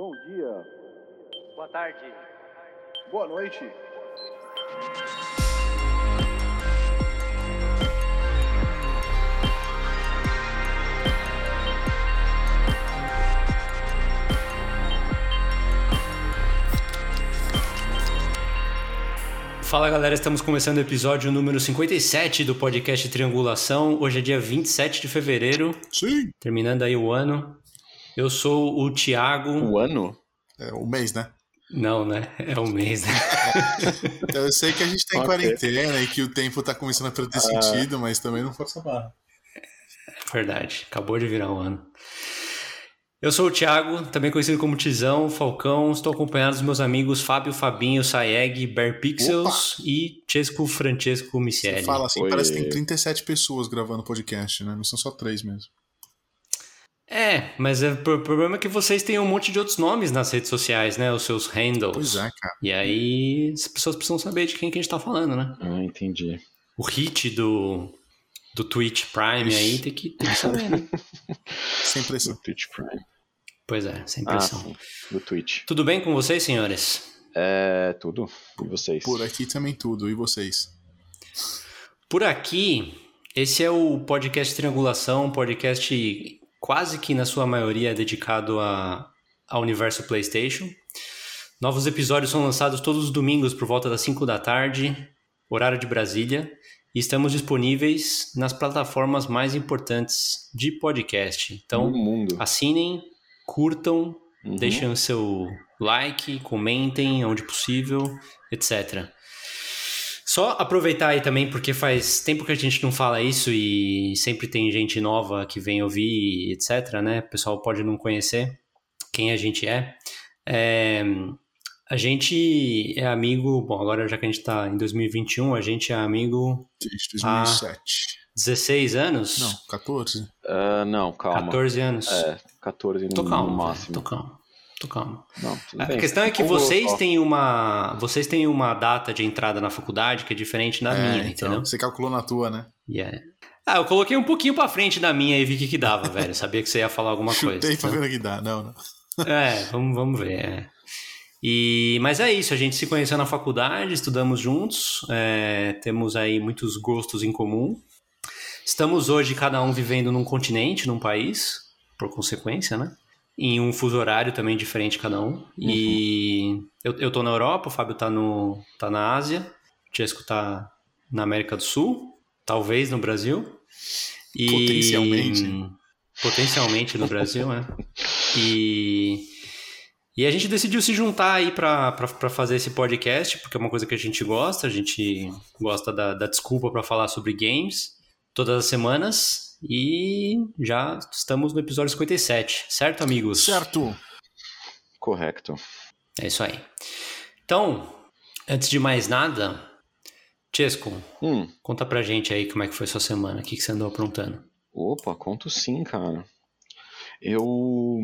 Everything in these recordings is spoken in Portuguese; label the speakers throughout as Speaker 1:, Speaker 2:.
Speaker 1: Bom dia.
Speaker 2: Boa tarde.
Speaker 1: Boa noite.
Speaker 3: Fala galera, estamos começando o episódio número 57 do podcast Triangulação. Hoje é dia 27 de fevereiro,
Speaker 4: Sim.
Speaker 3: terminando aí o ano. Eu sou o Thiago.
Speaker 5: O ano?
Speaker 4: É o mês, né?
Speaker 3: Não, né? É o mês, né?
Speaker 4: Então, eu sei que a gente tá em
Speaker 5: Ok.
Speaker 4: quarentena e que o tempo tá começando a perder sentido, mas também não força a barra.
Speaker 3: É verdade, acabou de virar o ano. Eu sou o Thiago, também conhecido como Tizão, Falcão. Estou acompanhado dos meus amigos Fábio, Fabinho, Saeg, Bear Pixels e Chesco Francesco
Speaker 4: Você
Speaker 3: Micieli.
Speaker 4: fala assim,
Speaker 5: Oi.
Speaker 4: parece que tem 37 pessoas gravando podcast, né? Não são só três mesmo.
Speaker 3: É, mas é- o problema é que vocês têm um monte de outros nomes nas redes sociais, né? Os seus handles.
Speaker 4: Pois é, cara.
Speaker 3: E aí as pessoas precisam saber de quem que a gente tá falando, né?
Speaker 5: Ah, entendi.
Speaker 3: O hit do, do Twitch Prime aí tem que, tem que saber, né?
Speaker 4: Sem
Speaker 5: Do
Speaker 4: pressão.
Speaker 5: Twitch Prime.
Speaker 3: Pois é, sem
Speaker 5: Ah,
Speaker 3: pressão.
Speaker 5: sim. Do Twitch.
Speaker 3: Tudo bem com vocês, senhores?
Speaker 5: É tudo. E vocês?
Speaker 4: Por aqui também tudo. E vocês?
Speaker 3: Por aqui, esse é o podcast Triangulação, um podcast quase que na sua maioria dedicado a, ao universo PlayStation. Novos episódios são lançados todos os domingos por volta das 5 da tarde, horário de Brasília, e estamos disponíveis nas plataformas mais importantes de podcast. Então,
Speaker 5: mundo.
Speaker 3: assinem, curtam,
Speaker 5: Uhum.
Speaker 3: deixem o seu like, comentem onde possível, etc. Só aproveitar aí também, porque faz tempo que a gente não fala isso e sempre tem gente nova que vem ouvir, etc, né? O pessoal pode não conhecer quem a gente é. É, a gente é amigo, bom, agora já que a gente tá em 2021, a gente é amigo
Speaker 4: Desde 2007.
Speaker 3: 16 anos?
Speaker 4: Não, 14?
Speaker 5: Ah, não, calma.
Speaker 3: 14 anos.
Speaker 5: É, 14 no,
Speaker 3: Tô calmo,
Speaker 5: no máximo.
Speaker 3: tô calmo, tô calmo.
Speaker 5: Não,
Speaker 3: A
Speaker 5: bem.
Speaker 3: questão é que vocês têm uma. Vocês têm uma data de entrada na faculdade que é diferente da
Speaker 4: é,
Speaker 3: minha,
Speaker 4: então.
Speaker 3: entendeu?
Speaker 4: Você calculou na tua, né?
Speaker 3: É- Ah, eu coloquei um pouquinho pra frente da minha e vi o que, que dava, velho. Sabia que você ia falar alguma coisa.
Speaker 4: Chutei pra ver o que dá. Não, não.
Speaker 3: É, vamos, vamos ver. é. E, mas é isso, a gente se conheceu na faculdade, estudamos juntos, é, temos aí muitos gostos em comum. Estamos hoje cada um vivendo num continente, num país, por consequência, né? Em um fuso horário também diferente cada um. E eu, eu tô na Europa, o Fábio tá, no, tá na Ásia, o Chesco tá na América do Sul, talvez no Brasil. E,
Speaker 4: Potencialmente.
Speaker 3: Potencialmente no Brasil, né? E, e a gente decidiu se juntar aí pra fazer esse podcast, porque é uma coisa que a gente gosta, a gente gosta da, da desculpa pra falar sobre games todas as semanas. E já estamos no episódio 57, certo, amigos?
Speaker 4: Certo.
Speaker 5: Correto.
Speaker 3: É isso aí. Então, antes de mais nada, Chesco,
Speaker 5: Hum,
Speaker 3: conta pra gente aí como é que foi sua semana, o que, que você andou aprontando.
Speaker 5: opa, conto sim, cara. Eu...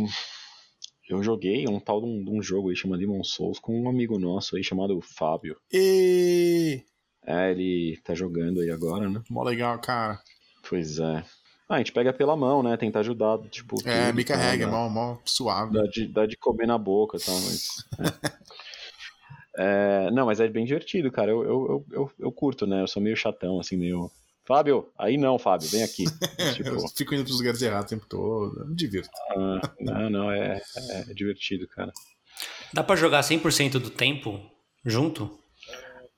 Speaker 5: Eu joguei um tal de um, de um jogo aí chamado Demon Souls com um amigo nosso aí chamado Fábio.
Speaker 4: E...
Speaker 5: É, ele tá jogando aí agora, né?
Speaker 4: Mó legal, cara.
Speaker 5: Pois é. Ah, a gente pega pela mão, né? Tenta ajudar, tipo.
Speaker 4: É,
Speaker 5: tudo,
Speaker 4: me carrega,
Speaker 5: tá?
Speaker 4: mó, mó suave.
Speaker 5: Dá de, dá de comer na boca e tal, mas. é. É, não, mas é bem divertido, cara. Eu, eu, eu, eu, eu curto, né? Eu sou meio chatão, assim, meio. Fábio, aí não, Fábio, vem aqui. tipo,
Speaker 4: Eu fico indo pros lugares errados o tempo todo. Eu me divirto.
Speaker 5: ah, não, não, é, é divertido, cara.
Speaker 3: Dá pra jogar 100% do tempo junto?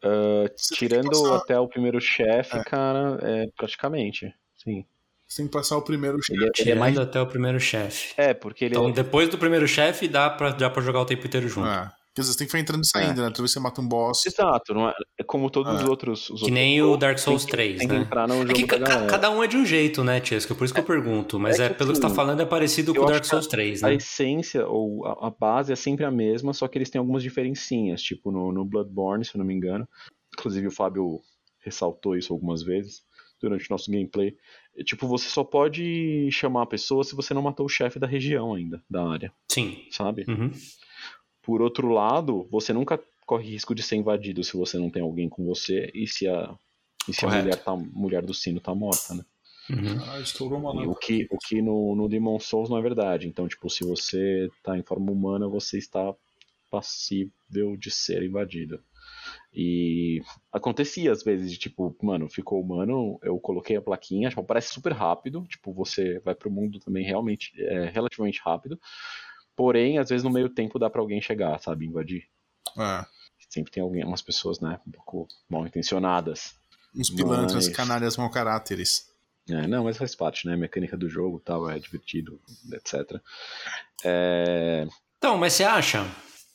Speaker 4: Que
Speaker 5: tirando
Speaker 4: passar-
Speaker 5: até o primeiro chefe,
Speaker 4: É.
Speaker 5: cara, é praticamente. Sim.
Speaker 4: Você tem que passar o primeiro
Speaker 5: Ele é-
Speaker 4: chefe.
Speaker 5: ele é mais-
Speaker 3: até o primeiro chefe.
Speaker 5: É, porque ele
Speaker 3: Então,
Speaker 5: é.
Speaker 3: depois do primeiro chefe, dá pra, dá pra jogar o tempo inteiro junto.
Speaker 4: É. Quer dizer, você tem que ficar entrando e saindo, né? Toda vez que você mata um boss.
Speaker 5: Exato, não é, é como todos os
Speaker 4: É.
Speaker 5: outros. os
Speaker 3: Que
Speaker 5: outros
Speaker 3: nem o Dark Souls
Speaker 5: tem que-
Speaker 3: 3,
Speaker 5: tem que
Speaker 3: né?
Speaker 5: entrar no
Speaker 3: É
Speaker 5: jogo
Speaker 3: que
Speaker 5: da
Speaker 3: ca-
Speaker 5: galera.
Speaker 3: cada um é de um jeito, né, Tiesco? Por isso que eu pergunto. Mas
Speaker 5: é
Speaker 3: é,
Speaker 5: que,
Speaker 3: pelo que você tá
Speaker 5: assim,
Speaker 3: falando, é parecido com o Dark
Speaker 5: que
Speaker 3: Souls 3,
Speaker 5: A
Speaker 3: né?
Speaker 5: essência ou a, a base é sempre a mesma, só que eles têm algumas diferencinhas, tipo no, no Bloodborne, se eu não me engano. Inclusive o Fábio ressaltou isso algumas vezes durante o nosso gameplay. É, Tipo, você só pode chamar a pessoa se você não matou o chefe da região ainda, da área,
Speaker 3: Sim.
Speaker 5: sabe?
Speaker 3: Uhum.
Speaker 5: Por outro lado, você nunca corre risco de ser invadido se você não tem alguém com você e se a, e se a mulher, tá, mulher do sino tá morta, né?
Speaker 3: Uhum.
Speaker 4: Ah, estourou uma
Speaker 5: o que, o que no, no Demon Souls não é verdade. Então, tipo, se você tá em forma humana, você está passível de ser invadido. E acontecia às vezes de tipo, mano, ficou humano, eu coloquei a plaquinha, tipo, parece super rápido, tipo, você vai pro mundo também realmente, é, relativamente rápido. Porém, às vezes no meio tempo dá pra alguém chegar, sabe, invadir.
Speaker 4: É.
Speaker 5: Sempre tem alguém, umas pessoas, né, um pouco mal intencionadas.
Speaker 4: Uns pilantras,
Speaker 5: Mas-
Speaker 4: canalhas mau caráteres.
Speaker 5: É, não, mas faz parte, né? Mecânica do jogo tal, é divertido, etc. É,
Speaker 3: Então, mas você acha?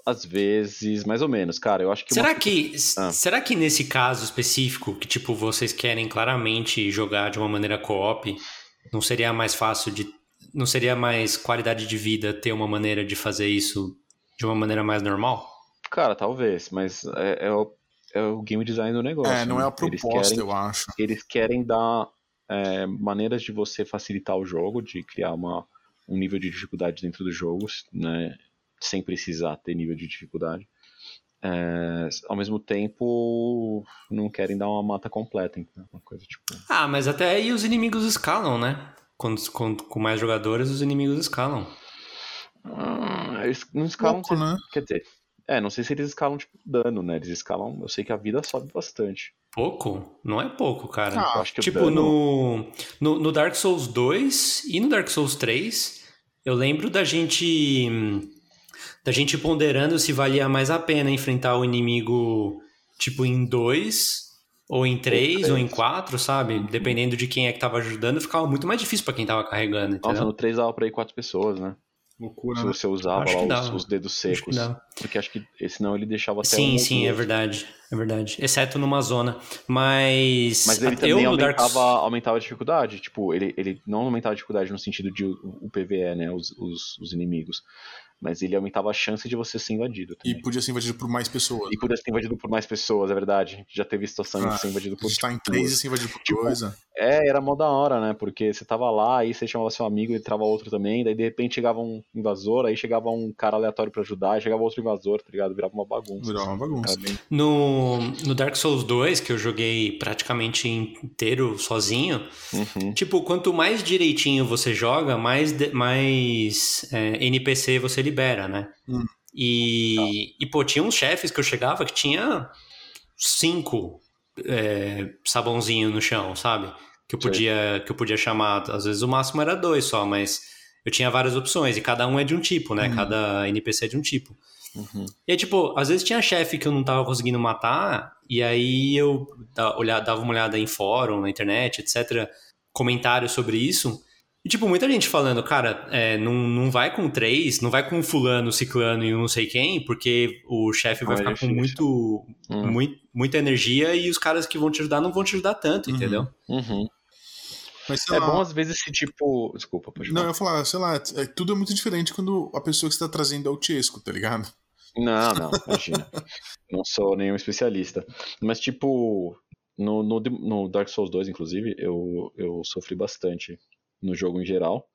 Speaker 5: Às vezes, mais ou menos, cara, eu acho que.
Speaker 3: Será
Speaker 5: uma-
Speaker 3: que,
Speaker 5: Ah.
Speaker 3: será que nesse caso específico, que tipo vocês querem claramente jogar de uma maneira co-op, não seria mais fácil de. Não seria mais qualidade de vida ter uma maneira de fazer isso de uma maneira mais normal?
Speaker 5: Cara, talvez, mas é, é o, é o game design do negócio.
Speaker 4: É, não é
Speaker 5: né?
Speaker 4: a
Speaker 5: Eles
Speaker 4: proposta,
Speaker 5: querem,
Speaker 4: eu acho.
Speaker 5: eles querem dar é, maneiras de você facilitar o jogo, de criar uma, um nível de dificuldade dentro dos jogos, né? Sem precisar ter nível de dificuldade. É, ao mesmo tempo, não querem dar uma mata completa, então, uma coisa tipo.
Speaker 3: Ah, mas até aí os inimigos escalam, né? Quando, quando- com mais jogadores, os inimigos escalam.
Speaker 5: Ah, eles não escalam.
Speaker 4: Pouco, né?
Speaker 5: Quer dizer, é, não sei se eles escalam tipo dano, né? Eles escalam. Eu sei que a vida sobe bastante.
Speaker 3: Pouco? Não é pouco, cara.
Speaker 4: Ah,
Speaker 5: acho que
Speaker 3: Tipo,
Speaker 5: dano-
Speaker 3: no, no, no Dark Souls 2 e no Dark Souls 3, eu lembro da gente. Da gente ponderando se valia mais a pena enfrentar o inimigo, tipo, em dois, ou em três,
Speaker 5: três.
Speaker 3: ou em quatro, sabe? Dependendo de quem é que tava ajudando, ficava muito mais difícil pra quem tava carregando,
Speaker 5: Nossa,
Speaker 3: entendeu?
Speaker 5: no 3 dava pra ir quatro pessoas, né?
Speaker 4: Loucura,
Speaker 5: Se
Speaker 4: né?
Speaker 5: você usava
Speaker 3: Acho que
Speaker 5: lá os, os dedos
Speaker 3: Acho
Speaker 5: secos.
Speaker 3: dá.
Speaker 5: Porque acho que senão ele deixava até
Speaker 3: Sim,
Speaker 5: um
Speaker 3: sim, é verdade. É verdade. Exceto numa zona. Mas.
Speaker 5: Mas ele
Speaker 3: eu
Speaker 5: também
Speaker 3: Dark
Speaker 5: aumentava, aumentava a dificuldade. Tipo, ele, ele não aumentava a dificuldade no sentido de o, o PVE, né? Os, os, os inimigos. Mas ele aumentava a chance de você ser invadido
Speaker 4: E
Speaker 5: também.
Speaker 4: podia ser invadido por mais pessoas.
Speaker 5: E podia ser invadido por mais pessoas, é verdade. Já teve situação
Speaker 4: Ah,
Speaker 5: de ser invadido
Speaker 4: A
Speaker 5: por
Speaker 4: gente tá em
Speaker 5: duas.
Speaker 4: três e ser invadido por
Speaker 5: Tipo,
Speaker 4: coisa.
Speaker 5: É, era mó da hora, né? Porque você tava lá, aí você chamava seu amigo, ele trava outro também, daí de repente chegava um invasor, aí chegava um cara aleatório pra ajudar, aí chegava outro invasor, tá ligado? Virava uma bagunça.
Speaker 4: Virou uma bagunça.
Speaker 5: Bem-
Speaker 3: No, no Dark Souls 2, que eu joguei praticamente inteiro sozinho,
Speaker 5: Uhum.
Speaker 3: tipo, quanto mais direitinho você joga, mais, de- mais é, NPC você libera, né?
Speaker 4: Hum.
Speaker 3: E, e, pô, tinha uns chefes que eu chegava que tinha cinco é, sabãozinho no chão, sabe? Que eu, podia, que eu podia chamar. Às vezes o máximo era dois só, mas eu tinha várias opções e cada um é de um tipo, né?
Speaker 4: Hum.
Speaker 3: Cada NPC é de um tipo.
Speaker 5: Uhum.
Speaker 3: E aí, tipo, às vezes tinha chefe que eu não tava conseguindo matar, e aí eu dava uma olhada em fórum, na internet, etc., comentários sobre isso. E, tipo, muita gente falando, cara, é, não, não vai com três, não vai com fulano, ciclano e um não sei quem, porque o chefe vai
Speaker 5: Ah,
Speaker 3: ficar com muito,
Speaker 5: Hum.
Speaker 3: mui- muita energia e os caras que vão te ajudar não vão te ajudar tanto,
Speaker 4: Uhum.
Speaker 3: entendeu?
Speaker 5: Uhum.
Speaker 4: Mas sei
Speaker 5: É
Speaker 4: lá,
Speaker 5: bom às vezes se tipo. Desculpa, pode
Speaker 4: Não, eu
Speaker 5: falar.
Speaker 4: ia falar, sei lá, é, tudo é muito diferente quando a pessoa que você tá trazendo é o Chesco, tá ligado?
Speaker 5: Não, não, imagina. não sou nenhum especialista. Mas, tipo, no, no, no Dark Souls 2, inclusive, eu, eu sofri bastante no jogo em geral.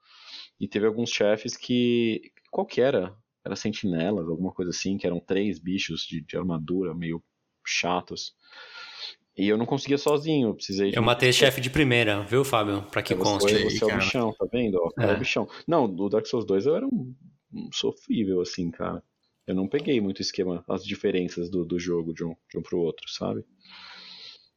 Speaker 5: E teve alguns chefes que. Qual que era? Era sentinelas, alguma coisa assim, que eram três bichos de, de armadura meio chatos. E eu não conseguia sozinho, eu precisei de.
Speaker 3: Eu matei chefe de primeira, viu, Fábio? Pra que
Speaker 5: É,
Speaker 3: conste.
Speaker 5: você,
Speaker 4: Aí,
Speaker 5: você é o bichão, tá vendo? ó? É.
Speaker 3: É.
Speaker 5: o bichão. Não, no Dark Souls 2 eu era um, um sofrível, assim, cara. Eu não peguei muito esquema, as diferenças do, do jogo de um, de um pro outro, sabe?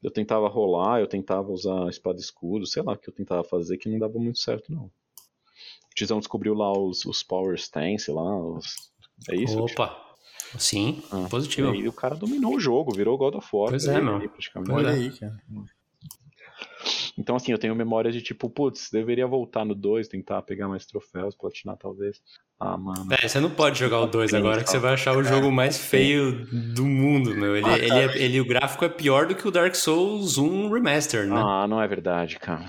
Speaker 5: Eu tentava rolar, eu tentava usar espada e escudo, sei lá o que eu tentava fazer que não dava muito certo, não. O Tizão descobriu lá os, os Power Stance lá, os... é isso?
Speaker 3: Opa! Sim,
Speaker 5: Ah,
Speaker 3: positivo.
Speaker 5: E aí o cara dominou o jogo, virou God of War.
Speaker 3: Pois é, meu.
Speaker 4: Olha
Speaker 3: é.
Speaker 4: aí, cara.
Speaker 5: Então, assim, eu tenho memória de tipo, putz, deveria voltar no 2, tentar pegar mais troféus, platinar talvez. Ah, mano.
Speaker 3: É, você não pode jogar o 2
Speaker 5: Sim,
Speaker 3: agora, que você vai achar o jogo mais feio do mundo, meu. Ele,
Speaker 4: Ah,
Speaker 3: ele, é- ele- o gráfico é pior do que o Dark Souls 1 Remaster, né?
Speaker 5: Ah, não é verdade, cara.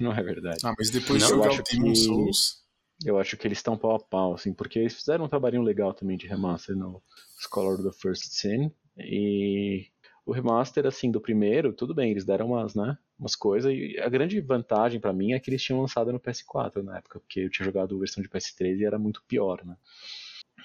Speaker 5: Não é verdade.
Speaker 4: Ah, mas depois
Speaker 3: Não,
Speaker 4: de
Speaker 5: eu
Speaker 4: jogar
Speaker 5: acho
Speaker 4: o Demon
Speaker 5: que-
Speaker 4: Souls.
Speaker 5: Eu acho que eles estão pau a pau, assim, porque eles fizeram um trabalhinho legal também de remaster no Scholar of the First Sin. E o remaster, assim, do primeiro, tudo bem, eles deram umas, né, umas coisas. E a grande vantagem pra mim é que eles tinham lançado no PS4 na época, porque eu tinha jogado a versão de PS3 e era muito pior, né.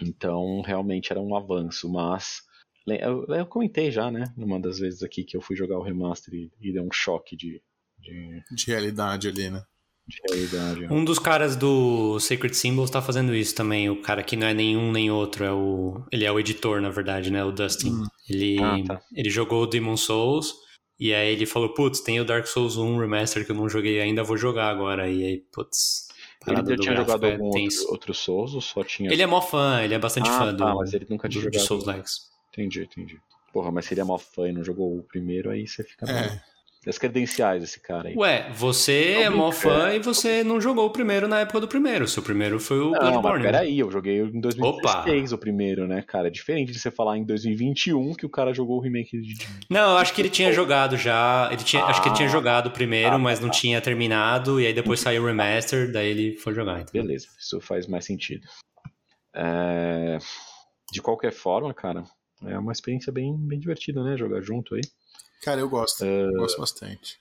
Speaker 5: Então, realmente era um avanço, mas. Eu, eu comentei já, né, numa das vezes aqui que eu fui jogar o remaster e, e deu um choque de, de,
Speaker 4: De realidade ali, né?
Speaker 5: de realidade.
Speaker 3: Um dos caras do Sacred Symbols tá fazendo isso também. O cara que não é nenhum nem outro. É o... Ele é o editor, na verdade, né? O Dustin. Ele,
Speaker 5: Ah, tá.
Speaker 3: ele jogou o Demon Souls. E aí ele falou, putz, tem o Dark Souls 1 Remaster que eu não joguei ainda, vou jogar agora. E aí, putz...
Speaker 5: Ele
Speaker 3: do
Speaker 5: tinha jogado
Speaker 3: é
Speaker 5: algum
Speaker 3: tenso.
Speaker 5: outro, outro Souls ou só tinha.
Speaker 3: Ele é mó fã, ele é bastante
Speaker 5: ah,
Speaker 3: fã
Speaker 5: tá,
Speaker 3: do,
Speaker 5: mas ele nunca tinha
Speaker 3: do,
Speaker 5: jogado.
Speaker 3: Souls Likes.
Speaker 5: Entendi, entendi. Porra, mas se ele é mó fã e não jogou o primeiro, aí você fica.
Speaker 4: É.
Speaker 5: meio- As credenciais desse cara aí.
Speaker 3: Ué, você é mó fã e você não jogou o primeiro na época do primeiro. O seu primeiro foi o
Speaker 5: Não,
Speaker 3: Bloodborne. né?
Speaker 5: peraí, eu joguei em 2016 o primeiro, né, cara? É diferente de você falar em 2021 que o cara jogou o remake de.
Speaker 3: Não, eu acho que ele tinha jogado já. Ele tinha, Acho que ele tinha
Speaker 5: Ah.
Speaker 3: jogado o primeiro,
Speaker 5: Ah,
Speaker 3: mas não
Speaker 5: tá.
Speaker 3: tinha terminado. E aí depois saiu o remaster, daí ele foi jogar. Então.
Speaker 5: Beleza, isso faz mais sentido. É, De qualquer forma, cara, é uma experiência bem, bem divertida, né? Jogar junto aí.
Speaker 4: Cara, eu gosto.
Speaker 5: É.
Speaker 4: Eu gosto bastante.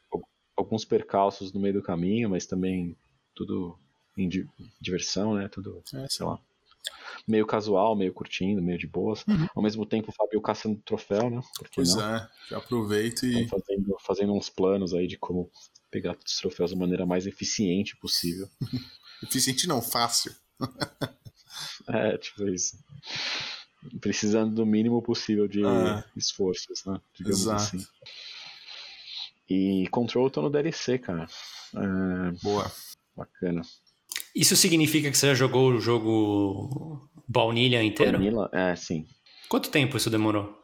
Speaker 5: Alguns percalços no meio do caminho, mas também tudo em di- diversão, né? Tudo,
Speaker 4: É,
Speaker 5: sei lá. Meio casual, meio curtindo, meio de boas. Ao mesmo tempo, o Fábio caçando troféu, né? Por que
Speaker 4: Pois
Speaker 5: não?
Speaker 4: é, já aproveito e.
Speaker 5: Então, fazendo, fazendo uns planos aí de como pegar os troféus da maneira mais eficiente possível.
Speaker 4: Eficiente não, fácil.
Speaker 5: É, tipo isso. Precisando do mínimo possível de
Speaker 4: Ah.
Speaker 5: esforços, né? Digamos
Speaker 4: Exato.
Speaker 5: assim. E Control eu tô no DLC, cara. É,
Speaker 4: Boa.
Speaker 5: bacana.
Speaker 3: Isso significa que você já jogou o jogo baunilha inteiro?
Speaker 5: Vanilla, é, sim.
Speaker 3: Quanto tempo isso demorou?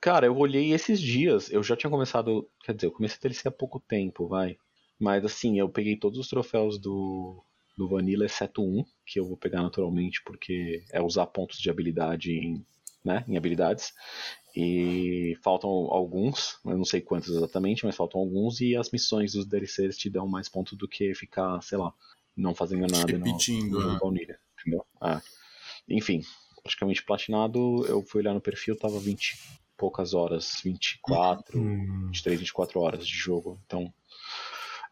Speaker 5: Cara, eu olhei esses dias, eu já tinha começado, quer dizer, eu comecei a DLC há pouco tempo, vai. Mas assim, eu peguei todos os troféus do, do Vanilla, exceto um, que eu vou pegar naturalmente, porque é usar pontos de habilidade em, né, em habilidades. E faltam alguns, eu não sei quantos exatamente, mas faltam alguns, e as missões dos DLCs te dão mais pontos do que ficar, sei lá, não fazendo nada no,
Speaker 4: Repetindo,
Speaker 5: no
Speaker 4: né?
Speaker 5: Baunilha, entendeu? Ah. Enfim, praticamente platinado, eu fui olhar no perfil, tava 20 e poucas horas, 24,
Speaker 3: Hum.
Speaker 5: 23, 24 horas de jogo. Então,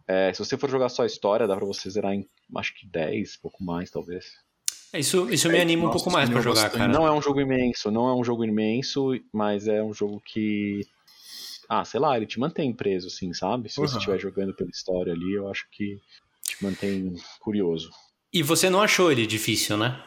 Speaker 5: é, se você for jogar só a história, dá pra você zerar em acho que 10, pouco mais talvez.
Speaker 3: É, Isso, isso me anima um
Speaker 4: Nossa,
Speaker 3: pouco mais pra jogar,
Speaker 4: bastante.
Speaker 3: cara.
Speaker 5: Não é um jogo imenso, não é um jogo imenso, mas é um jogo que. Ah, sei lá, ele te mantém preso, assim, sabe? Se você
Speaker 4: Uhum.
Speaker 5: estiver jogando pela história ali, eu acho que te mantém curioso.
Speaker 3: E você não achou ele difícil, né?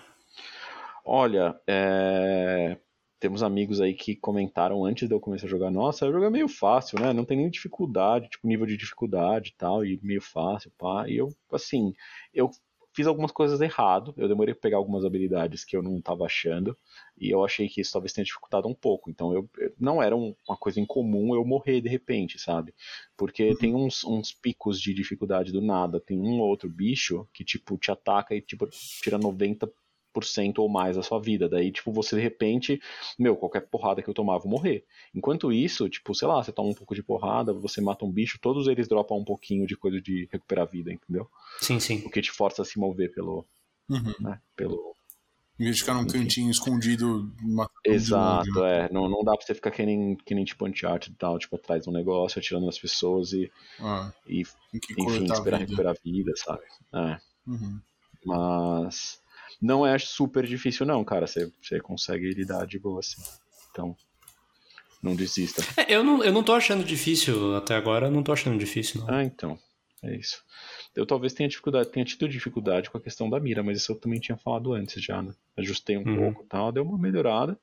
Speaker 5: Olha, é, temos amigos aí que comentaram antes de eu começar a jogar, nossa, o jogo é meio fácil, né? Não tem nem dificuldade, tipo, nível de dificuldade e tal, e meio fácil, pá. E eu, assim, eu fiz algumas coisas errado, eu demorei pra pegar algumas habilidades que eu não tava achando, e eu achei que isso talvez tenha dificultado um pouco. Então, eu, não era um- uma coisa incomum eu morrer de repente, sabe? Porque tem uns, uns picos de dificuldade do nada, tem um ou outro bicho que, tipo, te ataca e, tipo, tira 90% ou mais da sua vida. Daí, tipo, você de repente, meu, qualquer porrada que eu tomar, eu vou morrer. Enquanto isso, tipo, sei lá, você toma um pouco de porrada, você mata um bicho, todos eles dropam um pouquinho de coisa de recuperar a vida, entendeu?
Speaker 3: Sim, sim.
Speaker 5: O que te força a se mover pelo,
Speaker 4: Uhum.
Speaker 5: né, pelo...
Speaker 4: Em vez de ficar num cantinho escondido,
Speaker 5: Exato, é. Não, não dá pra você ficar que nem, que nem tipo Uncharted e tal, tipo, atrás de um negócio, atirando nas pessoas e,
Speaker 4: Ah,
Speaker 5: e enfim, esperar
Speaker 4: a
Speaker 5: recuperar a vida, sabe? É.
Speaker 4: Uhum.
Speaker 5: Mas não é super difícil, não, cara. Você, você consegue lidar de boa, assim. Então, não desista.
Speaker 3: É, eu, não, eu não tô achando difícil até agora, não tô achando difícil, não.
Speaker 5: Ah, então. É isso. Eu talvez tenha dificuldade, tenha tido dificuldade com a questão da mira, mas isso eu também tinha falado antes já, né? Ajustei um
Speaker 3: Uhum.
Speaker 5: pouco e tal, deu uma melhorada.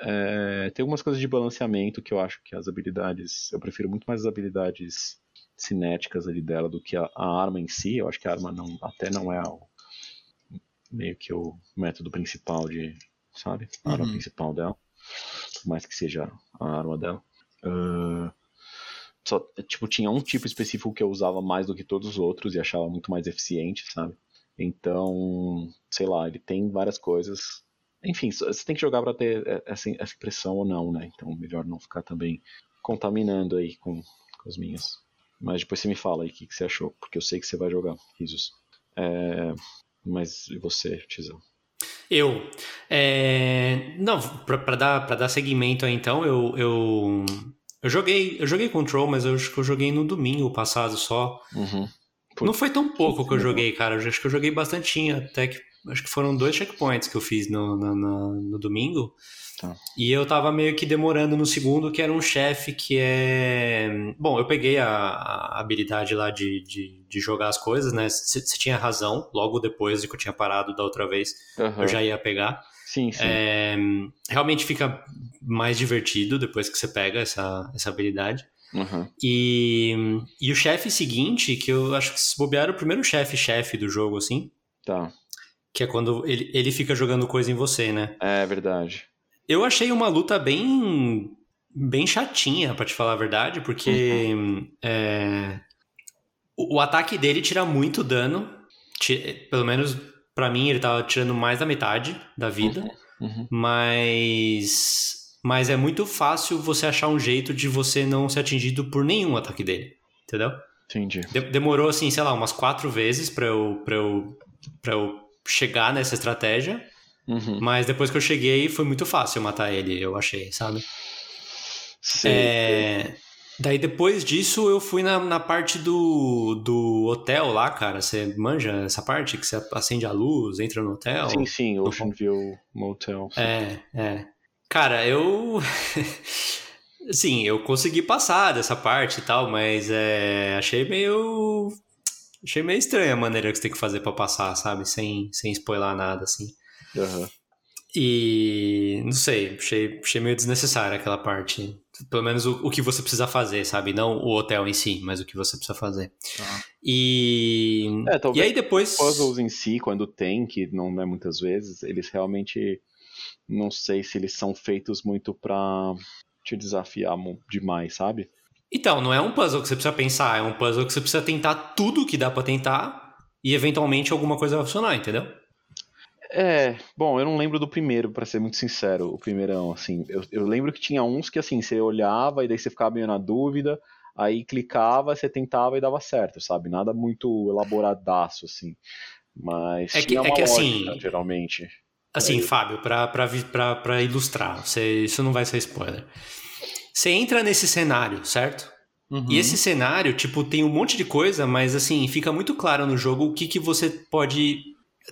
Speaker 5: É, tem algumas coisas de balanceamento que eu acho que as habilidades. Eu prefiro muito mais as habilidades cinéticas ali dela do que a, a arma em si. Eu acho que a arma não, até não é o, meio que o método principal de. Sabe? A arma
Speaker 4: Uhum.
Speaker 5: principal dela. Por mais que seja a arma dela. Ah, só, tipo, tinha um tipo específico que eu usava mais do que todos os outros e achava muito mais eficiente, sabe? Então, sei lá, ele tem várias coisas. Enfim, você tem que jogar pra ter é, essa, essa impressão ou não, né? Então, melhor não ficar também contaminando aí com, com as minhas. Mas depois você me fala aí o que, que você achou, porque eu sei que você vai jogar, risos. É, mas e você, Tizão?
Speaker 3: Eu. é, Não, pra, pra dar, pra dar seguimento aí então, eu, eu. Eu joguei. Eu joguei Control, mas eu acho que eu joguei no domingo passado só.
Speaker 5: Uhum.
Speaker 3: Não foi tão pouco que eu joguei, cara. Eu acho que eu joguei bastante até que acho que foram dois checkpoints que eu fiz no, no, no, no domingo.
Speaker 5: Tá.
Speaker 3: E eu tava meio que demorando no segundo, que era um chefe que é. Bom, eu peguei a, a habilidade lá de, de, de, jogar as coisas, né? Você tinha razão, logo depois de que eu tinha parado da outra vez,
Speaker 5: Aham.
Speaker 3: eu já ia pegar.
Speaker 5: Sim, sim.
Speaker 3: É, realmente fica mais divertido depois que você pega essa, essa habilidade.
Speaker 5: Aham.
Speaker 3: E, e o chefe seguinte, que eu acho que se bobear o primeiro chefe-chefe do jogo, assim,
Speaker 5: Tá.
Speaker 3: Que é quando ele, ele fica jogando coisa em você, né?
Speaker 5: É verdade.
Speaker 3: Eu achei uma luta bem bem chatinha, pra te falar a verdade, porque é, o, o ataque dele tira muito dano. Ti- Pelo menos pra mim, ele tava tirando mais da metade da vida.
Speaker 5: Uhum.
Speaker 3: Mas. Mas é muito fácil você achar um jeito de você não ser atingido por nenhum ataque dele. Entendeu?
Speaker 5: Entendi.
Speaker 3: De- demorou, assim, sei lá, umas quatro vezes pra eu, pra eu, pra eu chegar nessa estratégia.
Speaker 5: Uhum.
Speaker 3: Mas depois que eu cheguei, foi muito fácil matar ele, eu achei, sabe?
Speaker 5: Sei.
Speaker 3: É, Daí depois disso, eu fui na, na parte do, do hotel lá, cara. Você manja essa parte que você acende a luz, entra no hotel?
Speaker 5: Sim, sim, Ocean View Motel.
Speaker 3: É, é. Cara, eu. Sim, eu consegui passar dessa parte e tal, mas é, achei meio. Achei meio estranha a maneira que você tem que fazer pra passar, sabe? Sem, sem spoiler nada, assim.
Speaker 5: Aham.
Speaker 3: E. Não sei, achei, achei meio desnecessária aquela parte. Pelo menos o, o que você precisa fazer, sabe? Não o hotel em si, mas o que você precisa fazer.
Speaker 4: Tá.
Speaker 3: E.
Speaker 5: É, talvez
Speaker 3: e aí depois.
Speaker 5: puzzles em si, quando tem, que não é muitas vezes, eles realmente não sei se eles são feitos muito pra te desafiar demais, sabe?
Speaker 3: Então, não é um puzzle que você precisa pensar, é um puzzle que você precisa tentar tudo que dá pra tentar e eventualmente alguma coisa vai funcionar, entendeu?
Speaker 5: É, bom, eu não lembro do primeiro, pra ser muito sincero, o primeirão, assim. Eu, eu lembro que tinha uns que, assim, você olhava e daí você ficava meio na dúvida, aí clicava, você tentava e dava certo, sabe? Nada muito elaboradaço, assim. Mas
Speaker 3: É que-
Speaker 5: tinha
Speaker 3: é que,
Speaker 5: lógica,
Speaker 3: assim,
Speaker 5: geralmente.
Speaker 3: Assim,
Speaker 5: É.
Speaker 3: Fábio, pra, pra, vi- pra, pra ilustrar, você, isso não vai ser spoiler. Você entra nesse cenário, certo?
Speaker 4: Uhum.
Speaker 3: E esse cenário, tipo, tem um monte de coisa, mas assim, fica muito claro no jogo o que, que você pode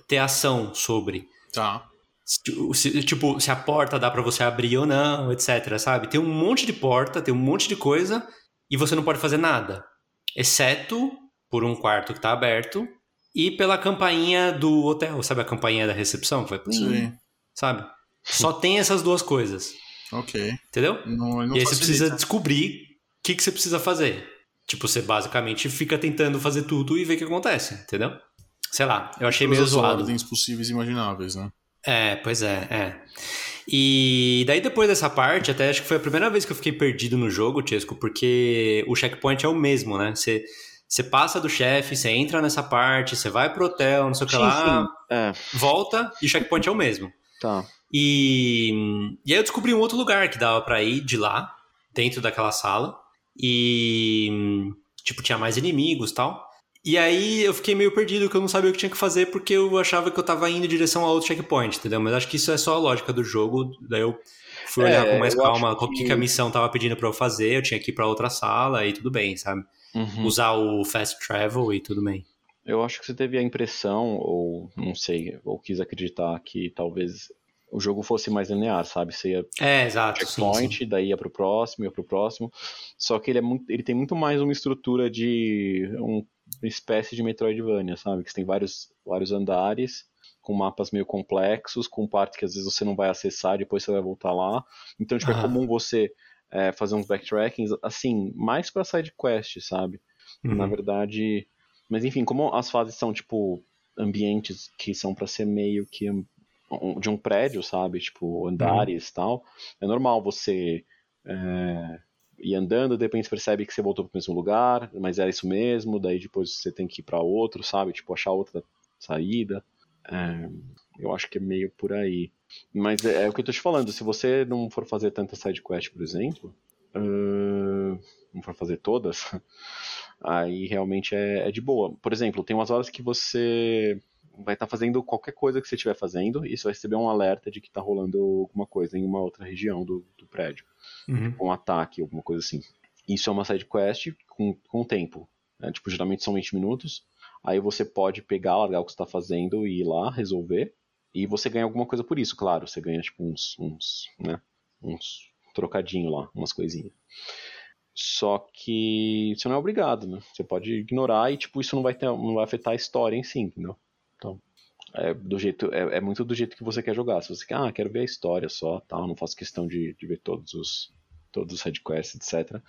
Speaker 3: ter ação sobre.
Speaker 4: Tá.
Speaker 3: Se- tipo, se a porta dá pra você abrir ou não, etc, sabe? Tem um monte de porta, tem um monte de coisa e você não pode fazer nada, exceto por um quarto que tá aberto e pela campainha do hotel, sabe a campainha da recepção que vai plim,
Speaker 4: Sim.
Speaker 3: sabe? Só tem essas duas coisas,
Speaker 4: Ok.
Speaker 3: entendeu?
Speaker 4: Não, não
Speaker 3: e aí você
Speaker 4: facilita.
Speaker 3: precisa descobrir o que, que você precisa fazer. Tipo, você basicamente fica tentando fazer tudo e ver o que acontece, entendeu? Sei lá, eu achei meio
Speaker 4: Todas as
Speaker 3: zoado.
Speaker 4: ordens possíveis e imagináveis, né?
Speaker 3: É, pois é, é. E daí depois dessa parte, até acho que foi a primeira vez que eu fiquei perdido no jogo, Chesco, porque o checkpoint é o mesmo, né? Você, você passa do chefe, você entra nessa parte, você vai pro hotel, não sei o que
Speaker 5: Sim,
Speaker 3: lá,
Speaker 5: sim. É,
Speaker 3: volta e o checkpoint é o mesmo.
Speaker 5: tá.
Speaker 3: E, e aí eu descobri um outro lugar que dava pra ir de lá, dentro daquela sala. E, tipo, tinha mais inimigos e tal. E aí eu fiquei meio perdido, que eu não sabia o que tinha que fazer, porque eu achava que eu tava indo em direção a outro checkpoint, entendeu? Mas acho que isso é só a lógica do jogo. Daí eu fui olhar
Speaker 5: É,
Speaker 3: com mais calma qual que...
Speaker 5: que-
Speaker 3: a missão tava pedindo pra eu fazer. Eu tinha que ir pra outra sala e tudo bem, sabe?
Speaker 5: Uhum.
Speaker 3: Usar o fast travel e tudo bem.
Speaker 5: Eu acho que você teve a impressão, ou não sei, ou quis acreditar que talvez o jogo fosse mais linear, sabe? Você ia
Speaker 3: É, exato. sim,
Speaker 5: checkpoint,
Speaker 3: sim.
Speaker 5: daí ia pro próximo, ia pro próximo. Só que ele é muito, ele tem muito mais uma estrutura de um- uma espécie de Metroidvania, sabe? Que você tem vários, vários andares com mapas meio complexos, com partes que às vezes você não vai acessar, depois você vai voltar lá. Então, tipo, é comum você é, fazer uns backtrackings, assim, mais pra side quest, sabe? Na
Speaker 3: Uhum.
Speaker 5: verdade. Mas enfim, como as fases são, tipo, ambientes que são pra ser meio que de um prédio, sabe? Tipo, andares e tal. É normal você é, ir andando, de repente você percebe que você voltou pro mesmo lugar, mas era isso mesmo, daí depois você tem que ir pra outro, sabe? Tipo, achar outra saída. É, eu acho que é meio por aí. Mas é, é o que eu tô te falando, se você não for fazer tanta side quest, por exemplo, ah, não for fazer todas, aí realmente é, é de boa. Por exemplo, tem umas horas que você vai estar fazendo qualquer coisa que você estiver fazendo e você vai receber um alerta de que está rolando alguma coisa em uma outra região do, do prédio,
Speaker 3: Uhum.
Speaker 5: um ataque, alguma coisa assim. Isso é uma side quest com, com tempo. né? Tipo, geralmente são 20 minutos. Aí você pode pegar, largar o que você tá fazendo e ir lá resolver. E você ganha alguma coisa por isso, claro. Você ganha tipo uns, uns, né, uns trocadinho lá, umas coisinhas. Só que você não é obrigado, né? Você pode ignorar e tipo isso não vai ter, não vai afetar a história em si, entendeu? É do jeito é, é muito do jeito que você quer jogar. Se você quer, ah, quero ver a história só, tal, não faço questão de, de ver todos os todos os headquests, etc.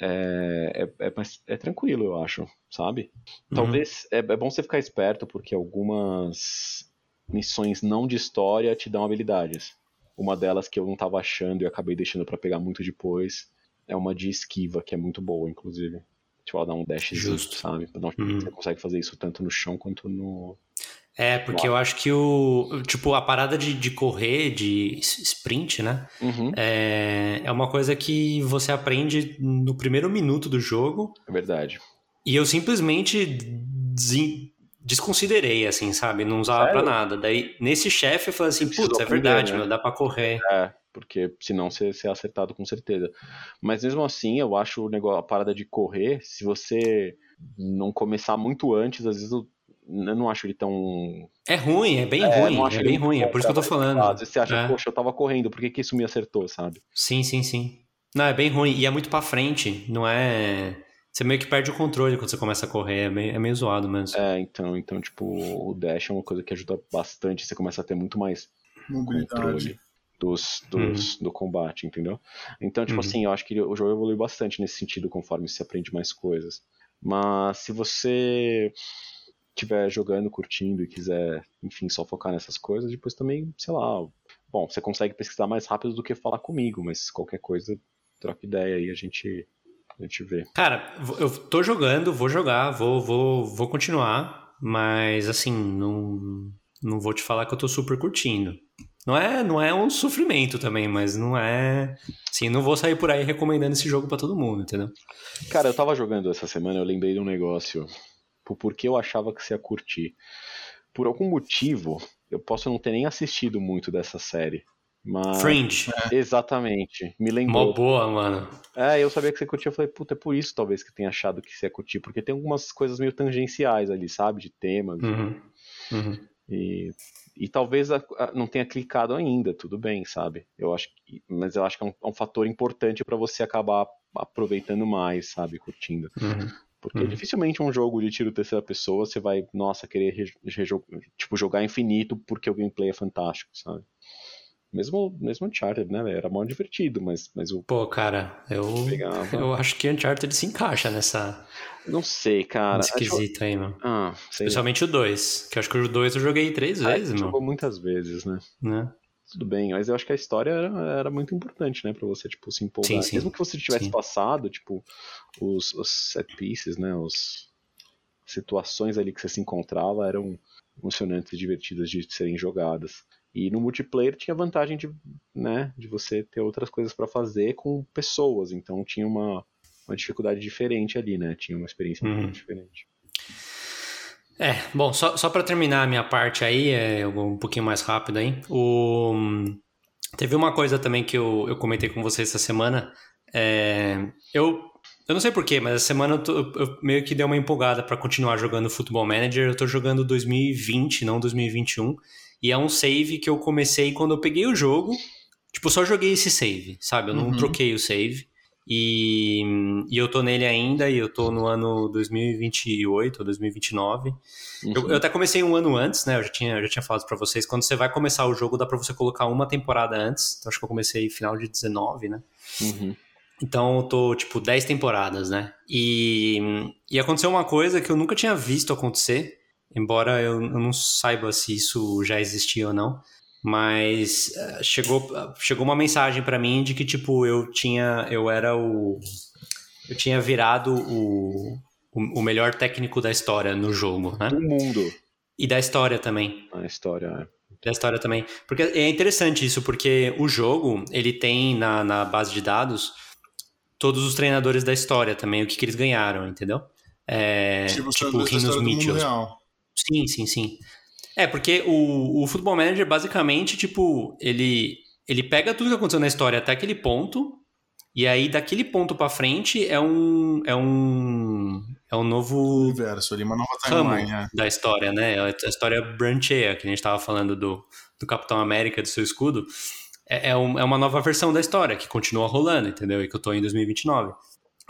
Speaker 5: É, é, é, é, tranquilo, eu acho, sabe?
Speaker 3: Uhum.
Speaker 5: Talvez é, é bom você ficar esperto porque algumas missões não de história te dão habilidades. Uma delas que eu não tava achando e acabei deixando para pegar muito depois é uma de esquiva, que é muito boa, inclusive. Tipo, ela dá um dash
Speaker 3: Justo.
Speaker 5: sabe? Não,
Speaker 3: Uhum.
Speaker 5: Você consegue fazer isso tanto no chão quanto no.
Speaker 3: É, porque eu acho que o. Tipo, a parada de, de correr, de sprint, né?
Speaker 5: Uhum,
Speaker 3: É, é uma coisa que você aprende no primeiro minuto do jogo.
Speaker 5: é verdade.
Speaker 3: E eu simplesmente desen- desconsiderei, assim, sabe? Não usava
Speaker 5: Sério?
Speaker 3: pra nada. Daí, nesse chefe, eu falei assim, putz, é verdade,
Speaker 5: né?
Speaker 3: meu, dá pra correr.
Speaker 5: É, porque senão você, você é acertado com certeza. Mas mesmo assim, eu acho o negócio, a parada de correr, se você não começar muito antes, às vezes eu, eu não acho ele tão.
Speaker 3: É ruim, é bem
Speaker 5: É,
Speaker 3: ruim,
Speaker 5: não acho
Speaker 3: é bem ruim, é por isso que eu tô falando.
Speaker 5: Às vezes você acha,
Speaker 3: É.
Speaker 5: poxa, eu tava correndo, por que, que isso me acertou, sabe?
Speaker 3: Sim, sim, sim. Não, é bem ruim. E é muito pra frente, não é... Você meio que perde o controle quando você começa a correr, é meio, é meio zoado mesmo.
Speaker 5: É, então, então, tipo, o dash é uma coisa que ajuda bastante, você começa a ter muito mais
Speaker 1: Mobilidade.
Speaker 5: controle dos, dos, do combate, entendeu? Então, tipo
Speaker 3: Uhum.
Speaker 5: assim, eu acho que o jogo evolui bastante nesse sentido conforme você aprende mais coisas. Mas se você estiver jogando, curtindo e quiser, enfim, só focar nessas coisas, depois também, sei lá, bom, você consegue pesquisar mais rápido do que falar comigo, mas qualquer coisa, troca ideia aí, a gente, a gente vê.
Speaker 3: Cara, eu tô jogando, vou jogar, vou, vou, vou continuar, mas assim, não, não vou te falar que eu tô super curtindo. Não é, não é um sofrimento também, mas não é. Assim, não vou sair por aí recomendando esse jogo pra todo mundo, entendeu?
Speaker 5: Cara, eu tava jogando essa semana, eu lembrei de um negócio. Por porque eu achava que você ia curtir. Por algum motivo, eu posso não ter nem assistido muito dessa série. Mas.
Speaker 3: Fringe,
Speaker 5: Exatamente. Me
Speaker 3: mó
Speaker 5: lembrou.
Speaker 3: boa, mano.
Speaker 5: É, eu sabia que você curtia. Eu falei, puta, é por isso talvez que eu tenha achado que você ia curtir. Porque tem algumas coisas meio tangenciais ali, sabe? De temas.
Speaker 3: Uhum. Uhum.
Speaker 5: E, e talvez a- a- não tenha clicado ainda, tudo bem, sabe? Eu acho que, mas eu acho que é um, é um fator importante pra você acabar aproveitando mais, sabe? Curtindo.
Speaker 3: Uhum.
Speaker 5: Porque
Speaker 3: Uhum.
Speaker 5: dificilmente um jogo de tiro terceira pessoa você vai, nossa, querer tipo, jogar infinito porque o gameplay é fantástico, sabe? Mesmo, mesmo Uncharted, né? velho? Era mó divertido, mas, mas o
Speaker 3: Pô, cara, eu,
Speaker 5: pegava.
Speaker 3: eu acho que Uncharted se encaixa nessa,
Speaker 5: Não sei, cara.
Speaker 3: nesse
Speaker 5: Acho-
Speaker 3: aí, mano.
Speaker 5: Ah.
Speaker 3: Especialmente o 2, que eu acho que o 2 eu joguei três
Speaker 5: Ah,
Speaker 3: vezes, meu.
Speaker 5: jogou muitas vezes, né?
Speaker 3: Né?
Speaker 5: Tudo bem, mas eu acho que a história era, era muito importante, né? Pra você, tipo, se empolgar.
Speaker 3: Sim, sim.
Speaker 5: Mesmo que você tivesse
Speaker 3: Sim.
Speaker 5: passado, tipo, os, os set pieces, né? Os situações ali que você se encontrava eram emocionantes e divertidas de serem jogadas. E no multiplayer tinha a vantagem de, né, de você ter outras coisas pra fazer com pessoas, então tinha uma, uma dificuldade diferente ali, né? Tinha uma experiência um
Speaker 3: Uhum.
Speaker 5: diferente.
Speaker 3: É, bom, só, só para terminar a minha parte aí, é, um pouquinho mais rápido aí. O, teve uma coisa também que eu, eu comentei com vocês essa semana. É, eu, eu não sei porquê, mas essa semana eu, tô- eu meio que dei uma empolgada para continuar jogando Football Manager. Eu tô jogando 2020, não 2021. E é um save que eu comecei quando eu peguei o jogo. Tipo, só joguei esse save, sabe? Eu não
Speaker 1: Uhum.
Speaker 3: troquei o save. E, e eu tô nele ainda, e eu tô no ano 2028 ou 2029. Eu,
Speaker 5: Uhum.
Speaker 3: eu até comecei um ano antes, né? Eu já tinha, eu já tinha falado pra vocês. Quando você vai começar o jogo, dá pra você colocar uma temporada antes. Então acho que eu comecei final de 19, né?
Speaker 5: Uhum.
Speaker 3: Então eu tô, tipo, 10 temporadas, né? E, e aconteceu uma coisa que eu nunca tinha visto acontecer, embora eu, eu não saiba se isso já existia ou não. Mas eh, chegou, chegou uma mensagem pra mim de que, tipo, eu tinha. Eu era o. Eu tinha virado o, o, o melhor técnico da história no jogo, né?
Speaker 5: Do mundo,
Speaker 3: E da história também.
Speaker 5: a história. é.
Speaker 3: Da história também. Porque é interessante isso, porque o jogo, ele tem na, na base de dados todos os treinadores da história também, o que, que eles ganharam, entendeu? É,
Speaker 1: tipo,
Speaker 3: tipo Rinos Mitchell. Sim, sim, sim. É, porque o, o Football Manager, basicamente, tipo, ele, ele pega tudo que aconteceu na história até aquele ponto E aí, daquele ponto pra frente, é um. É um. É um novo
Speaker 4: Universo ali, uma nova timeline. É.
Speaker 3: da história, né? A história brancheia, que a gente tava falando do, do Capitão América, do seu escudo. É, é, um- é uma nova versão da história, que continua rolando, entendeu? E que eu tô em 2029.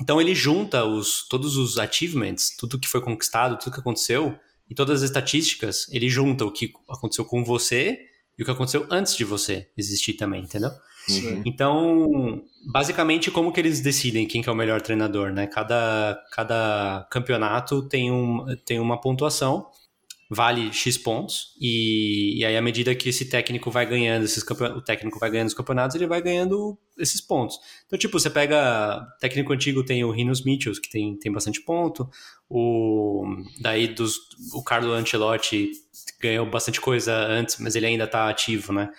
Speaker 3: Então ele junta os, todos os achievements, tudo que foi conquistado, tudo que aconteceu, e todas as estatísticas, ele junta o que aconteceu com você e o que aconteceu antes de você existir também, entendeu?
Speaker 5: Uhum.
Speaker 3: Então, basicamente, como que eles decidem quem que é o melhor treinador, né? Cada, cada campeonato tem, um, tem uma pontuação, vale X pontos, e, e aí à medida que esse técnico vai ganhando, esses o técnico vai ganhando os campeonatos, ele vai ganhando esses pontos. Então, tipo, você pega, técnico antigo tem o Rinos Mitchells, que tem, tem bastante ponto, o, daí dos, o Carlo Ancelotti ganhou bastante coisa antes, mas ele ainda tá ativo, né?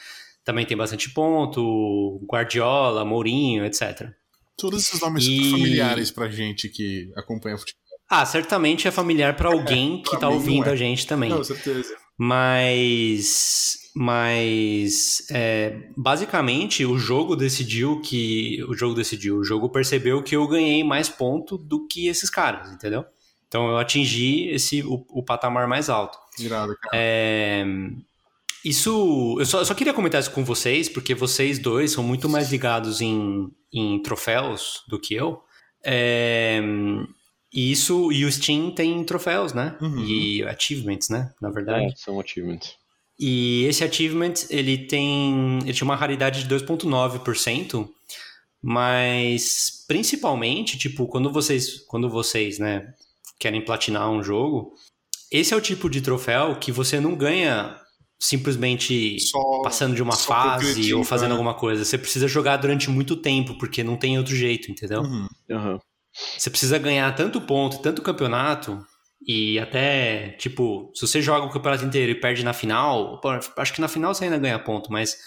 Speaker 3: Também tem bastante ponto, Guardiola, Mourinho, etc.
Speaker 4: Todos esses nomes
Speaker 3: E-
Speaker 4: familiares pra gente que acompanha futebol.
Speaker 3: Ah, certamente é familiar para alguém que tá ouvindo
Speaker 4: é.
Speaker 3: a gente também.
Speaker 4: Não, certeza.
Speaker 3: Mas, mas é, basicamente o jogo decidiu que o jogo decidiu, o jogo percebeu que eu ganhei mais ponto do que esses caras, entendeu? Então eu atingi esse o, o patamar mais alto.
Speaker 4: Irado, cara.
Speaker 3: É, isso, eu só, eu só queria comentar isso com vocês, porque vocês dois são muito mais ligados em, em troféus do que eu. É, e isso, e o Steam tem troféus, né?
Speaker 4: Uhum.
Speaker 3: E achievements, né? Na verdade.
Speaker 5: É, são achievements.
Speaker 3: E esse achievement, ele tem, ele tinha uma raridade de 2.9%, mas principalmente, tipo, quando vocês, quando vocês, né, querem platinar um jogo, esse é o tipo de troféu que você não ganha simplesmente
Speaker 4: Só,
Speaker 3: passando de uma fase ou fazendo
Speaker 4: né?
Speaker 3: alguma coisa. Você precisa jogar durante muito tempo, porque não tem outro jeito, entendeu?
Speaker 4: Uhum.
Speaker 5: Aham.
Speaker 3: Você precisa ganhar tanto ponto, tanto campeonato, e até, tipo, se você joga o campeonato inteiro e perde na final, pô, acho que na final você ainda ganha ponto, mas,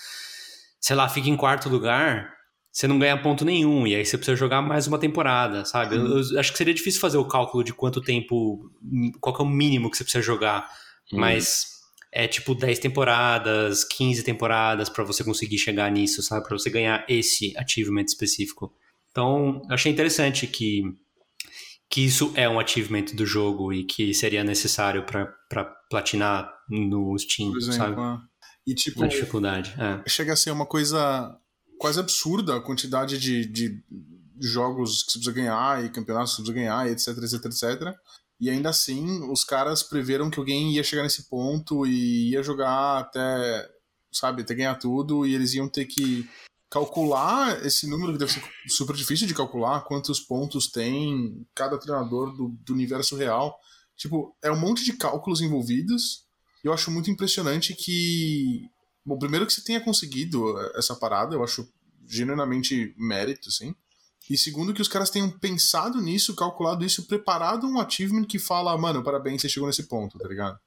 Speaker 3: sei lá, fica em quarto lugar, você não ganha ponto nenhum, e aí você precisa jogar mais uma temporada, sabe? Eu, eu acho que seria difícil fazer o cálculo de quanto tempo, qual é o mínimo que você precisa jogar,
Speaker 5: Hum.
Speaker 3: mas é tipo 10 temporadas, 15 temporadas pra você conseguir chegar nisso, sabe? Pra você ganhar esse achievement específico. Então, eu achei interessante que, que isso é um achievement do jogo e que seria necessário pra pra platinar no Steam,
Speaker 4: exemplo.
Speaker 3: sabe?
Speaker 4: né? E tipo,
Speaker 3: Na dificuldade. É.
Speaker 4: chega a ser uma coisa quase absurda a quantidade de, de jogos que você precisa ganhar e campeonatos que você precisa ganhar, etc, etc, etc. E ainda assim, os caras preveram que alguém ia chegar nesse ponto e ia jogar até, sabe, até ganhar tudo, e eles iam ter que calcular esse número que deve ser super difícil de calcular, quantos pontos tem cada treinador do, do universo real. Tipo, é um monte de cálculos envolvidos. E eu acho muito impressionante que. Bom, primeiro que você tenha conseguido essa parada, eu acho genuinamente mérito, assim. E segundo que os caras tenham pensado nisso, calculado isso, preparado um achievement que fala, mano, parabéns, você chegou nesse ponto, tá ligado?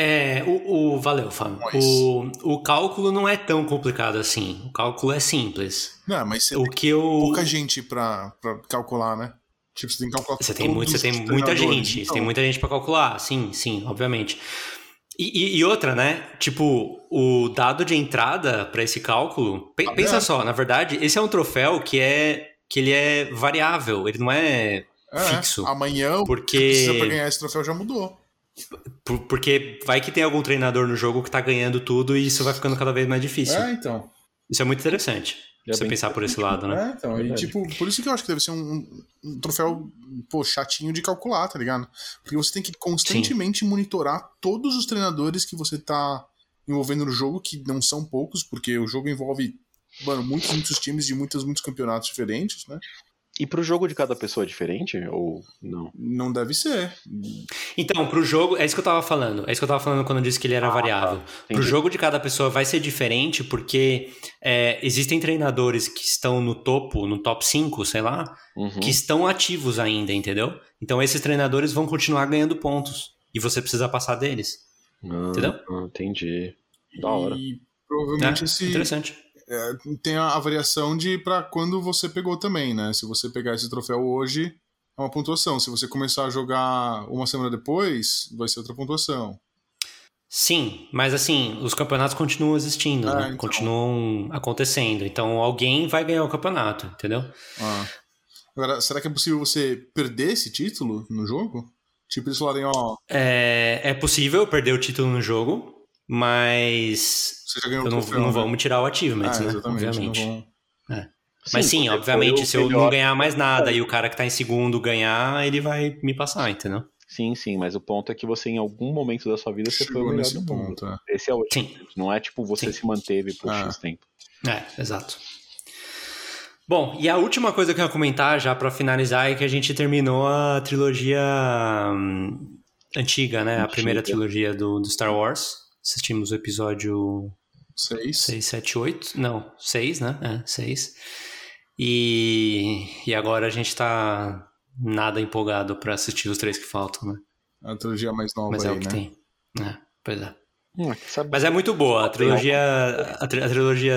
Speaker 3: É, o, o- valeu, Fábio.
Speaker 4: Mas-
Speaker 3: O, o cálculo não é tão complicado assim. O cálculo é simples.
Speaker 4: Não, mas você
Speaker 3: O que eu.
Speaker 4: pouca gente pra, pra calcular, né? Tipo, você tem que calcular
Speaker 3: Você tem, muito, você tem muita gente, você
Speaker 4: então.
Speaker 3: tem muita gente pra calcular, sim, sim, obviamente. E, e- e outra, né? Tipo, o dado de entrada pra esse cálculo, pe-
Speaker 4: Ah,
Speaker 3: pensa
Speaker 4: é.
Speaker 3: só, na verdade, esse é um troféu que é que ele é variável, ele não é
Speaker 4: É,
Speaker 3: fixo.
Speaker 4: Amanhã
Speaker 3: Porque-
Speaker 4: precisa pra ganhar esse troféu já mudou.
Speaker 3: Por- porque vai que tem algum treinador no jogo que tá ganhando tudo e isso vai ficando cada vez mais difícil.
Speaker 4: É, então.
Speaker 3: Isso é muito interessante.
Speaker 5: É
Speaker 3: você pensar por esse lado, né?
Speaker 4: É, então. E, tipo, por isso que eu acho que deve ser um, um- troféu, pô, chatinho de calcular, tá ligado? Porque você tem que constantemente monitorar todos os treinadores que você tá envolvendo no jogo, que não são poucos, porque o jogo envolve, mano, muitos, muitos times de muitos, muitos campeonatos diferentes, né?
Speaker 5: E pro jogo de cada pessoa é diferente? Ou não?
Speaker 4: Não deve ser.
Speaker 3: Então, pro jogo, é isso que eu tava falando. É isso que eu tava falando quando eu disse que ele era variável. Pro
Speaker 5: Entendi.
Speaker 3: jogo de cada pessoa vai ser diferente, porque é, existem treinadores que estão no topo, no top 5, sei lá,
Speaker 5: Uhum.
Speaker 3: que estão ativos ainda, entendeu? Então esses treinadores vão continuar ganhando pontos. E você precisa passar deles.
Speaker 5: Ah,
Speaker 3: Entendeu?
Speaker 5: ah, entendi. Da hora.
Speaker 4: E provavelmente
Speaker 3: É,
Speaker 4: esse
Speaker 3: Interessante.
Speaker 4: É, tem a, variação de pra quando você pegou também, né? Se você pegar esse troféu hoje, é uma pontuação. Se você começar a jogar uma semana depois, vai ser outra pontuação.
Speaker 3: Sim, mas assim, os campeonatos continuam existindo,
Speaker 4: Ah,
Speaker 3: né?
Speaker 4: então.
Speaker 3: Continuam acontecendo. Então alguém vai ganhar o campeonato, entendeu?
Speaker 4: Ah. Agora, será que é possível você perder esse título no jogo? Tipo, eles falarem, ó,
Speaker 3: É, é possível perder o título no jogo, mas
Speaker 4: você já ganhou
Speaker 3: eu
Speaker 4: o
Speaker 3: não,
Speaker 4: troféu,
Speaker 3: não
Speaker 4: né?
Speaker 3: vamos tirar o achievement,
Speaker 4: Ah,
Speaker 3: né?
Speaker 4: exatamente.
Speaker 3: Obviamente.
Speaker 4: Vão...
Speaker 3: Mas sim, obviamente, se eu não ganhar mais nada e o cara que tá em segundo ganhar, ele vai me passar, entendeu?
Speaker 5: Sim, sim, mas o ponto é que você, em algum momento da sua vida, você foi o
Speaker 4: Chegou
Speaker 5: melhor
Speaker 4: nesse
Speaker 5: do mundo.
Speaker 4: ponto. é.
Speaker 5: Esse é o
Speaker 3: Sim.
Speaker 5: Não é tipo você
Speaker 3: Sim.
Speaker 5: se manteve por
Speaker 4: Ah.
Speaker 5: X tempo.
Speaker 3: É, exato. Bom, e a última coisa que eu ia comentar, já pra finalizar, é que a gente terminou a trilogia hum, antiga, né? A
Speaker 5: Antiga.
Speaker 3: primeira trilogia do, do Star Wars. Assistimos o episódio
Speaker 4: Seis.
Speaker 3: 6, 7, 8. Não, 6, né? É, 6. E, e agora a gente tá nada empolgado pra assistir os três que faltam, né?
Speaker 4: A trilogia mais nova
Speaker 3: Mas é
Speaker 4: aí,
Speaker 3: o que
Speaker 4: né?
Speaker 3: tem. É, pois é.
Speaker 5: Hum,
Speaker 3: Mas é muito boa. A trilogia, a, tri- a trilogia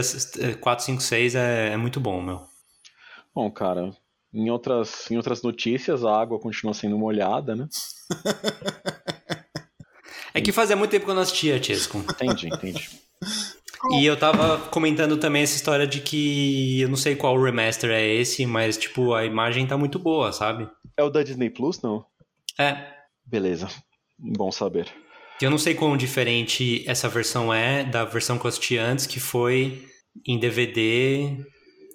Speaker 3: 4, 5, 6 é, é muito bom, meu.
Speaker 5: Bom, cara, em outras, em outras notícias, a água continua sendo molhada, né?
Speaker 3: É que fazia muito tempo que eu não assistia, Chesco.
Speaker 5: Entendi, entendi.
Speaker 3: E eu tava comentando também essa história de que eu não sei qual remaster é esse, mas, tipo, a imagem tá muito boa, sabe?
Speaker 5: É o da Disney Plus, não?
Speaker 3: É.
Speaker 5: Beleza. Bom saber.
Speaker 3: Eu não sei quão diferente essa versão é da versão que eu assisti antes, que foi em DVD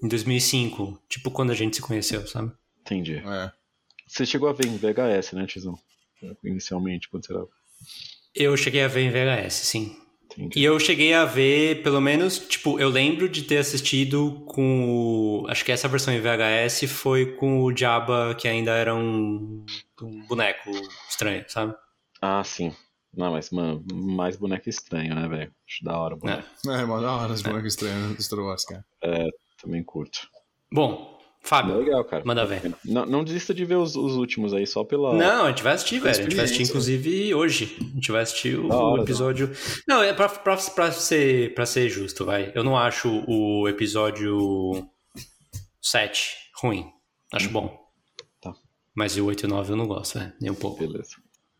Speaker 3: em 2005. Tipo, quando a gente se conheceu, sabe?
Speaker 5: Entendi.
Speaker 4: É.
Speaker 5: Você chegou a ver em VHS, né, Tizão? Inicialmente, quando você era.
Speaker 3: Eu cheguei a ver em VHS, sim.
Speaker 5: Entendi.
Speaker 3: E eu cheguei a ver, pelo menos, tipo, eu lembro de ter assistido com o. Acho que essa versão em VHS foi com o Jabba, que ainda era um, um boneco estranho, sabe?
Speaker 5: Ah, sim. Não, mas, mano, mais boneco estranho, né, velho? Acho da hora, boneco.
Speaker 3: É.
Speaker 4: É, mano, da hora as bonecas estranhas do Star Wars, cara.
Speaker 5: Também curto.
Speaker 3: Bom, Fábio,
Speaker 5: Legal, cara.
Speaker 3: manda ver.
Speaker 5: Não, não desista de ver os, os últimos aí, só pela.
Speaker 3: Não, a gente vai assistir, velho. A gente vai assistir,
Speaker 4: experiência.
Speaker 3: inclusive, hoje. A gente vai assistir o,
Speaker 5: hora,
Speaker 3: episódio. Não, é pra, pra, pra, ser, pra ser justo, vai. Eu não acho o episódio 7 ruim. Acho bom.
Speaker 5: Tá.
Speaker 3: Mas o 8 e o 9 eu não gosto, velho. Nem um pouco.
Speaker 5: Beleza.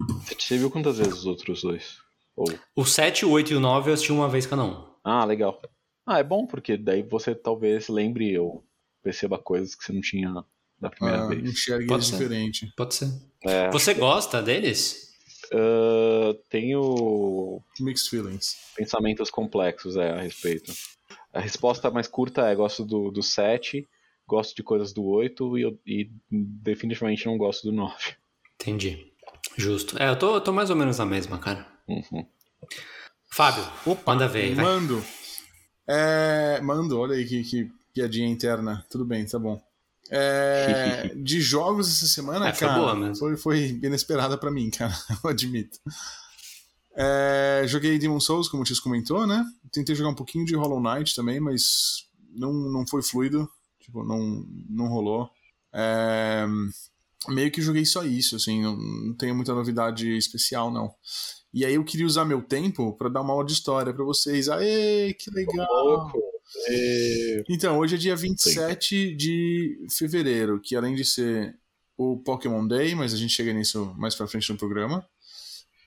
Speaker 5: Você, você viu quantas vezes os outros dois? Ou...
Speaker 3: O 7, o 8 e o 9 eu assisti uma vez cada um.
Speaker 5: Ah, legal. Ah, é bom, porque daí você talvez lembre ou perceba coisas que você não tinha da primeira
Speaker 4: Ah,
Speaker 5: vez.
Speaker 4: enxergue
Speaker 3: Pode
Speaker 4: eles
Speaker 3: ser.
Speaker 4: diferente.
Speaker 3: Pode ser.
Speaker 5: É,
Speaker 3: Você gosta deles?
Speaker 5: ah, tenho
Speaker 4: Mixed feelings.
Speaker 5: pensamentos complexos é, a respeito. A resposta mais curta é gosto do, do 7, gosto de coisas do 8 e, eu- e definitivamente não gosto do 9.
Speaker 3: Entendi. Justo. É, eu tô, eu tô mais ou menos na mesma, cara.
Speaker 5: Uhum.
Speaker 3: Fábio, manda ver.
Speaker 4: Mando. É, mando, olha aí que, que piadinha interna. Tudo bem, tá bom. É, de jogos essa semana,
Speaker 3: É, foi
Speaker 4: cara,
Speaker 3: boa mesmo.
Speaker 4: foi, foi inesperada pra mim, cara, eu admito. É, joguei Demon Souls, como o Tis comentou, né? Tentei jogar um pouquinho de Hollow Knight também, mas não, não foi fluido, tipo, não, não rolou. É, meio que joguei só isso, assim, não, não tenho muita novidade especial, não. E aí eu queria usar meu tempo pra dar uma aula de história pra vocês. Aê, que legal!
Speaker 5: Louco! E...
Speaker 4: Então, hoje é dia 27 de fevereiro, que além de ser o Pokémon Day, mas a gente chega nisso mais pra frente no programa,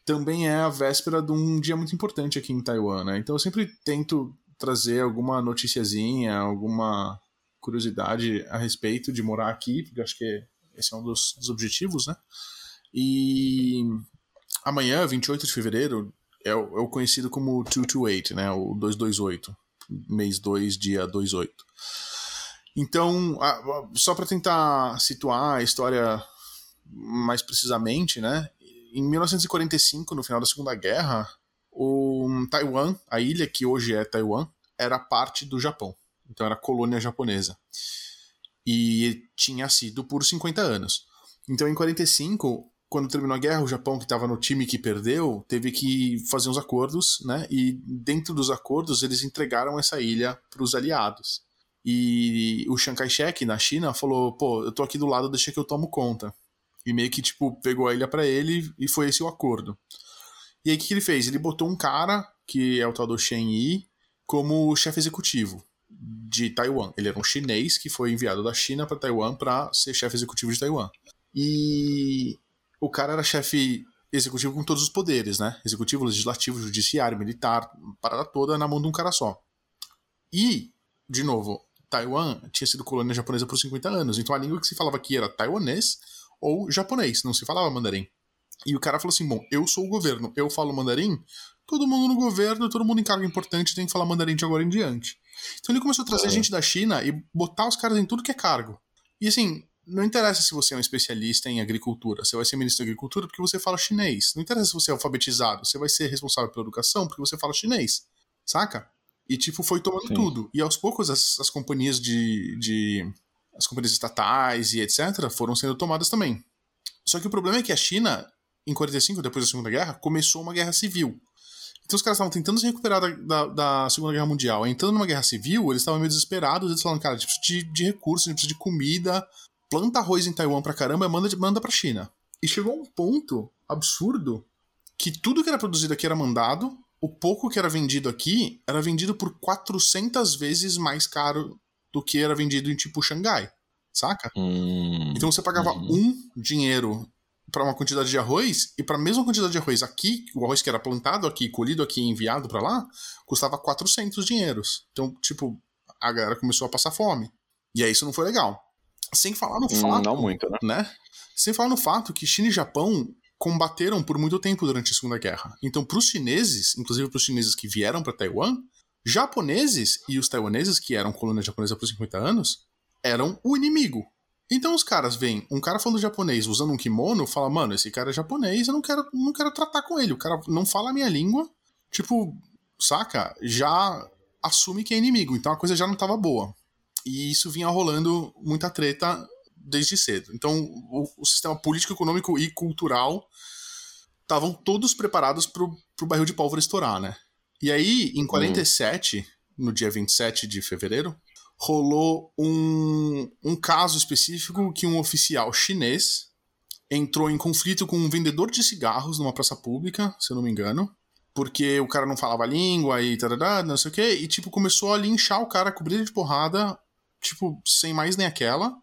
Speaker 4: também é a véspera de um dia muito importante aqui em Taiwan, né? Então eu sempre tento trazer alguma noticiazinha, alguma curiosidade a respeito de morar aqui, porque acho que esse é um dos, dos objetivos, né? E amanhã, 28 de fevereiro, é o, é o conhecido como 228, né? O 228 mês 2, dia 28. Então, a- a- só para tentar situar a história mais precisamente, né? Em 1945, no final da Segunda Guerra, o Taiwan, a ilha que hoje é Taiwan, era parte do Japão. Então era colônia japonesa. E tinha sido por 50 anos. Então em 45, quando terminou a guerra, o Japão que estava no time que perdeu, teve que fazer uns acordos, né? E dentro dos acordos eles entregaram essa ilha para os aliados. E o Chiang Kai-shek na China falou: "Pô, eu tô aqui do lado, deixa que eu tomo conta". E meio que tipo pegou a ilha para ele e foi esse o acordo. E aí o que, ele fez? Ele botou um cara que é o tal do Shen Yi como chefe executivo de Taiwan. Ele era um chinês que foi enviado da China para Taiwan para ser chefe executivo de Taiwan. E o cara era chefe executivo com todos os poderes, né? Executivo, legislativo, judiciário, militar, parada toda na mão de um cara só. E, de novo, Taiwan tinha sido colônia japonesa por 50 anos, então a língua que se falava aqui era taiwanês ou japonês, não se falava mandarim. E o cara falou assim: bom, eu sou o governo, eu falo mandarim, todo mundo no governo, todo mundo em cargo importante tem que falar mandarim de agora em diante. Então ele começou a trazer
Speaker 5: É.
Speaker 4: gente da China e botar os caras em tudo que é cargo. E assim, não interessa se você é um especialista em agricultura, você vai ser ministro da agricultura porque você fala chinês. Não interessa se você é alfabetizado, você vai ser responsável pela educação porque você fala chinês. Saca? E tipo, foi tomando
Speaker 5: Sim.
Speaker 4: tudo. E aos poucos as, as companhias de, de. as companhias estatais e etc. foram sendo tomadas também. Só que o problema é que a China, em 45, depois da Segunda Guerra, começou uma guerra civil. Então os caras estavam tentando se recuperar da, da, da Segunda Guerra Mundial. Entrando numa guerra civil, eles estavam meio desesperados. Eles falaram, cara, a gente precisa de, de recursos, a gente precisa de comida. Planta arroz em Taiwan pra caramba e manda, manda pra China. E chegou um ponto absurdo que tudo que era produzido aqui era mandado, o pouco que era vendido aqui era vendido por 400 vezes mais caro do que era vendido em tipo Xangai, saca?
Speaker 5: Hum,
Speaker 4: Então você pagava
Speaker 5: Uhum.
Speaker 4: um dinheiro para uma quantidade de arroz e para a mesma quantidade de arroz aqui, o arroz que era plantado aqui, colhido aqui e enviado para lá, custava 400 dinheiros. Então, tipo, a galera começou a passar fome. E aí isso não foi legal. Sem falar no
Speaker 5: hum,
Speaker 4: fato,
Speaker 5: não muito, né?
Speaker 4: né? Sem falar no fato que China e Japão combateram por muito tempo durante a Segunda Guerra. Então, para os chineses, inclusive para os chineses que vieram para Taiwan, japoneses e os taiwaneses que eram colônia japonesa por 50 anos eram o inimigo. Então os caras veem um cara falando japonês usando um kimono, fala, mano, esse cara é japonês, eu não quero, não quero tratar com ele. O cara não fala a minha língua, tipo, saca? Já assume que é inimigo. Então a coisa já não tava boa. E isso vinha rolando muita treta desde cedo. Então o, o sistema político, econômico e cultural estavam todos preparados pro, pro barril de pólvora estourar, né? E aí, em 47, no dia 27 de fevereiro, rolou um, um caso específico que um oficial chinês entrou em conflito com um vendedor de cigarros numa praça pública, se eu não me engano, porque o cara não falava a língua e tarará, não sei o quê, e tipo, começou a linchar o cara, cobrir de porrada, tipo, sem mais nem aquela.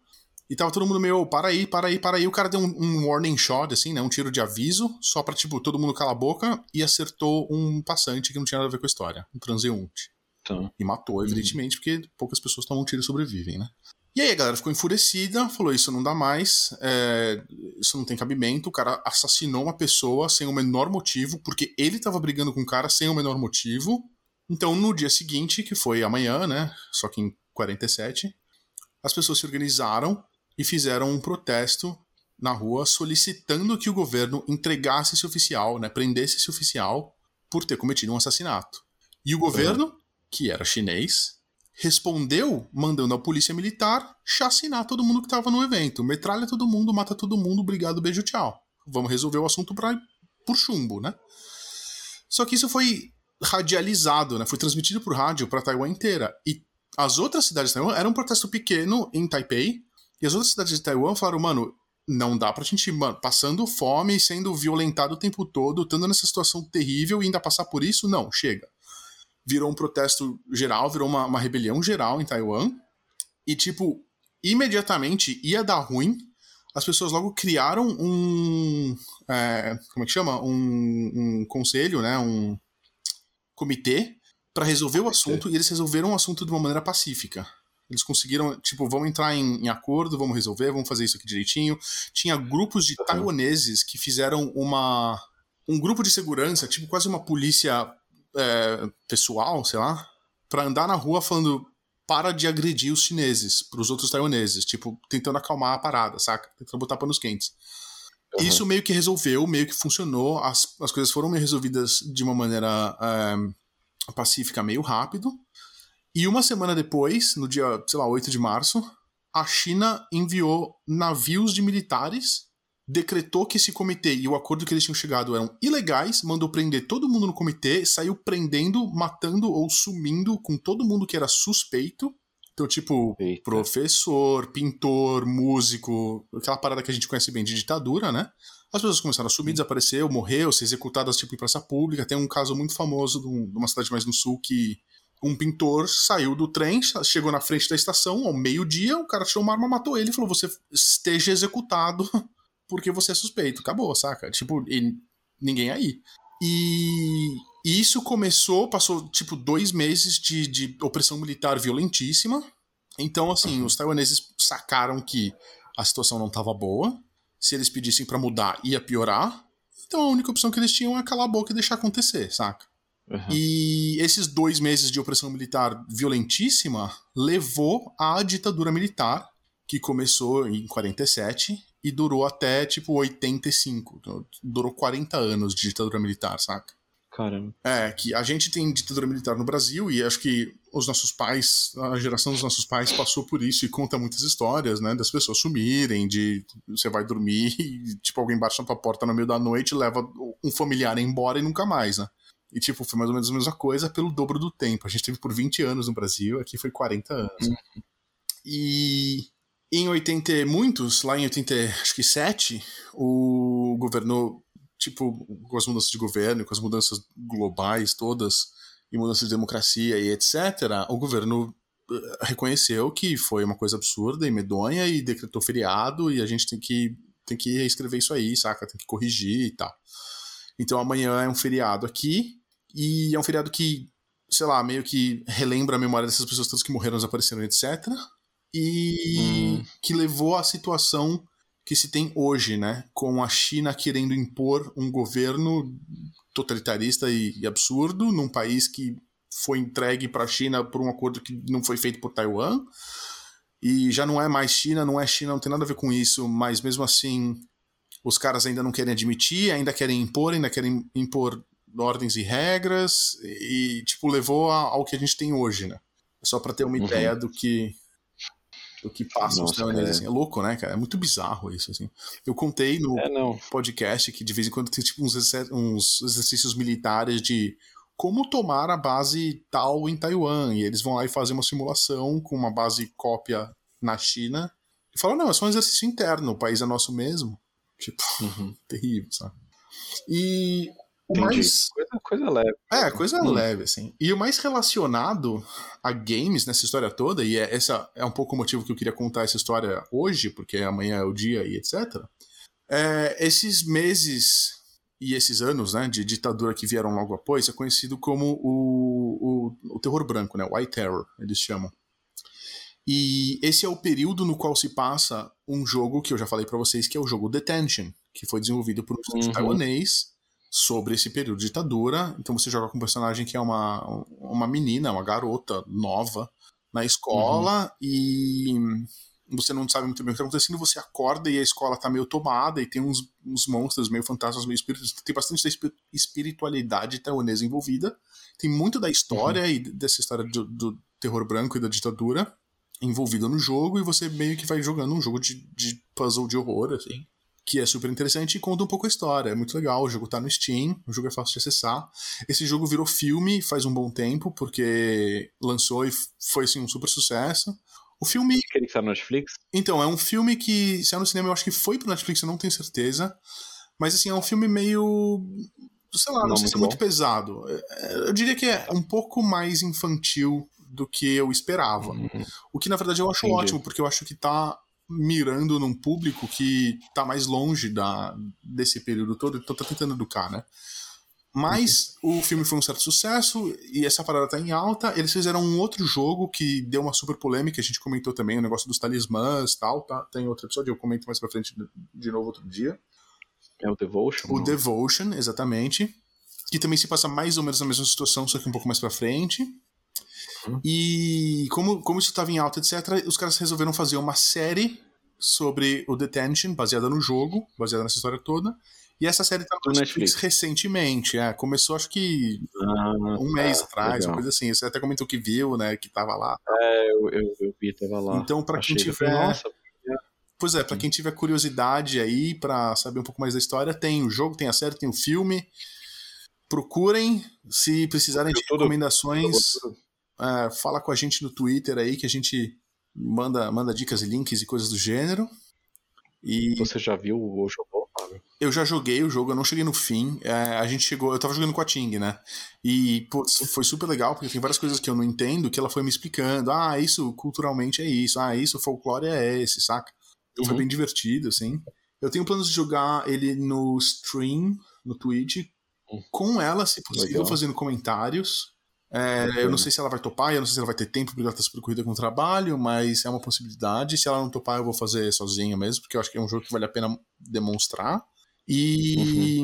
Speaker 4: E tava todo mundo meio, "Ô, para aí, para aí, para aí. O cara deu um, um warning shot, assim, né? Um tiro de aviso, só pra, tipo, todo mundo calar a boca e acertou um passante que não tinha nada a ver com a história, um transeunte.
Speaker 5: Então,
Speaker 4: E matou, evidentemente, porque poucas pessoas tomam um tiro e sobrevivem, né? E aí a galera ficou enfurecida, falou: Isso não dá mais, é, isso não tem cabimento. O cara assassinou uma pessoa sem o menor motivo, porque ele tava brigando com o cara sem o menor motivo. Então, no dia seguinte, que foi amanhã, né? Só que em 47, as pessoas se organizaram e fizeram um protesto na rua solicitando que o governo entregasse esse oficial, né? Prendesse esse oficial por ter cometido um assassinato. E o governo, que era chinês, respondeu mandando a polícia militar chacinar todo mundo que estava no evento. Metralha todo mundo, mata todo mundo, obrigado, beijo, tchau. Vamos resolver o assunto pra, por chumbo, né? Só que isso foi radializado, né? Foi transmitido por rádio para Taiwan inteira. E as outras cidades de Taiwan era um protesto pequeno em Taipei. E as outras cidades de Taiwan falaram, mano, não dá pra gente, mano, passando fome, sendo violentado o tempo todo, estando nessa situação terrível e ainda passar por isso? Não, chega virou um protesto geral, virou uma, uma rebelião geral em Taiwan. E, tipo, imediatamente ia dar ruim. As pessoas logo criaram um. é, como é que chama? Um, um conselho, né? Um comitê para resolver o assunto. E eles resolveram o assunto de uma maneira pacífica. Eles conseguiram, tipo, vamos entrar em, em acordo, vamos resolver, vamos fazer isso aqui direitinho. Tinha grupos de taiwaneses que fizeram uma. Um grupo de segurança, tipo quase uma polícia é, pessoal, sei lá, pra andar na rua falando para de agredir os chineses pros outros taiwaneses, tipo, tentando acalmar a parada, saca? Tentando botar panos quentes.
Speaker 5: Uhum.
Speaker 4: Isso meio que resolveu, meio que funcionou, as, as coisas foram resolvidas de uma maneira é, pacífica, meio rápido. E uma semana depois, no dia, sei lá, 8 de março, a China enviou navios de militares decretou que esse comitê e o acordo que eles tinham chegado eram ilegais, mandou prender todo mundo no comitê, saiu prendendo, matando ou sumindo com todo mundo que era suspeito. Então, tipo,
Speaker 5: Eita.
Speaker 4: professor, pintor, músico, aquela parada que a gente conhece bem de ditadura, né? As pessoas começaram a sumir, desaparecer, morreu, ser executadas, tipo, em praça pública. Tem um caso muito famoso de um- de uma cidade mais no sul que um pintor saiu do trem, chegou na frente da estação ao meio-dia, o cara tirou uma arma, matou ele e falou: Você esteja executado porque você é suspeito. Acabou, saca? Tipo, e ninguém aí. E, e isso começou, passou tipo dois meses de, de opressão militar violentíssima. Então, assim, os taiwaneses sacaram que a situação não estava boa. Se eles pedissem para mudar, ia piorar. Então a única opção que eles tinham é calar a boca e deixar acontecer, saca?
Speaker 5: Uhum.
Speaker 4: E esses dois meses de opressão militar violentíssima levou à ditadura militar, que começou em 47 e durou até tipo 85. Então, Durou 40 anos de ditadura militar, saca?
Speaker 5: Caramba.
Speaker 4: É, que a gente tem ditadura militar no Brasil e acho que os nossos pais, a geração dos nossos pais passou por isso e conta muitas histórias, né? Das pessoas sumirem, de você vai dormir e, tipo, alguém bate na tua porta no meio da noite, leva um familiar embora e nunca mais, né? E, tipo, foi mais ou menos a mesma coisa pelo dobro do tempo. A gente teve por 20 anos no Brasil, aqui foi 40 anos. E em 80 e muitos, lá em 87, o governo, tipo, com as mudanças de governo, com as mudanças globais todas, e mudanças de democracia e etc., o governo eh, reconheceu que foi uma coisa absurda e medonha e decretou feriado e a gente tem que, tem que reescrever isso aí, saca? Tem que corrigir e tal. Então amanhã é um feriado aqui e é um feriado que, sei lá, meio que relembra a memória dessas pessoas todas que morreram, desapareceram, etc. E que levou à situação que se tem hoje, né? Com a China querendo impor um governo totalitarista e, e absurdo num país que foi entregue para a China por um acordo que não foi feito por Taiwan. E já não é mais China, não é China, não tem nada a ver com isso, mas mesmo assim os caras ainda não querem admitir, ainda querem impor, ainda querem impor ordens e regras, e tipo, levou ao que a gente tem hoje, né? Só para ter uma
Speaker 5: Uhum.
Speaker 4: ideia do que do que passa os
Speaker 5: Nossa,
Speaker 4: taiwaneses.
Speaker 5: é.
Speaker 4: assim. É louco, né, cara? É muito bizarro isso, assim. Eu contei no,
Speaker 5: É, não.
Speaker 4: podcast que de vez em quando tem tipo uns, exer- uns exercícios militares de como tomar a base tal em Taiwan. E eles vão lá e fazem uma simulação com uma base cópia na China. E falam, não, é só um exercício interno, o país é nosso mesmo. Tipo,
Speaker 5: Uhum.
Speaker 4: terrível, sabe? E
Speaker 5: Entendi.
Speaker 4: mais.
Speaker 5: Coisa, coisa leve.
Speaker 4: É, coisa
Speaker 5: Hum.
Speaker 4: leve, assim. E o mais relacionado a games nessa história toda, e é, essa é um pouco o motivo que eu queria contar essa história hoje, porque amanhã é o dia e etc. É, esses meses e esses anos né, de ditadura que vieram logo após é conhecido como o, o, o terror branco, né? White Terror, eles chamam. E esse é o período no qual se passa um jogo que eu já falei pra vocês, que é o jogo Detention, que foi desenvolvido por um
Speaker 5: Uhum.
Speaker 4: taiwanês sobre esse período de ditadura. Então você joga com um personagem que é uma, uma menina, uma garota nova na escola e você não sabe muito bem o que está acontecendo, você acorda e a escola tá meio tomada e tem uns, uns monstros meio fantasmas, meio espíritos. Tem bastante da espi- espiritualidade taiwanesa envolvida. Tem muito da história e dessa história do, do terror branco e da ditadura envolvida no jogo e você meio que vai jogando um jogo de, de puzzle de horror, assim que é super interessante e conta um pouco a história. É muito legal, o jogo tá no Steam, o jogo é fácil de acessar. Esse jogo virou filme faz um bom tempo, porque lançou e foi assim, um super sucesso. O filme.
Speaker 5: Que tá no Netflix?
Speaker 4: Então, é um filme que saiu no cinema, eu acho que foi pro Netflix, eu não tenho certeza. Mas assim, é um filme meio. Sei lá, não,
Speaker 5: Não
Speaker 4: sei se é
Speaker 5: muito
Speaker 4: pesado. É, Eu diria que é um pouco mais infantil do que eu esperava. O que na verdade eu acho
Speaker 5: Entendi.
Speaker 4: ótimo, porque eu acho que tá mirando num público que tá mais longe da, desse período todo, então tá tentando educar, né? Mas o filme foi um certo sucesso e essa parada tá em alta. Eles fizeram um outro jogo que deu uma super polêmica, a gente comentou também, o negócio dos talismãs e tal, tá? Tem outro episódio, eu comento mais pra frente de novo outro dia.
Speaker 5: É o Devotion?
Speaker 4: O
Speaker 5: não?
Speaker 4: Devotion, exatamente. Que também se passa mais ou menos na mesma situação, só que um pouco mais pra frente.
Speaker 5: Uhum.
Speaker 4: E como, como isso estava em alta, etc., os caras resolveram fazer uma série sobre o Detention, baseada no jogo, baseada nessa história toda. E essa série tá no Netflix,
Speaker 5: Netflix.
Speaker 4: recentemente. É, começou acho que
Speaker 5: Ah,
Speaker 4: um mês
Speaker 5: tá,
Speaker 4: atrás,
Speaker 5: legal.
Speaker 4: uma coisa assim. Você até comentou que viu, né? Que tava lá.
Speaker 5: É, eu, eu, eu vi, tava lá.
Speaker 4: Então, pra quem tiver.
Speaker 5: falei, Nossa,
Speaker 4: Pois é, pra quem tiver curiosidade aí, pra saber um pouco mais da história, tem o jogo, tem a série, tem o filme. Procurem. Se precisarem de
Speaker 5: Tudo.
Speaker 4: É, fala com a gente no Twitter aí, que a gente manda, manda dicas e links e coisas do gênero. E
Speaker 5: você já viu o jogo, Fábio?
Speaker 4: eu já joguei o jogo, eu não cheguei no fim. É, a gente chegou, eu tava jogando com a Ting, né? E putz, foi super legal, porque tem várias coisas que eu não entendo que ela foi me explicando. Ah, isso culturalmente é isso. Ah, isso folclore é esse, saca? Então foi
Speaker 5: Uhum.
Speaker 4: bem divertido, assim. Eu tenho planos de jogar ele no stream no Twitch, com ela, se possível,
Speaker 5: Legal.
Speaker 4: fazendo comentários. É, eu não sei se ela vai topar, eu não sei se ela vai ter tempo, porque ela tá super corrida com o trabalho, mas é uma possibilidade. Se ela não topar, eu vou fazer sozinha mesmo, porque eu acho que é um jogo que vale a pena demonstrar. E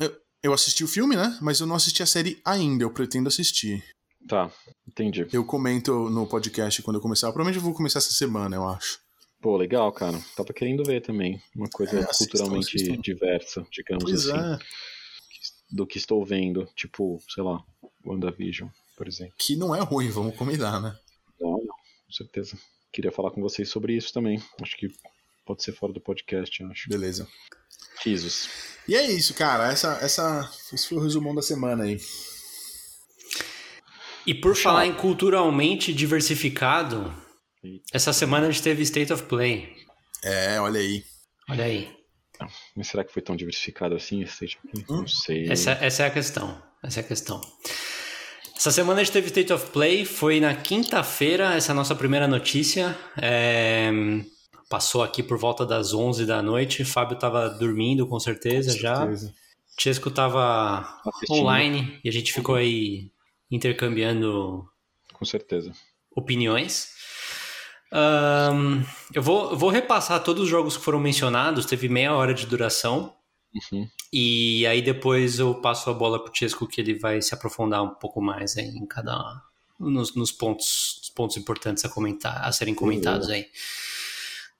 Speaker 4: eu, eu assisti o filme, né? Mas eu não assisti a série ainda, eu pretendo assistir.
Speaker 5: Tá, entendi.
Speaker 4: Eu comento no podcast quando eu começar. Provavelmente eu vou começar essa semana, eu acho.
Speaker 5: Pô, legal, cara. Tava querendo ver também. Uma coisa
Speaker 4: É, assistam,
Speaker 5: culturalmente
Speaker 4: assistam.
Speaker 5: diversa, digamos
Speaker 4: Pois
Speaker 5: assim.
Speaker 4: é.
Speaker 5: Do que estou vendo. Tipo, sei lá, WandaVision, por exemplo.
Speaker 4: Que não é ruim, vamos combinar, né?
Speaker 5: Não, não, com certeza. Queria falar com vocês sobre isso também. Acho que pode ser fora do podcast, acho.
Speaker 4: Beleza.
Speaker 5: Jesus.
Speaker 4: E é isso, cara. Essa, essa, esse foi o resumão da semana aí.
Speaker 3: E por falar em culturalmente diversificado, essa semana a gente teve State of Play.
Speaker 4: É, olha aí.
Speaker 3: Olha aí.
Speaker 5: Mas será que foi tão diversificado assim esse State of Play? Não sei.
Speaker 3: Essa, essa é a questão. Essa é a questão. Essa semana a gente teve State of Play, foi na quinta-feira, essa é nossa primeira notícia. É, Passou aqui por volta das 11 da noite. Fábio tava dormindo, com certeza, já.
Speaker 4: Certeza.
Speaker 3: Chesco tava
Speaker 5: Assistindo.
Speaker 3: online e a gente ficou aí intercambiando
Speaker 5: Com certeza.
Speaker 3: opiniões. Ahn, eu, vou, eu vou repassar todos os jogos que foram mencionados, teve meia hora de duração.
Speaker 5: Uhum.
Speaker 3: E aí depois eu passo a bola pro Chesco que ele vai se aprofundar um pouco mais aí em cada nos, nos pontos, nos pontos importantes a comentar, a serem comentados aí.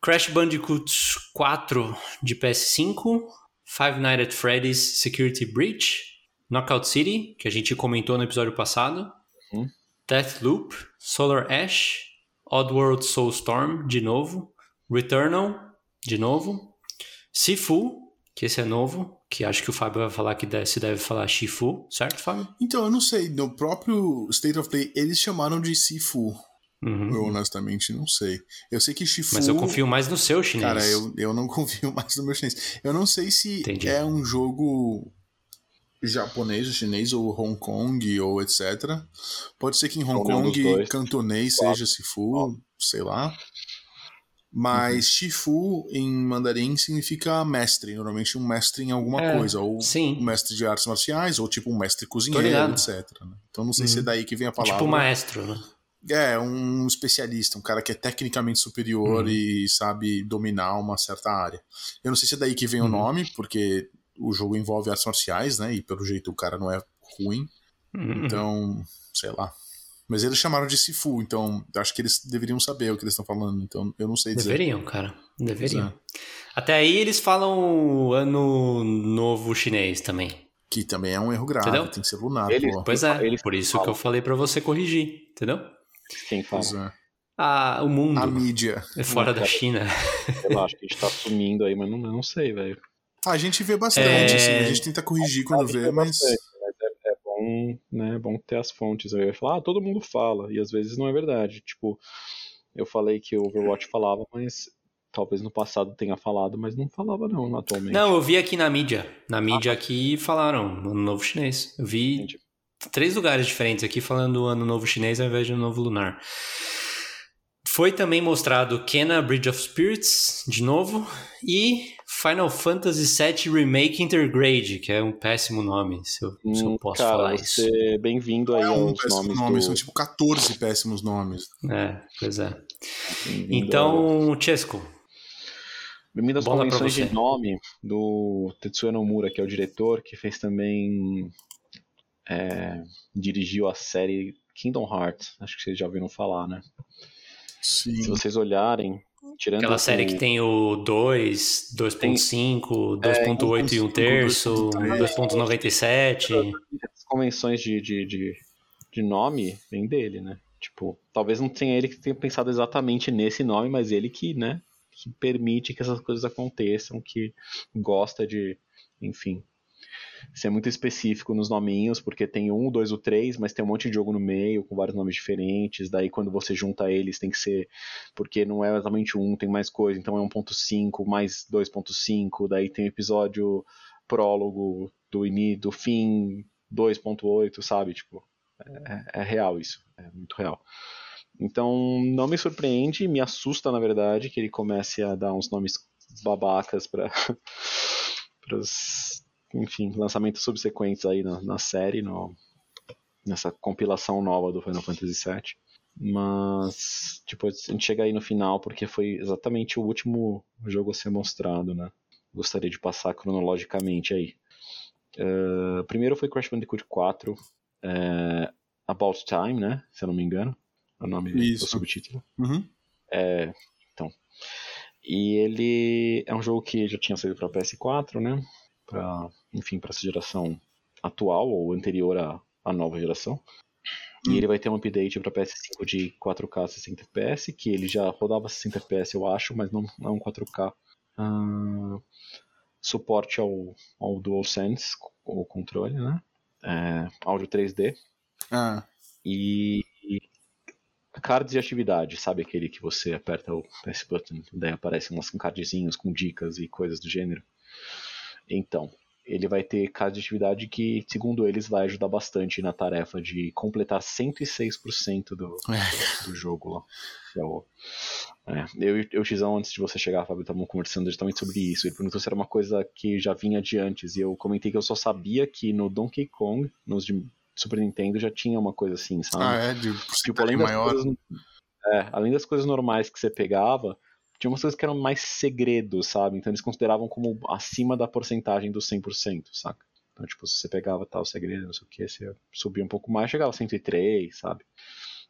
Speaker 3: Crash Bandicoot 4 de PS5, Five Nights at Freddy's Security Breach, Knockout City, que a gente comentou no episódio passado,
Speaker 5: Uhum.
Speaker 3: Deathloop, Solar Ash, Oddworld Soulstorm de novo, Returnal de novo, Sifu, que esse é novo, que acho que o Fábio vai falar que se deve falar Shifu, certo, Fábio?
Speaker 4: Então, eu não sei. No próprio State of Play, eles chamaram de Sifu.
Speaker 3: Uhum.
Speaker 4: Eu honestamente não sei. Eu sei que Shifu.
Speaker 3: Mas eu confio mais no seu chinês.
Speaker 4: Cara, eu, eu não confio mais no meu chinês. Eu não sei se
Speaker 3: Entendi.
Speaker 4: é um jogo japonês, ou chinês, ou Hong Kong, ou etc. Pode ser que em Hong Kong, cantonês seja Sifu, sei lá. Mas
Speaker 3: Uhum.
Speaker 4: Shifu em mandarim significa mestre, normalmente um mestre em alguma
Speaker 3: É,
Speaker 4: coisa, ou
Speaker 3: sim.
Speaker 4: um mestre de artes marciais, ou tipo um mestre cozinheiro, etc. né? Então não sei se é daí que vem a palavra.
Speaker 3: Tipo maestro, né?
Speaker 4: É, um especialista, um cara que é tecnicamente superior
Speaker 3: Uhum.
Speaker 4: e sabe dominar uma certa área. Eu não sei se é daí que vem o
Speaker 3: Uhum.
Speaker 4: nome, porque o jogo envolve artes marciais, né? E pelo jeito o cara não é ruim,
Speaker 3: Uhum.
Speaker 4: então, sei lá. Mas eles chamaram de Sifu, então eu acho que eles deveriam saber o que eles estão falando, então eu não sei dizer.
Speaker 3: Deveriam, cara. Deveriam.
Speaker 4: Pois
Speaker 3: Até aí eles falam ano novo chinês também.
Speaker 4: Que também é um erro grave,
Speaker 3: Entendeu?
Speaker 4: tem que ser lunar,
Speaker 5: Eles-
Speaker 4: pô.
Speaker 3: Pois é,
Speaker 5: Eles
Speaker 3: por isso
Speaker 5: falam.
Speaker 3: que eu falei pra você corrigir, entendeu?
Speaker 5: Quem fala?
Speaker 4: Pois é.
Speaker 3: Ah, o mundo
Speaker 4: A mídia.
Speaker 3: é fora
Speaker 5: Não,
Speaker 3: da
Speaker 5: cara.
Speaker 3: China.
Speaker 5: Lá, acho que a gente tá sumindo aí, mas não, não sei, velho.
Speaker 4: Ah, a gente vê bastante,
Speaker 3: É.
Speaker 4: assim, a gente tenta corrigir quando vê, mas.
Speaker 5: bastante, mas é, é bom, né? É bom ter as fontes. Eu ia falar, ah, todo mundo fala, e às vezes não é verdade. Tipo, eu falei que o Overwatch falava, mas talvez no passado tenha falado, mas não falava não, atualmente.
Speaker 3: Não, eu vi aqui na mídia. Na mídia aqui falaram ano novo chinês. Eu vi
Speaker 5: Entendi.
Speaker 3: três lugares diferentes aqui falando ano novo chinês ao invés de ano novo lunar. Foi também mostrado Kena Bridge of Spirits, de novo, e Final Fantasy VII Remake Intergrade, que é um péssimo nome, se eu, se eu
Speaker 5: Hum,
Speaker 3: posso
Speaker 5: cara,
Speaker 3: falar isso.
Speaker 5: é bem-vindo aí
Speaker 4: É um
Speaker 5: aos
Speaker 4: péssimo
Speaker 5: nomes
Speaker 4: nome,
Speaker 5: do...
Speaker 4: são tipo 14 péssimos nomes.
Speaker 3: É, pois é. Então, Chesco,
Speaker 5: Bem-vindo às convenções de nome do Tetsuya Nomura, que é o diretor, que fez também. é, dirigiu a série Kingdom Hearts. Acho que vocês já ouviram falar, né?
Speaker 4: Sim.
Speaker 5: Se vocês olharem, tirando.
Speaker 3: aquela série
Speaker 5: o-
Speaker 3: que tem o 2, 2.5, 2.8 e 1 terço, 2.97.
Speaker 5: As convenções de, de, de, de nome vem dele, né? Tipo, talvez não tenha ele que tenha pensado exatamente nesse nome, mas ele que, né? Que permite que essas coisas aconteçam, que gosta de, enfim, ser muito específico nos nominhos, porque tem um, dois ou três, mas tem um monte de jogo no meio com vários nomes diferentes. Daí quando você junta eles tem que ser porque não é exatamente um, tem mais coisa, então é 1.5 mais 2.5, daí tem o episódio prólogo do ini, do fim 2.8, sabe? Tipo, é, é real isso, é muito real. Então não me surpreende, me assusta na verdade que ele comece a dar uns nomes babacas para os enfim, lançamentos subsequentes aí na, na série, no, nessa compilação nova do Final Fantasy VII. Mas, tipo, a gente chega aí no final porque foi exatamente o último jogo a ser mostrado, né? Gostaria de passar cronologicamente aí. Uh, primeiro foi Crash Bandicoot 4, uh, About Time, né? Se eu não me engano. É o nome
Speaker 4: Isso.
Speaker 5: do subtítulo.
Speaker 4: Uhum.
Speaker 5: É, então. E ele é um jogo que já tinha saído para PS4, né? Pra, enfim, para essa geração atual ou anterior à, à nova geração. E
Speaker 4: Hum.
Speaker 5: ele vai ter um update para PS5 de 4K 60 FPS, que ele já rodava 60 FPS, eu acho, mas não, não é um 4K. Ah, suporte ao, ao DualSense, o controle, né? É, áudio 3D.
Speaker 4: Ah,
Speaker 5: E e cards de atividade, sabe aquele que você aperta o PS Button, daí aparecem uns cardzinhos com dicas e coisas do gênero. Então, ele vai ter cards de atividade que, segundo eles, vai ajudar bastante na tarefa de completar 106% do, do jogo lá. É o- é, eu e o Tizão, antes de você chegar, Fábio, estavam conversando justamente sobre isso. Ele perguntou se era uma coisa que já vinha de antes. E eu comentei que eu só sabia que no Donkey Kong, nos de Super Nintendo, já tinha uma coisa assim, sabe?
Speaker 4: ah é, de
Speaker 5: Tipo, além das,
Speaker 4: maior.
Speaker 5: coisas, é, além das coisas normais que você pegava, tinha umas coisas que eram mais segredos, sabe? Então eles consideravam como acima da porcentagem dos 100%, saca? Então, tipo, se você pegava tal segredo, não sei o que, você subia um pouco mais, chegava a 103, sabe?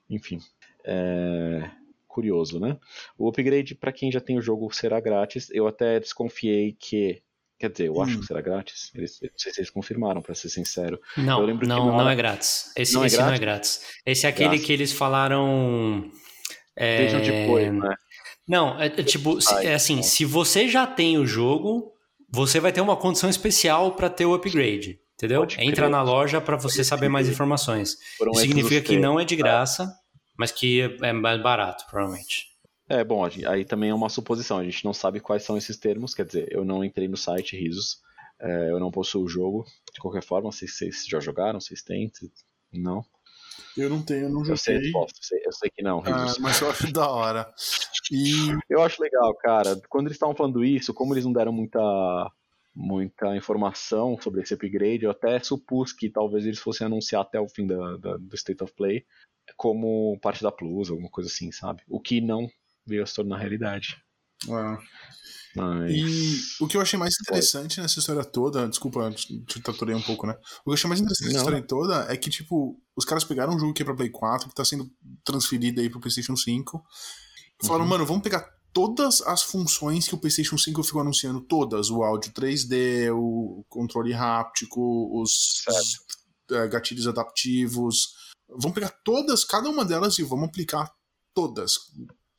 Speaker 5: Enfim. É... Curioso, né? O upgrade, pra quem já tem o jogo, será grátis. Eu até desconfiei que. Quer dizer, eu acho
Speaker 4: Hum.
Speaker 5: que será grátis. Eles, não sei se eles confirmaram, pra ser sincero.
Speaker 3: Não, não,
Speaker 5: na
Speaker 3: não
Speaker 5: hora-
Speaker 3: é grátis. Esse
Speaker 5: Não é
Speaker 3: esse não é
Speaker 5: grátis?
Speaker 3: grátis. Esse é aquele
Speaker 5: Grátis.
Speaker 3: que eles falaram. é,
Speaker 5: onde foi, né?
Speaker 3: Não, é, é tipo, se- é assim, se você já tem o jogo, você vai ter uma condição especial para ter o upgrade, entendeu?
Speaker 5: Pode
Speaker 3: Entra
Speaker 5: crer.
Speaker 3: na loja para você
Speaker 5: Pode
Speaker 3: saber mais
Speaker 5: crer.
Speaker 3: informações.
Speaker 5: Foram
Speaker 3: Isso significa que não é de graça, mas que é mais barato, provavelmente.
Speaker 5: É, bom, aí também é uma suposição, a gente não sabe quais são esses termos, quer dizer, eu não entrei no site Risos, é, eu não possuo o jogo, de qualquer forma, se vocês já jogaram, vocês têm, se- não?
Speaker 4: Eu não tenho, eu não
Speaker 5: Eu sei
Speaker 4: joguei.
Speaker 5: resposta, eu sei, eu sei que não,
Speaker 4: Ah, mas eu acho da hora. E
Speaker 5: Eu acho legal, cara, quando eles estavam falando isso, como eles não deram muita, muita informação sobre esse upgrade, eu até supus que talvez eles fossem anunciar até o fim da, da- do State of Play como parte da Plus, alguma coisa assim, sabe? O que não veio a se tornar realidade.
Speaker 4: ah,
Speaker 5: Mas...
Speaker 4: E o que eu achei mais interessante nessa história toda, desculpa, te taturei um pouco, né? O que eu achei mais interessante nessa história toda é que, tipo, os caras pegaram um jogo que é pra Play 4, que tá sendo transferido aí pro PlayStation 5, e falaram,
Speaker 5: Uhum.
Speaker 4: mano, vamos pegar todas as funções que o PlayStation 5 ficou anunciando, todas, o áudio 3D, o controle háptico, os, os, eh, gatilhos adaptivos, vamos pegar todas, cada uma delas e vamos aplicar todas.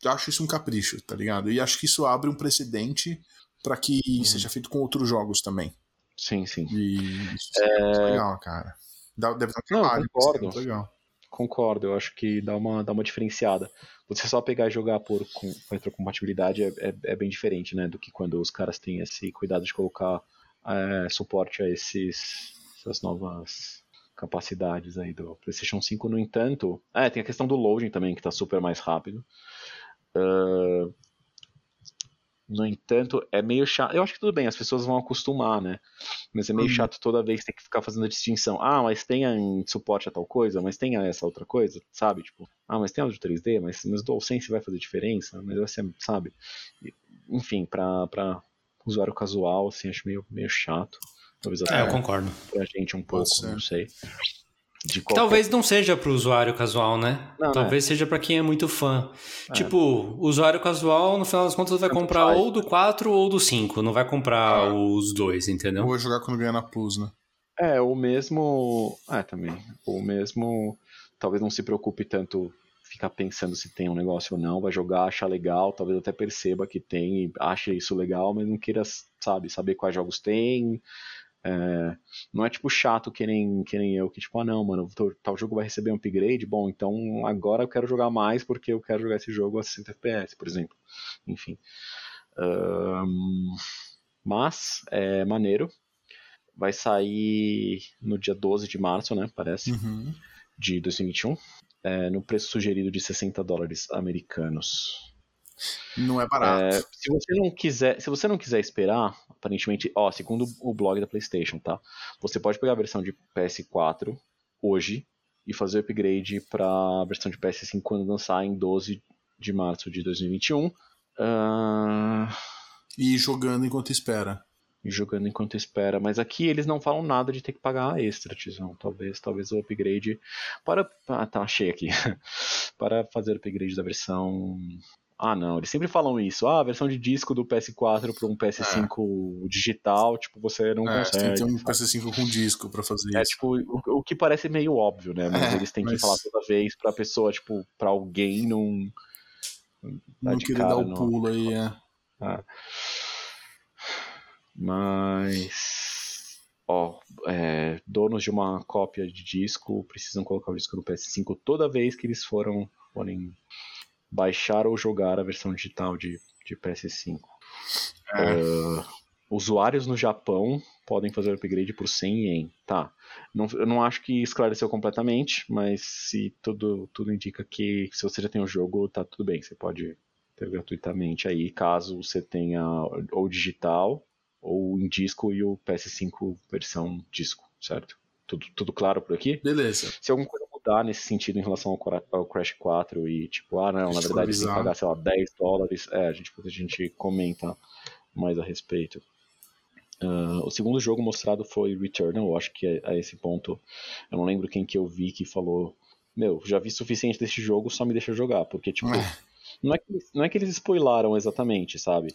Speaker 4: Eu acho isso um capricho, tá ligado? E acho que isso abre um precedente pra que
Speaker 5: Uhum.
Speaker 4: seja feito com outros jogos também.
Speaker 5: Sim, sim.
Speaker 4: E isso é muito legal, cara. Deve dar
Speaker 5: Não,
Speaker 4: trabalho,
Speaker 5: concordo.
Speaker 4: é muito legal.
Speaker 5: Concordo, eu acho que dá uma, dá uma diferenciada. Você só pegar e jogar por com retrocompatibilidade é, é, é bem diferente, né? Do que quando os caras têm esse cuidado de colocar é, suporte a esses, essas novas capacidades aí do PlayStation 5. No entanto, é, tem a questão do loading também, que tá super mais rápido. Ah, no entanto, é meio chato. Eu acho que tudo bem, as pessoas vão acostumar, né? Mas é meio
Speaker 4: Uhum.
Speaker 5: chato toda vez ter que ficar fazendo a distinção. Ah, mas tem suporte a tal coisa, mas tem essa outra coisa, sabe? Tipo, ah, mas tem áudio 3D, mas, mas DualSense vai fazer diferença, mas vai ser, sabe? Enfim, pra, pra usuário casual, assim, acho meio, meio chato. Talvez até
Speaker 3: É, eu concordo.
Speaker 5: pra gente um pouco, não sei. De qualquer-
Speaker 3: Talvez não seja para o usuário casual, né?
Speaker 5: Não,
Speaker 3: Talvez seja para quem é muito fã.
Speaker 5: É.
Speaker 3: Tipo, o usuário casual, no final das contas, vai
Speaker 5: Tanto
Speaker 3: comprar
Speaker 5: faz.
Speaker 3: ou do 4 ou do 5. Não vai comprar
Speaker 4: Ah.
Speaker 3: os dois,
Speaker 4: Eu
Speaker 3: entendeu?
Speaker 4: vou jogar quando ganhar na Plus, né?
Speaker 5: É, o mesmo. É, também. O mesmo. Talvez não se preocupe tanto ficar pensando se tem um negócio ou não, vai jogar, achar legal, talvez até perceba que tem e ache isso legal, mas não queira, sabe, saber quais jogos tem. É, não é tipo chato que nem, que nem eu, que tipo, ah não, mano, tal- tal jogo vai receber um upgrade, bom, então agora eu quero jogar mais porque eu quero jogar esse jogo a 60 FPS, por exemplo. Enfim. Ahn, mas, é maneiro. Vai sair no dia 12 de março, né? Parece,
Speaker 4: Uhum.
Speaker 5: de 2021. é, no preço sugerido de 60 dólares americanos.
Speaker 4: Não é barato.
Speaker 5: É, se você não quiser, se você não quiser esperar aparentemente, ó, segundo o blog da PlayStation, tá? Você pode pegar a versão de PS4 hoje e fazer o upgrade para a versão de PS5 quando lançar em 12 de março de 2021. Uh...
Speaker 4: E jogando enquanto espera.
Speaker 5: E jogando enquanto espera. Mas aqui eles não falam nada de ter que pagar extra, Tizão. Talvez, talvez o upgrade. Para. Ah, tá, achei aqui. para fazer o upgrade da versão ah, não, eles sempre falam isso. Ah, a versão de disco do PS4 para um PS5 é. digital, tipo, você não é, consegue.
Speaker 4: Tem que ter um PS5 com disco para fazer
Speaker 5: é,
Speaker 4: isso.
Speaker 5: É, tipo, o, o, que parece meio óbvio, né? Mas é, eles têm mas... que falar toda vez pra pessoa, tipo, pra alguém não.
Speaker 4: Não querer dar o não. pulo aí, é. Ah.
Speaker 5: Mas. Ó, é, donos de uma cópia de disco precisam colocar o disco no PS5 toda vez que eles foram forem baixar ou jogar a versão digital de, de PS5. É. Uh, usuários no Japão podem fazer o upgrade por 100 ien. Tá. Não, eu não acho que esclareceu completamente, mas se tudo, tudo indica que se você já tem o jogo, tá tudo bem. Você pode ter gratuitamente aí, caso você tenha ou digital ou em disco e o PS5 versão disco, certo? Tudo, tudo claro por aqui?
Speaker 4: Beleza.
Speaker 5: Se alguma coisa mudar nesse sentido em relação ao, Crash 4 e tipo, ah, não, na verdade que pagar, sei lá, 10 dólares, é, a gente, a gente comenta mais a respeito. Uh, o segundo jogo mostrado foi Returnal, eu acho que a, a esse ponto eu não lembro quem que eu vi que falou meu, já vi suficiente desse jogo, só me deixa jogar, porque tipo, é. não, é que, não é que eles spoilaram exatamente, sabe?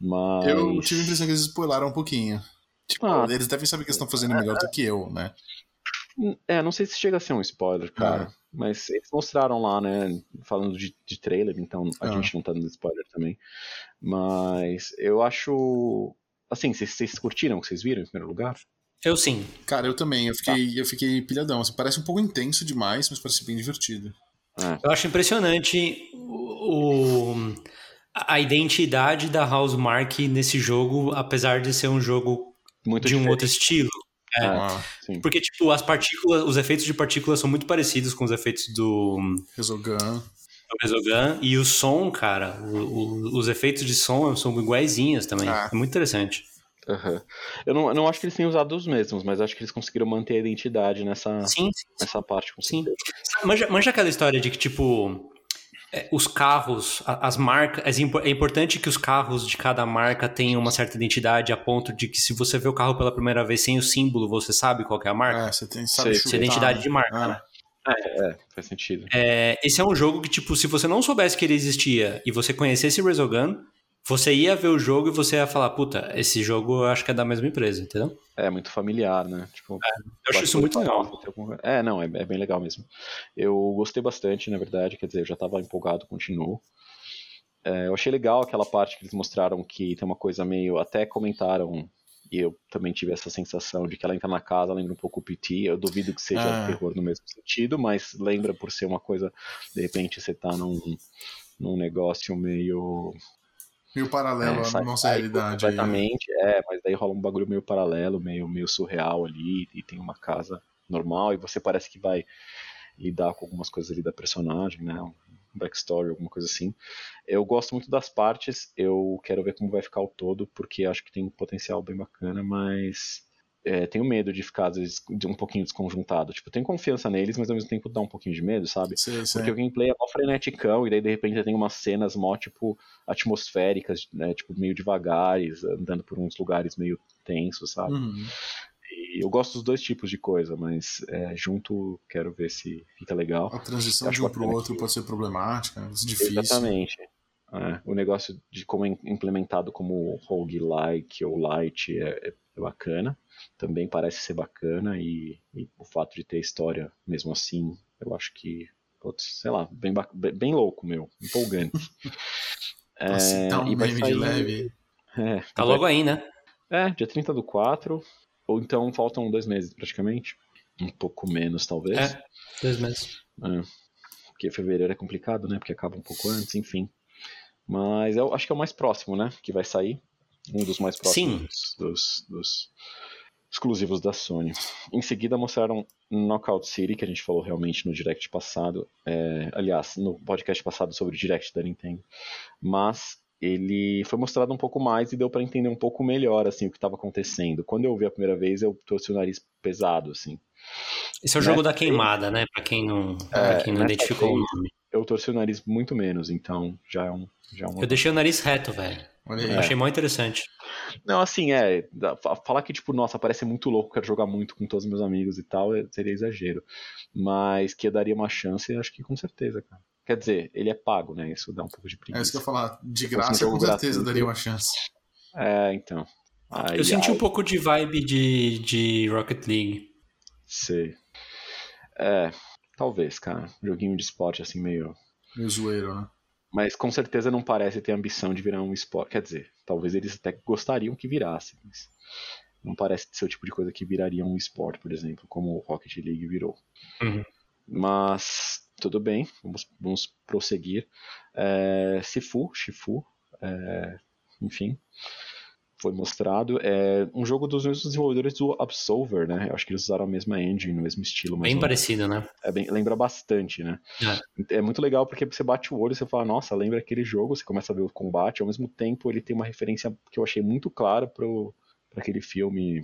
Speaker 5: Mas...
Speaker 4: Eu tive a impressão que eles spoilaram um pouquinho. Tipo, ah, eles devem saber que eles estão fazendo melhor do que eu, né?
Speaker 5: É, não sei se chega a ser um spoiler, cara. Ah. Mas eles mostraram lá, né? Falando de, de trailer, então a ah. gente não tá dando spoiler também. Mas eu acho. Assim, vocês, vocês curtiram o que vocês viram em primeiro lugar?
Speaker 3: Eu sim.
Speaker 4: Cara, eu também. Eu fiquei, tá. eu fiquei pilhadão. Assim, parece um pouco intenso demais, mas parece bem divertido.
Speaker 3: É. Eu acho impressionante o, o, a identidade da Housemark nesse jogo, apesar de ser um jogo Muito de diferente. um outro estilo. É, ah, porque, tipo, as partículas, os efeitos de partículas são muito parecidos com os efeitos do.
Speaker 4: Resogun.
Speaker 3: Do Resogun. E o som, cara, o, o, os efeitos de som são iguaizinhos também. Ah. É muito interessante.
Speaker 5: Uhum. Eu, não, eu não acho que eles tenham usado os mesmos, mas acho que eles conseguiram manter a identidade nessa, sim, sim, nessa parte.
Speaker 3: sim. Manja, manja aquela história de que, tipo, os carros, as marcas, é, é importante que os carros de cada marca tenham uma certa identidade a ponto de que se você vê o carro pela primeira vez sem o símbolo, você sabe qual é a marca?
Speaker 4: É, você tem sabe
Speaker 3: Sua identidade de marca,
Speaker 5: é.
Speaker 3: né?
Speaker 5: É, é, faz sentido.
Speaker 3: É, esse é um jogo que, tipo, se você não soubesse que ele existia e você conhecesse Resogun, você ia ver o jogo e você ia falar, puta, esse jogo eu acho que é da mesma empresa, entendeu?
Speaker 5: É, muito familiar, né? Tipo,
Speaker 3: é, eu acho isso muito legal.
Speaker 5: É, não, é, é, bem legal mesmo. Eu gostei bastante, na verdade, quer dizer, eu já tava empolgado, continuo. É, eu achei legal aquela parte que eles mostraram que tem uma coisa meio. Até comentaram, e eu também tive essa sensação de que ela entra na casa, lembra um pouco o PT. Eu duvido que seja ah. terror no mesmo sentido, mas lembra por ser uma coisa. De repente você tá num, num negócio meio
Speaker 4: Meio paralelo é, à nossa realidade.
Speaker 5: Completamente, aí. é, mas daí rola um bagulho meio paralelo, meio, meio surreal ali, e tem uma casa normal, e você parece que vai lidar com algumas coisas ali da personagem, né? Um backstory, alguma coisa assim. Eu gosto muito das partes, eu quero ver como vai ficar o todo, porque acho que tem um potencial bem bacana, mas é, tenho medo de ficar, às vezes, de um pouquinho desconjuntado. Tipo, tenho confiança neles, mas ao mesmo tempo dá um pouquinho de medo, sabe?
Speaker 4: Sim, sim.
Speaker 5: Porque o gameplay é mó freneticão, e daí de repente tem umas cenas mó, tipo, atmosféricas, né? Tipo, meio devagares, andando por uns lugares meio tensos, sabe?
Speaker 4: Uhum.
Speaker 5: E eu gosto dos dois tipos de coisa, mas é, junto quero ver se fica legal.
Speaker 4: A transição de um pro outro pode ser problemática, né? difícil.
Speaker 5: Exatamente. É, o negócio de como é implementado como roguelike ou light é, é bacana também parece ser bacana e, e, o fato de ter história mesmo assim, eu acho que, putz, sei lá, bem, bem louco, meu, empolgante.
Speaker 4: é, tá um e vai sair, de leve.
Speaker 3: É, tá logo aí, né?
Speaker 5: É, dia 30 do 4, ou então faltam dois meses praticamente. Um pouco menos, talvez.
Speaker 3: É, dois meses.
Speaker 5: É, porque fevereiro é complicado, né? Porque acaba um pouco antes, enfim. Mas eu acho que é o mais próximo, né? Que vai sair. Um dos mais próximos Sim. dos, dos, exclusivos da Sony. Em seguida mostraram Knockout City, que a gente falou realmente no direct passado, é, aliás, no podcast passado sobre o direct da Nintendo. Mas ele foi mostrado um pouco mais e deu para entender um pouco melhor assim o que estava acontecendo. Quando eu vi a primeira vez, eu torci o nariz pesado assim.
Speaker 3: Esse é o jogo da queimada, né? Para quem não, pra quem não identificou o nome.
Speaker 5: Eu torci o nariz muito menos, então já é um já é um
Speaker 3: Eu deixei o nariz reto, velho. Eu achei muito interessante.
Speaker 5: Não, assim, é. Falar que, tipo, nossa, parece muito louco, quero jogar muito com todos os meus amigos e tal, é, seria exagero. Mas que eu daria uma chance, acho que com certeza, cara. Quer dizer, ele é pago, né? Isso dá um pouco de preguiça.
Speaker 4: É isso que eu ia falar. De graça, com certeza daria uma chance.
Speaker 5: É, então.
Speaker 3: Aí, eu senti aí... um pouco de vibe de, de Rocket League.
Speaker 5: Sei. É, talvez, cara. Joguinho de esporte assim meio.
Speaker 4: Meio zoeiro, né?
Speaker 5: Mas com certeza não parece ter ambição de virar um esporte. Quer dizer, talvez eles até gostariam que virasse, mas não parece ser o tipo de coisa que viraria um esporte, por exemplo, como o Rocket League virou.
Speaker 3: Uhum.
Speaker 5: Mas tudo bem, vamos, vamos prosseguir. É, Sifu, Shifu, é, enfim, foi mostrado. É um jogo dos mesmos desenvolvedores do Absolver, né? Eu acho que eles usaram a mesma engine, o mesmo estilo.
Speaker 3: Bem parecido, né?
Speaker 5: É bem, lembra bastante, né? É. é. muito legal porque você bate o olho e você fala, nossa, lembra aquele jogo, você começa a ver o combate, ao mesmo tempo ele tem uma referência que eu achei muito clara pro, pra aquele filme.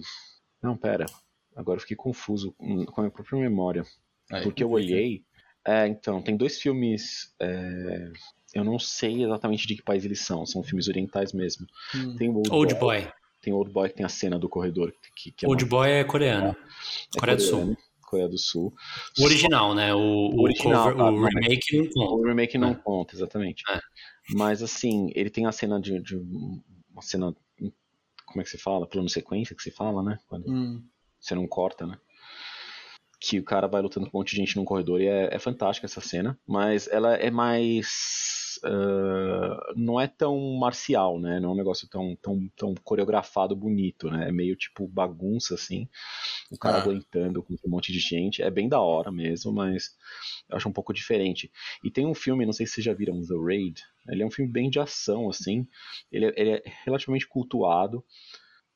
Speaker 5: Não, pera. Agora eu fiquei confuso com a minha própria memória. Aí, porque eu olhei. É, então, tem dois filmes. É, eu não sei exatamente de que país eles são, são filmes orientais mesmo.
Speaker 3: Hum. Tem Old, Old Boy, Boy.
Speaker 5: Tem Old Boy que tem a cena do corredor. Que, que
Speaker 3: é Old uma... Boy é coreano. É, Coreia do Sul.
Speaker 5: Coreia do Sul.
Speaker 3: O original, né? O, o, original, cover, tá, o remake não conta.
Speaker 5: O remake não é. conta, exatamente. É. Mas assim, ele tem a cena de, de, uma cena. Como é que se fala? Plano sequência que se fala, né? Quando
Speaker 4: hum.
Speaker 5: você não corta, né? que o cara vai lutando com um monte de gente num corredor e é, é fantástica essa cena, mas ela é mais Uh, não é tão marcial, né? Não é um negócio tão, tão, tão coreografado, bonito, né? É meio tipo bagunça, assim. O cara ah. aguentando com um monte de gente. É bem da hora mesmo, mas eu acho um pouco diferente. E tem um filme, não sei se vocês já viram, The Raid. Ele é um filme bem de ação, assim. Ele é, ele é relativamente cultuado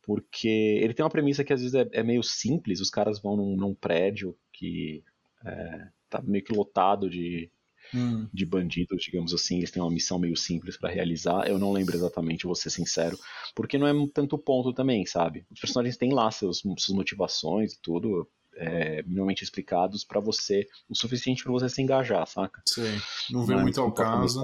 Speaker 5: porque ele tem uma premissa que às vezes é, é meio simples, os caras vão num, num prédio que é, tá meio que lotado de,
Speaker 4: hum.
Speaker 5: de bandidos, digamos assim, eles têm uma missão meio simples para realizar, eu não lembro exatamente, vou ser sincero, porque não é tanto ponto também, sabe? Os personagens têm lá seus, suas motivações e tudo, é, minimamente explicados para você, o suficiente para você se engajar, saca?
Speaker 4: Sim, não vem muito ao caso.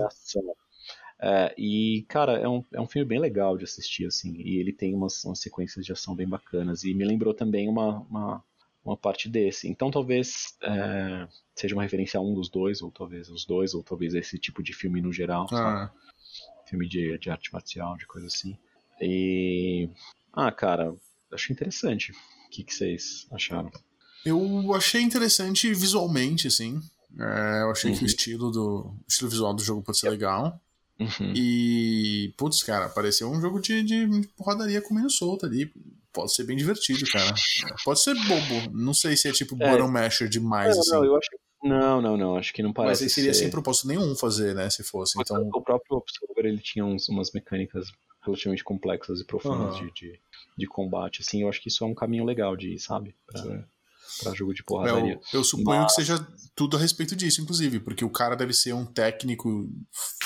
Speaker 5: É, e, cara, é um, é um filme bem legal de assistir, assim, e ele tem umas, umas sequências de ação bem bacanas, e me lembrou também uma, uma, uma parte desse. Então, talvez é, seja uma referência a um dos dois, ou talvez os dois, ou talvez esse tipo de filme no geral, ah. Filme de, de arte marcial, de coisa assim. E. Ah, cara, achei interessante. O que, que vocês acharam?
Speaker 4: Eu achei interessante visualmente, assim. É, eu achei uhum. que o uhum. estilo do o estilo visual do jogo pode ser legal.
Speaker 5: Uhum.
Speaker 4: E, putz, cara, pareceu um jogo de, de porradaria comendo solta ali. Pode ser bem divertido, cara. Pode ser bobo. Não sei se é tipo é. Bottom Masher demais,
Speaker 5: não,
Speaker 4: assim.
Speaker 5: Não, eu acho não, não, não, acho que não parece.
Speaker 4: Mas aí seria
Speaker 5: ser...
Speaker 4: sem propósito nenhum fazer, né? Se fosse. Então...
Speaker 5: O próprio Observer ele tinha uns, umas mecânicas relativamente complexas e profundas uhum. de, de, de, combate. Assim, eu acho que isso é um caminho legal de ir, sabe? Pra, pra jogo de porradaria.
Speaker 4: Eu, eu suponho Mas... que seja tudo a respeito disso, inclusive, porque o cara deve ser um técnico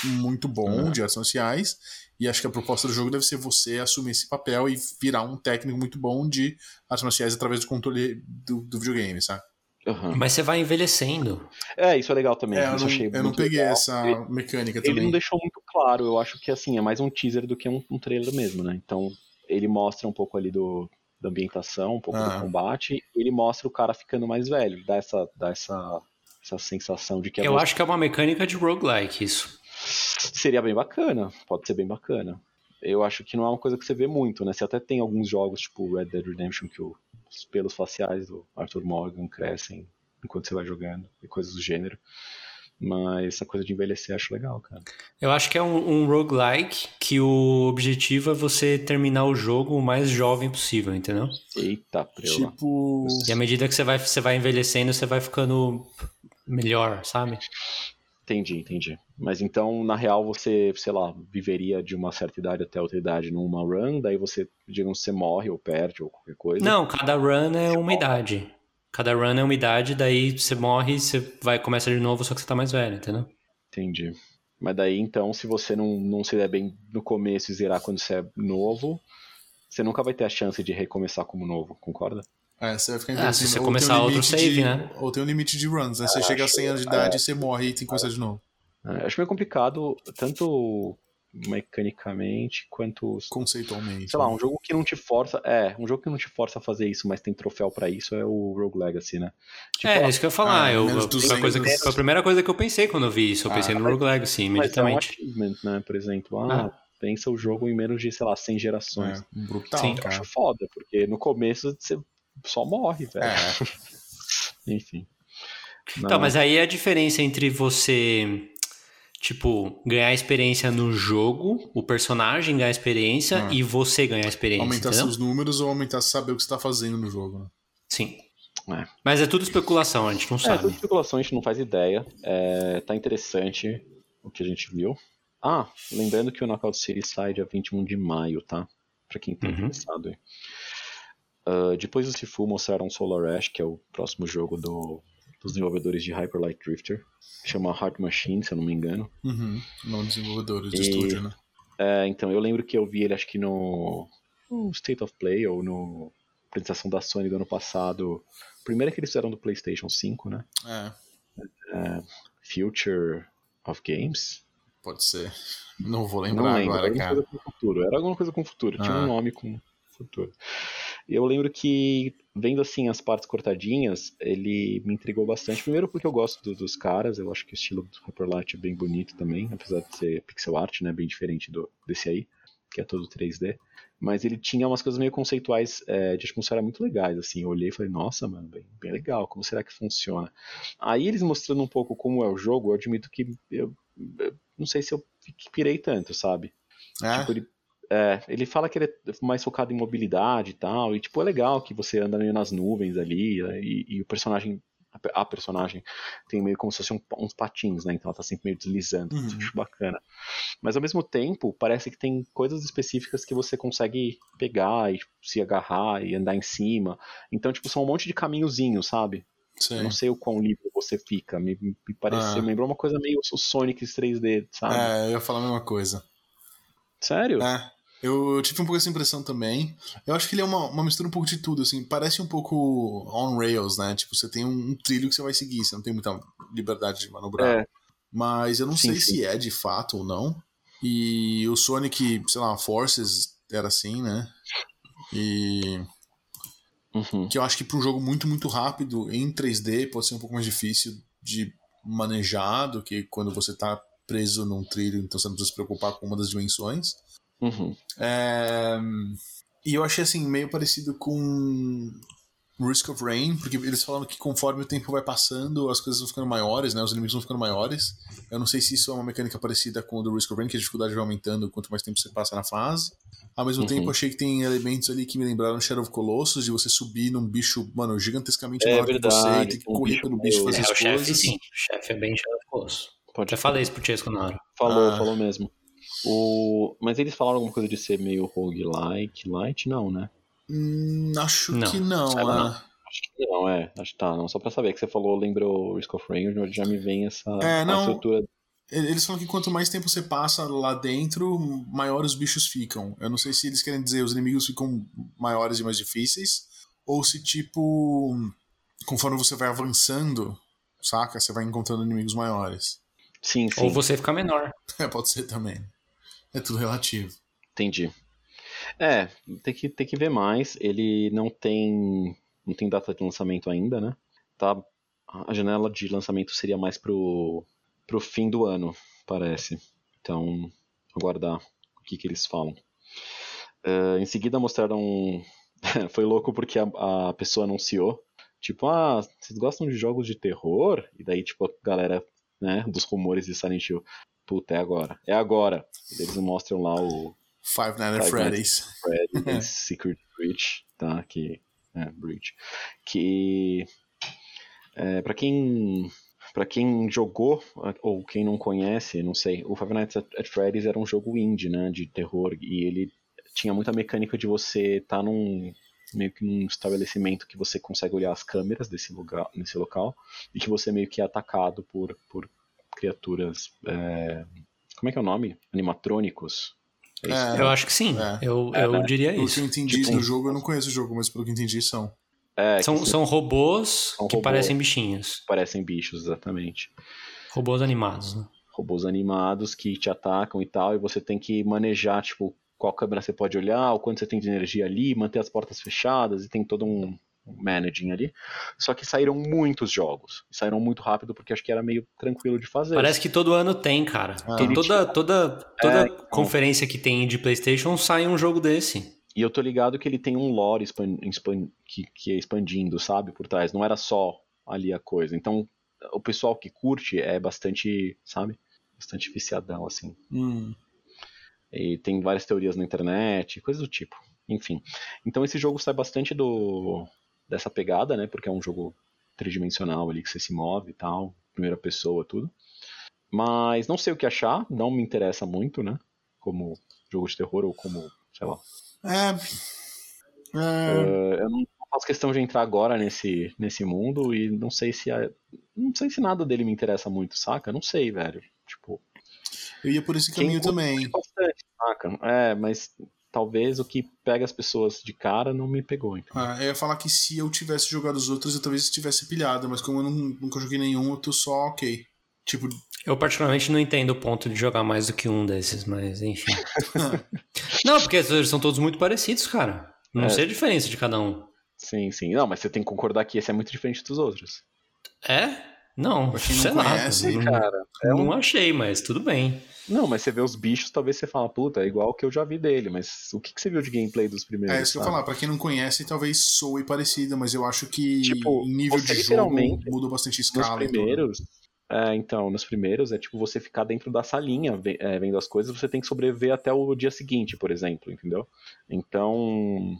Speaker 4: muito bom uhum. de artes marciais. E acho que a proposta do jogo deve ser você assumir esse papel e virar um técnico muito bom de artes marciais através do controle do, do videogame, sabe?
Speaker 5: Uhum.
Speaker 3: Mas você vai envelhecendo.
Speaker 5: É, isso é legal também.
Speaker 4: É, eu,
Speaker 5: não,
Speaker 4: eu não, peguei
Speaker 5: legal.
Speaker 4: essa ele, mecânica também.
Speaker 5: Ele não deixou muito claro, eu acho que assim, é mais um teaser do que um, um trailer mesmo, né? Então, ele mostra um pouco ali do, da ambientação, um pouco ah. do combate, e ele mostra o cara ficando mais velho, dá essa, dá essa, essa sensação de que é
Speaker 3: Eu acho que é uma mecânica de roguelike isso.
Speaker 5: Seria bem bacana, pode ser bem bacana. Eu acho que não é uma coisa que você vê muito, né? Você até tem alguns jogos, tipo Red Dead Redemption, que os pelos faciais do Arthur Morgan crescem enquanto você vai jogando e coisas do gênero. Mas essa coisa de envelhecer eu acho legal, cara.
Speaker 3: Eu acho que é um, um roguelike que o objetivo é você terminar o jogo o mais jovem possível, entendeu?
Speaker 5: Eita, preula.
Speaker 4: Tipo.
Speaker 3: E à medida que você vai, você vai envelhecendo, você vai ficando melhor, sabe?
Speaker 5: Entendi, entendi. Mas então, na real, você, sei lá, viveria de uma certa idade até outra idade numa run, daí você, digamos, você morre ou perde ou qualquer coisa.
Speaker 3: Não, cada run é uma idade. Cada run é uma idade, daí você morre, você vai começa de novo, só que você tá mais velho, entendeu?
Speaker 5: Entendi. Mas daí, então, se você não, não se der bem no começo e zerar quando você é novo, você nunca vai ter a chance de recomeçar como novo, concorda?
Speaker 4: É, você vai ficar
Speaker 3: Ah, se você
Speaker 4: Ou
Speaker 3: começar
Speaker 4: um
Speaker 3: outro save,
Speaker 4: de-
Speaker 3: né?
Speaker 4: Ou tem um limite de runs, né? Você
Speaker 5: Ah,
Speaker 4: chega a
Speaker 5: acho-
Speaker 4: 100 anos de idade e você morre e tem que começar de novo.
Speaker 5: É, acho meio complicado, tanto mecanicamente quanto.
Speaker 4: Conceitualmente.
Speaker 5: Sei lá,
Speaker 4: né?
Speaker 5: um jogo que não te força. É, um jogo que não te força a fazer isso, mas tem troféu pra isso é o Rogue Legacy, né? Tipo,
Speaker 3: É,
Speaker 5: ó,
Speaker 3: isso que eu ia falar.
Speaker 4: ah,
Speaker 3: eu, a
Speaker 4: 200.
Speaker 3: coisa que- foi a primeira coisa que eu pensei quando eu vi isso. Eu pensei
Speaker 4: Ah,
Speaker 3: no Rogue Legacy
Speaker 5: mas é um
Speaker 3: imediatamente.
Speaker 5: achievement, né? Por exemplo, ah, pensa o jogo em menos de, sei lá, 100 gerações.
Speaker 4: É, brutal,
Speaker 3: Sim.
Speaker 5: Eu
Speaker 4: cara.
Speaker 5: acho foda, porque no começo você só morre, velho.
Speaker 4: É,
Speaker 5: Enfim.
Speaker 3: Então, mas aí a diferença entre você, tipo, ganhar experiência no jogo, o personagem ganhar experiência
Speaker 4: Ah.
Speaker 3: e você ganhar experiência,
Speaker 4: aumentar
Speaker 3: entendeu?
Speaker 4: seus números ou aumentar saber o que você tá fazendo no jogo, né?
Speaker 3: Sim.
Speaker 5: É.
Speaker 3: Mas é tudo especulação, a gente não
Speaker 5: É,
Speaker 3: sabe.
Speaker 5: toda especulação, a gente não faz ideia. É, tá interessante o que a gente viu. Ah, lembrando que o Knockout City sai dia 21 de maio, tá? Pra quem tá
Speaker 3: Uhum.
Speaker 5: interessado aí. Ah, depois do Sifu mostraram Solar Ash, que é o próximo jogo do- dos desenvolvedores de Hyper Light Drifter. Chama Heart Machine, se eu não me engano.
Speaker 4: Uhum. Não desenvolvedores de estúdio, né?
Speaker 5: É, então, eu lembro que eu vi ele, acho que no, no State of Play ou no apresentação da Sony do ano passado. Primeiro que eles fizeram do PlayStation 5, né?
Speaker 4: É,
Speaker 5: Future of Games.
Speaker 4: pode ser. Não vou
Speaker 5: Não
Speaker 4: lembrar
Speaker 5: lembro,
Speaker 4: agora,
Speaker 5: era
Speaker 4: cara.
Speaker 5: coisa com futuro. Era alguma coisa com futuro, tinha
Speaker 4: Ah.
Speaker 5: um nome com futuro. Eu lembro que, vendo assim as partes cortadinhas, ele me intrigou bastante. Primeiro porque eu gosto do- dos caras, eu acho que o estilo do Hyperlight é bem bonito também, apesar de ser pixel art, né, bem diferente do, desse aí, que é todo 3D. Mas ele tinha umas coisas meio conceituais é, de atmosfera muito legais, assim. Eu olhei e falei, nossa, mano, bem, bem legal, como será que funciona? Aí eles mostrando um pouco como é o jogo, eu admito que eu, eu não sei se eu pirei tanto, sabe?
Speaker 4: É?
Speaker 5: Tipo, ele, é, ele fala que ele é mais focado em mobilidade e tal, e tipo, é legal que você anda meio nas nuvens ali, né, e, e o personagem, a personagem tem meio como se fosse um- uns patins, né, então ela tá sempre meio deslizando,
Speaker 4: Uhum.
Speaker 5: isso eu acho bacana. Mas ao mesmo tempo, parece que tem coisas específicas que você consegue pegar e se agarrar e andar em cima, então tipo, são um monte de caminhozinhos, sabe? Eu
Speaker 4: Sim.
Speaker 5: não sei o quão livre você fica, me, me pareceu,
Speaker 4: Ah.
Speaker 5: me lembrou uma coisa meio o Sonic 3D, sabe?
Speaker 4: É, eu ia falar a mesma coisa.
Speaker 5: Sério?
Speaker 4: É. Eu tive um pouco essa impressão também. Eu acho que ele é uma, uma mistura um pouco de tudo, assim. Parece um pouco on rails, né? Tipo, você tem um, um trilho que você vai seguir, você não tem muita liberdade de manobrar.
Speaker 5: É.
Speaker 4: Mas eu não
Speaker 5: Sim,
Speaker 4: sei
Speaker 5: sim.
Speaker 4: se é de fato ou não. E o Sonic, sei lá, Forces era assim, né? E
Speaker 5: Uhum.
Speaker 4: que eu acho que para um jogo muito, muito rápido em 3D pode ser um pouco mais difícil de manejar do que quando você tá preso num trilho, então você não precisa se preocupar com uma das dimensões.
Speaker 5: Uhum.
Speaker 4: É, E eu achei assim, meio parecido com Risk of Rain, porque eles falam que conforme o tempo vai passando, as coisas vão ficando maiores, né? Os inimigos vão ficando maiores. Eu não sei se isso é uma mecânica parecida com o do Risk of Rain, que a dificuldade vai aumentando quanto mais tempo você passa na fase. Ao mesmo
Speaker 5: Uhum.
Speaker 4: tempo, eu achei que tem elementos ali que me lembraram Shadow of Colossus, de você subir num bicho, mano, gigantescamente
Speaker 5: É
Speaker 4: maior que você, e
Speaker 5: verdade,
Speaker 4: ter que correr
Speaker 5: bicho
Speaker 4: pelo bicho
Speaker 5: meio-
Speaker 4: fazer
Speaker 3: É,
Speaker 4: as
Speaker 3: o chefe
Speaker 4: coisas.
Speaker 3: sim. O chefe é bem chavoso.
Speaker 5: Pode
Speaker 3: Já falei isso pro Chesco na hora.
Speaker 5: Falou,
Speaker 4: Ah.
Speaker 5: falou mesmo. O... Mas eles falaram alguma coisa de ser meio roguelike, light? Não, né?
Speaker 4: Hum, acho
Speaker 3: Não,
Speaker 4: que não.
Speaker 3: saiba
Speaker 4: ah.
Speaker 3: não.
Speaker 5: Acho que não, é. Acho que tá, não. Só pra saber que você falou, lembrou Risk of Rain, já me vem essa
Speaker 4: É, não.
Speaker 5: estrutura.
Speaker 4: Eles falam que quanto mais tempo você passa lá dentro, maior os bichos ficam. Eu não sei se eles querem dizer os inimigos ficam maiores e mais difíceis, ou se tipo, conforme você vai avançando, saca? Você vai encontrando inimigos maiores.
Speaker 5: Sim, sim,
Speaker 3: Ou você fica menor.
Speaker 4: É, pode ser também. É tudo relativo.
Speaker 5: entendi. É, tem que, tem que ver mais. Ele não tem. Não tem data de lançamento ainda, né? Tá, a janela de lançamento seria mais pro, pro fim do ano, parece. Então, aguardar o que, que eles falam. Eh, em seguida mostraram. Foi louco porque a, a pessoa anunciou. Tipo, ah, vocês gostam de jogos de terror? E daí, tipo, a galera, né, dos rumores de Silent Hill. Puta, é agora. É agora. Eles mostram lá o
Speaker 4: Five Nights at Freddy's.
Speaker 5: Freddy's Secret Breach, tá? Que, é, Breach. Que, é, pra quem... Pra quem jogou, ou quem não conhece, não sei, o Five Nights at at Freddy's era um jogo indie, né, de terror, e ele tinha muita mecânica de você estar tá num, meio que num estabelecimento que você consegue olhar as câmeras desse lugar, nesse local, e que você meio que é atacado por, por criaturas é, Como é que é o nome? Animatrônicos. É isso,
Speaker 4: É.
Speaker 5: né?
Speaker 3: Eu acho que sim.
Speaker 4: É.
Speaker 3: Eu,
Speaker 5: É,
Speaker 3: eu
Speaker 5: né?
Speaker 3: diria
Speaker 4: Pelo
Speaker 3: isso.
Speaker 4: que eu entendi
Speaker 5: Tipo,
Speaker 4: do jogo, eu não conheço o jogo, mas pelo que eu entendi são.
Speaker 5: É, que
Speaker 3: São, são robôs
Speaker 5: São
Speaker 3: que
Speaker 5: robôs.
Speaker 3: parecem bichinhos.
Speaker 5: parecem bichos, exatamente.
Speaker 3: Robôs animados, né?
Speaker 5: Robôs animados que te atacam e tal, e você tem que manejar, tipo, qual câmera você pode olhar, o quanto você tem de energia ali, manter as portas fechadas, e tem todo um managing ali. Só que saíram muitos jogos. Saíram muito rápido porque acho que era meio tranquilo de fazer.
Speaker 3: Parece que todo ano tem, cara.
Speaker 4: Ah.
Speaker 3: To- toda toda, toda
Speaker 5: É, então.
Speaker 3: conferência que tem de PlayStation sai um jogo desse.
Speaker 5: E eu tô ligado que ele tem um lore que, que é expandindo, sabe, por trás. Não era só ali a coisa. Então, o pessoal que curte é bastante, sabe, bastante viciadão, assim.
Speaker 4: Hum.
Speaker 5: E tem várias teorias na internet, coisas do tipo. Enfim. Então esse jogo sai bastante do dessa pegada, né? Porque é um jogo tridimensional ali que você se move e tal, primeira pessoa, tudo. Mas não sei o que achar, não me interessa muito, né? Como jogo de terror ou como, sei lá.
Speaker 4: É. É.
Speaker 5: Eh, eu não faço questão de entrar agora nesse, nesse mundo e não sei se a- não sei se nada dele me interessa muito, saca? Não sei, velho. Tipo,
Speaker 4: Eu ia por esse caminho também.
Speaker 5: bastante, saca? É, mas talvez o que pega as pessoas de cara não me pegou. Então.
Speaker 4: Ah, eu ia falar que se eu tivesse jogado os outros, eu talvez tivesse pilhado, mas como eu não- nunca joguei nenhum, eu tô só ok. Tipo,
Speaker 3: Eu particularmente não entendo o ponto de jogar mais do que um desses, mas enfim. não, porque eles são todos muito parecidos, cara. Não
Speaker 5: É.
Speaker 3: sei a diferença de cada um.
Speaker 5: Sim, sim. Não, mas você tem que concordar que esse é muito diferente dos outros.
Speaker 3: É? Não,
Speaker 4: quem não
Speaker 3: sei lá.
Speaker 4: conhece,
Speaker 3: não,
Speaker 5: Cara, é
Speaker 3: não
Speaker 5: um...
Speaker 3: achei, mas tudo bem.
Speaker 5: Não, mas você vê os bichos, talvez você fala, puta, é igual o que eu já vi dele, mas o que, que você viu de gameplay dos primeiros?
Speaker 4: é isso que eu falar. Pra quem não conhece, talvez soe parecida, mas eu acho que
Speaker 5: Tipo,
Speaker 4: em nível de jogo muda bastante a
Speaker 5: Nos
Speaker 4: escala. tudo.
Speaker 5: primeiros. É, então, nos primeiros é tipo você ficar dentro da salinha é, vendo as coisas, você tem que sobreviver até o dia seguinte, por exemplo, entendeu? Então,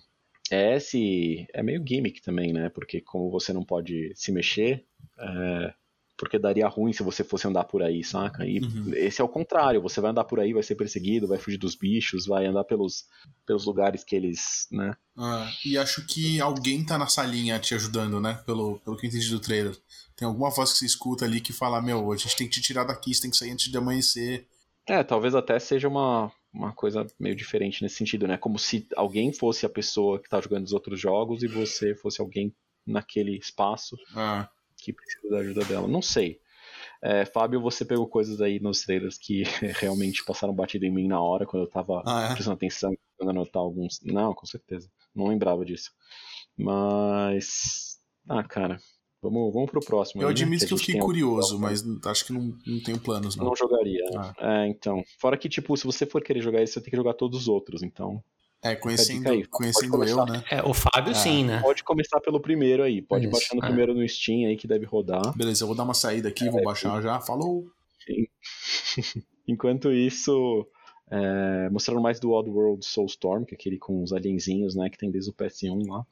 Speaker 5: é esse. É meio gimmick também, né? Porque como você não pode se mexer, é, porque daria ruim se você fosse andar por aí, saca? E
Speaker 4: Uhum.
Speaker 5: esse é o contrário, você vai andar por aí, vai ser perseguido, vai fugir dos bichos, vai andar pelos, pelos lugares que eles, né?
Speaker 4: Ah, e acho que alguém tá na salinha te ajudando, né? Pelo, pelo que eu entendi do trailer. Tem alguma voz que você escuta ali que fala: Meu, a gente tem que te tirar daqui, você tem que sair antes de amanhecer.
Speaker 5: É, talvez até seja uma, uma coisa meio diferente nesse sentido, né? Como se alguém fosse a pessoa que tá jogando os outros jogos e você fosse alguém naquele espaço
Speaker 4: Ah,
Speaker 5: que precisa da ajuda dela. Não sei. É, Fábio, você pegou coisas aí nos trailers que realmente passaram batido em mim na hora, quando eu tava
Speaker 4: Ah, é?
Speaker 5: prestando atenção, tentando anotar alguns. Não, com certeza. Não lembrava disso. Mas. Ah, cara. Vamos, vamos pro próximo.
Speaker 4: eu
Speaker 5: aí, né?
Speaker 4: admito
Speaker 5: a
Speaker 4: que eu fiquei
Speaker 5: algum-
Speaker 4: curioso, mas acho que não, não tenho planos, não.
Speaker 5: Não jogaria.
Speaker 4: Ah.
Speaker 5: É, então. Fora que, tipo, se você for querer jogar isso, você tem que jogar todos os outros. Então,
Speaker 4: É, conhecendo,
Speaker 5: Fica aí,
Speaker 4: conhecendo eu, né?
Speaker 3: É, o Fábio
Speaker 4: Ah,
Speaker 3: sim, né?
Speaker 5: pode começar pelo primeiro aí. Pode
Speaker 3: Isso,
Speaker 5: baixar no
Speaker 3: é.
Speaker 5: primeiro no Steam aí que deve rodar.
Speaker 4: Beleza, eu vou dar uma saída aqui,
Speaker 5: É,
Speaker 4: vou baixar já. Falou!
Speaker 5: Enquanto isso, é, mostrando mais do Oddworld Soulstorm, que é aquele com os alienzinhos, né, que tem desde o PS1 lá.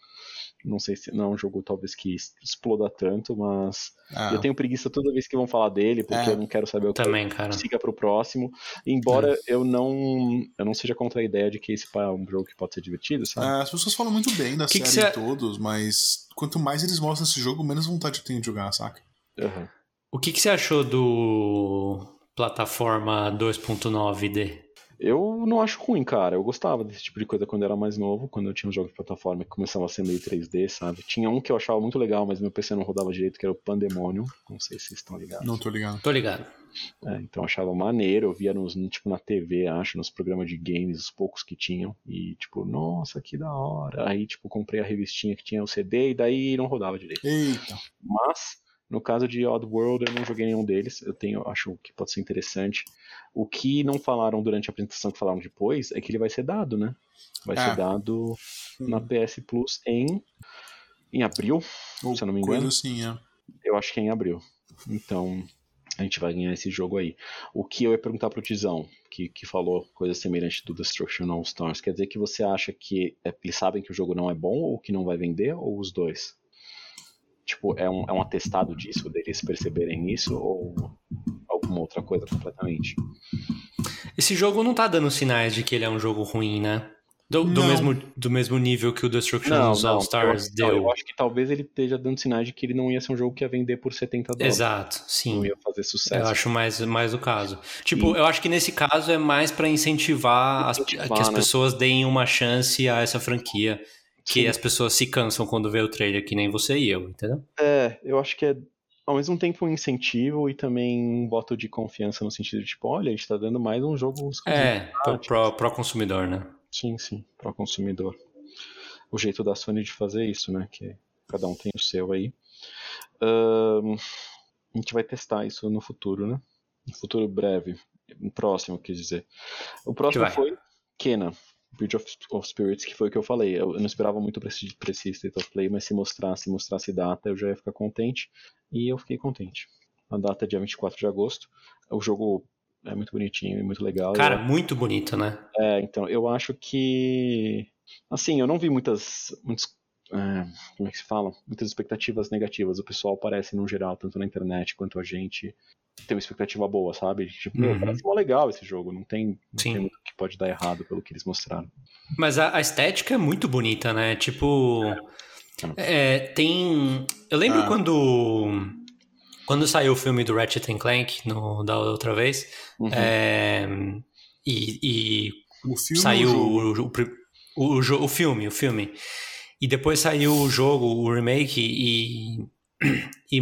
Speaker 5: Não sei se não é um jogo talvez que exploda tanto, mas
Speaker 4: Ah,
Speaker 5: eu tenho preguiça toda vez que vão falar dele, porque
Speaker 4: É.
Speaker 5: eu não quero saber o que
Speaker 3: Também, cara.
Speaker 5: siga pro próximo. Embora eu não eu não seja contra a ideia de que esse é um jogo que pode ser divertido, sabe?
Speaker 4: é, as pessoas falam muito bem da
Speaker 3: Que que
Speaker 4: série
Speaker 3: cê-
Speaker 4: todos, mas quanto mais eles mostram esse jogo, menos vontade eu tenho de jogar, saca?
Speaker 5: Aham.
Speaker 3: O que, que você achou do plataforma 2.9D?
Speaker 5: Eu não acho ruim, cara. Eu gostava desse tipo de coisa quando eu era mais novo, quando eu tinha um jogo de plataforma que começava a ser meio 3D, sabe? Tinha um que eu achava muito legal, mas meu PC não rodava direito, que era o Pandemonium. Não sei se vocês estão ligados.
Speaker 4: Não tô ligado.
Speaker 3: Tô ligado.
Speaker 5: É, então eu achava maneiro, eu via nos, tipo na TV, acho, nos programas de games, os poucos que tinham. E tipo, nossa, que da hora. Aí, tipo, comprei a revistinha que tinha o CD e daí não rodava direito.
Speaker 4: Eita!
Speaker 5: Mas, no caso de Oddworld, eu não joguei nenhum deles. Eu tenho, acho que pode ser interessante. O que não falaram durante a apresentação, que falaram depois, é que ele vai ser dado, né? Vai
Speaker 4: Ah.
Speaker 5: ser dado na
Speaker 4: Hum,
Speaker 5: PS Plus em, em abril.
Speaker 4: ou
Speaker 5: se eu não me
Speaker 4: coisa
Speaker 5: engano.
Speaker 4: assim, é.
Speaker 5: Eu acho que é em abril. Então, a gente vai ganhar esse jogo aí. O que eu ia perguntar pro Tizão, que, que falou coisa semelhante do Destruction All Stars, quer dizer que você acha que é- eles sabem que o jogo não é bom ou que não vai vender, ou os dois? Tipo, é um, é um atestado disso, deles perceberem isso, ou alguma outra coisa completamente?
Speaker 3: Esse jogo não tá dando sinais de que ele é um jogo ruim, né? Do, do
Speaker 4: Não.
Speaker 3: mesmo, do mesmo nível que o Destruction All Stars
Speaker 5: eu, não,
Speaker 3: deu.
Speaker 5: eu acho que talvez ele esteja dando sinais de que ele não ia ser um jogo que ia vender por 70 dólares.
Speaker 3: Exato,
Speaker 5: Não
Speaker 3: sim.
Speaker 5: ia fazer
Speaker 3: Eu
Speaker 5: sucesso.
Speaker 3: acho mais, mais o caso. Tipo, eu acho que nesse caso é mais pra incentivar, as-
Speaker 5: Incentivar,
Speaker 3: que as
Speaker 5: né?
Speaker 3: pessoas deem uma chance a essa franquia. Que
Speaker 5: Sim.
Speaker 3: as pessoas se cansam quando vê o trailer, que nem você e eu, entendeu?
Speaker 5: É, eu acho que é ao mesmo tempo um incentivo e também um voto de confiança no sentido de, tipo, olha, a gente tá dando mais um jogo.
Speaker 3: É, pro, pro, pro consumidor, né?
Speaker 5: Sim, sim, para o consumidor. O jeito da Sony de fazer isso, né? Que cada um tem o seu aí. Ahn, a gente vai testar isso no futuro, né? No futuro breve. No próximo, quis dizer. O próximo foi Kena, Bridge of, of Spirits, que foi o que eu falei. Eu, eu não esperava muito pra esse, pra esse State of Play, mas se mostrasse, mostrasse data, eu já ia ficar contente. E eu fiquei contente. A data é dia 24 de agosto. O jogo é muito bonitinho e muito legal.
Speaker 3: Cara,
Speaker 5: Eu-
Speaker 3: muito bonito, né?
Speaker 5: é, então, eu acho que. Assim, eu não vi muitas. muitos, é, como é que se fala? Muitas expectativas negativas. O pessoal parece, no geral, tanto na internet quanto a gente, ter uma expectativa boa, sabe? Tipo,
Speaker 3: Uhum.
Speaker 5: parece mó legal esse jogo. Não tem, não
Speaker 3: Sim.
Speaker 5: tem muito que pode dar errado pelo que eles mostraram.
Speaker 3: Mas a, a estética é muito bonita, né? Tipo. é, tem. Eu lembro
Speaker 4: Ah.
Speaker 3: quando. Quando saiu o filme do Ratchet Clank no, da outra vez.
Speaker 5: Uhum.
Speaker 3: é, e, e
Speaker 4: O filme
Speaker 3: saiu
Speaker 4: o
Speaker 3: o, o, o filme, o filme. E depois saiu o jogo, o remake, e, e,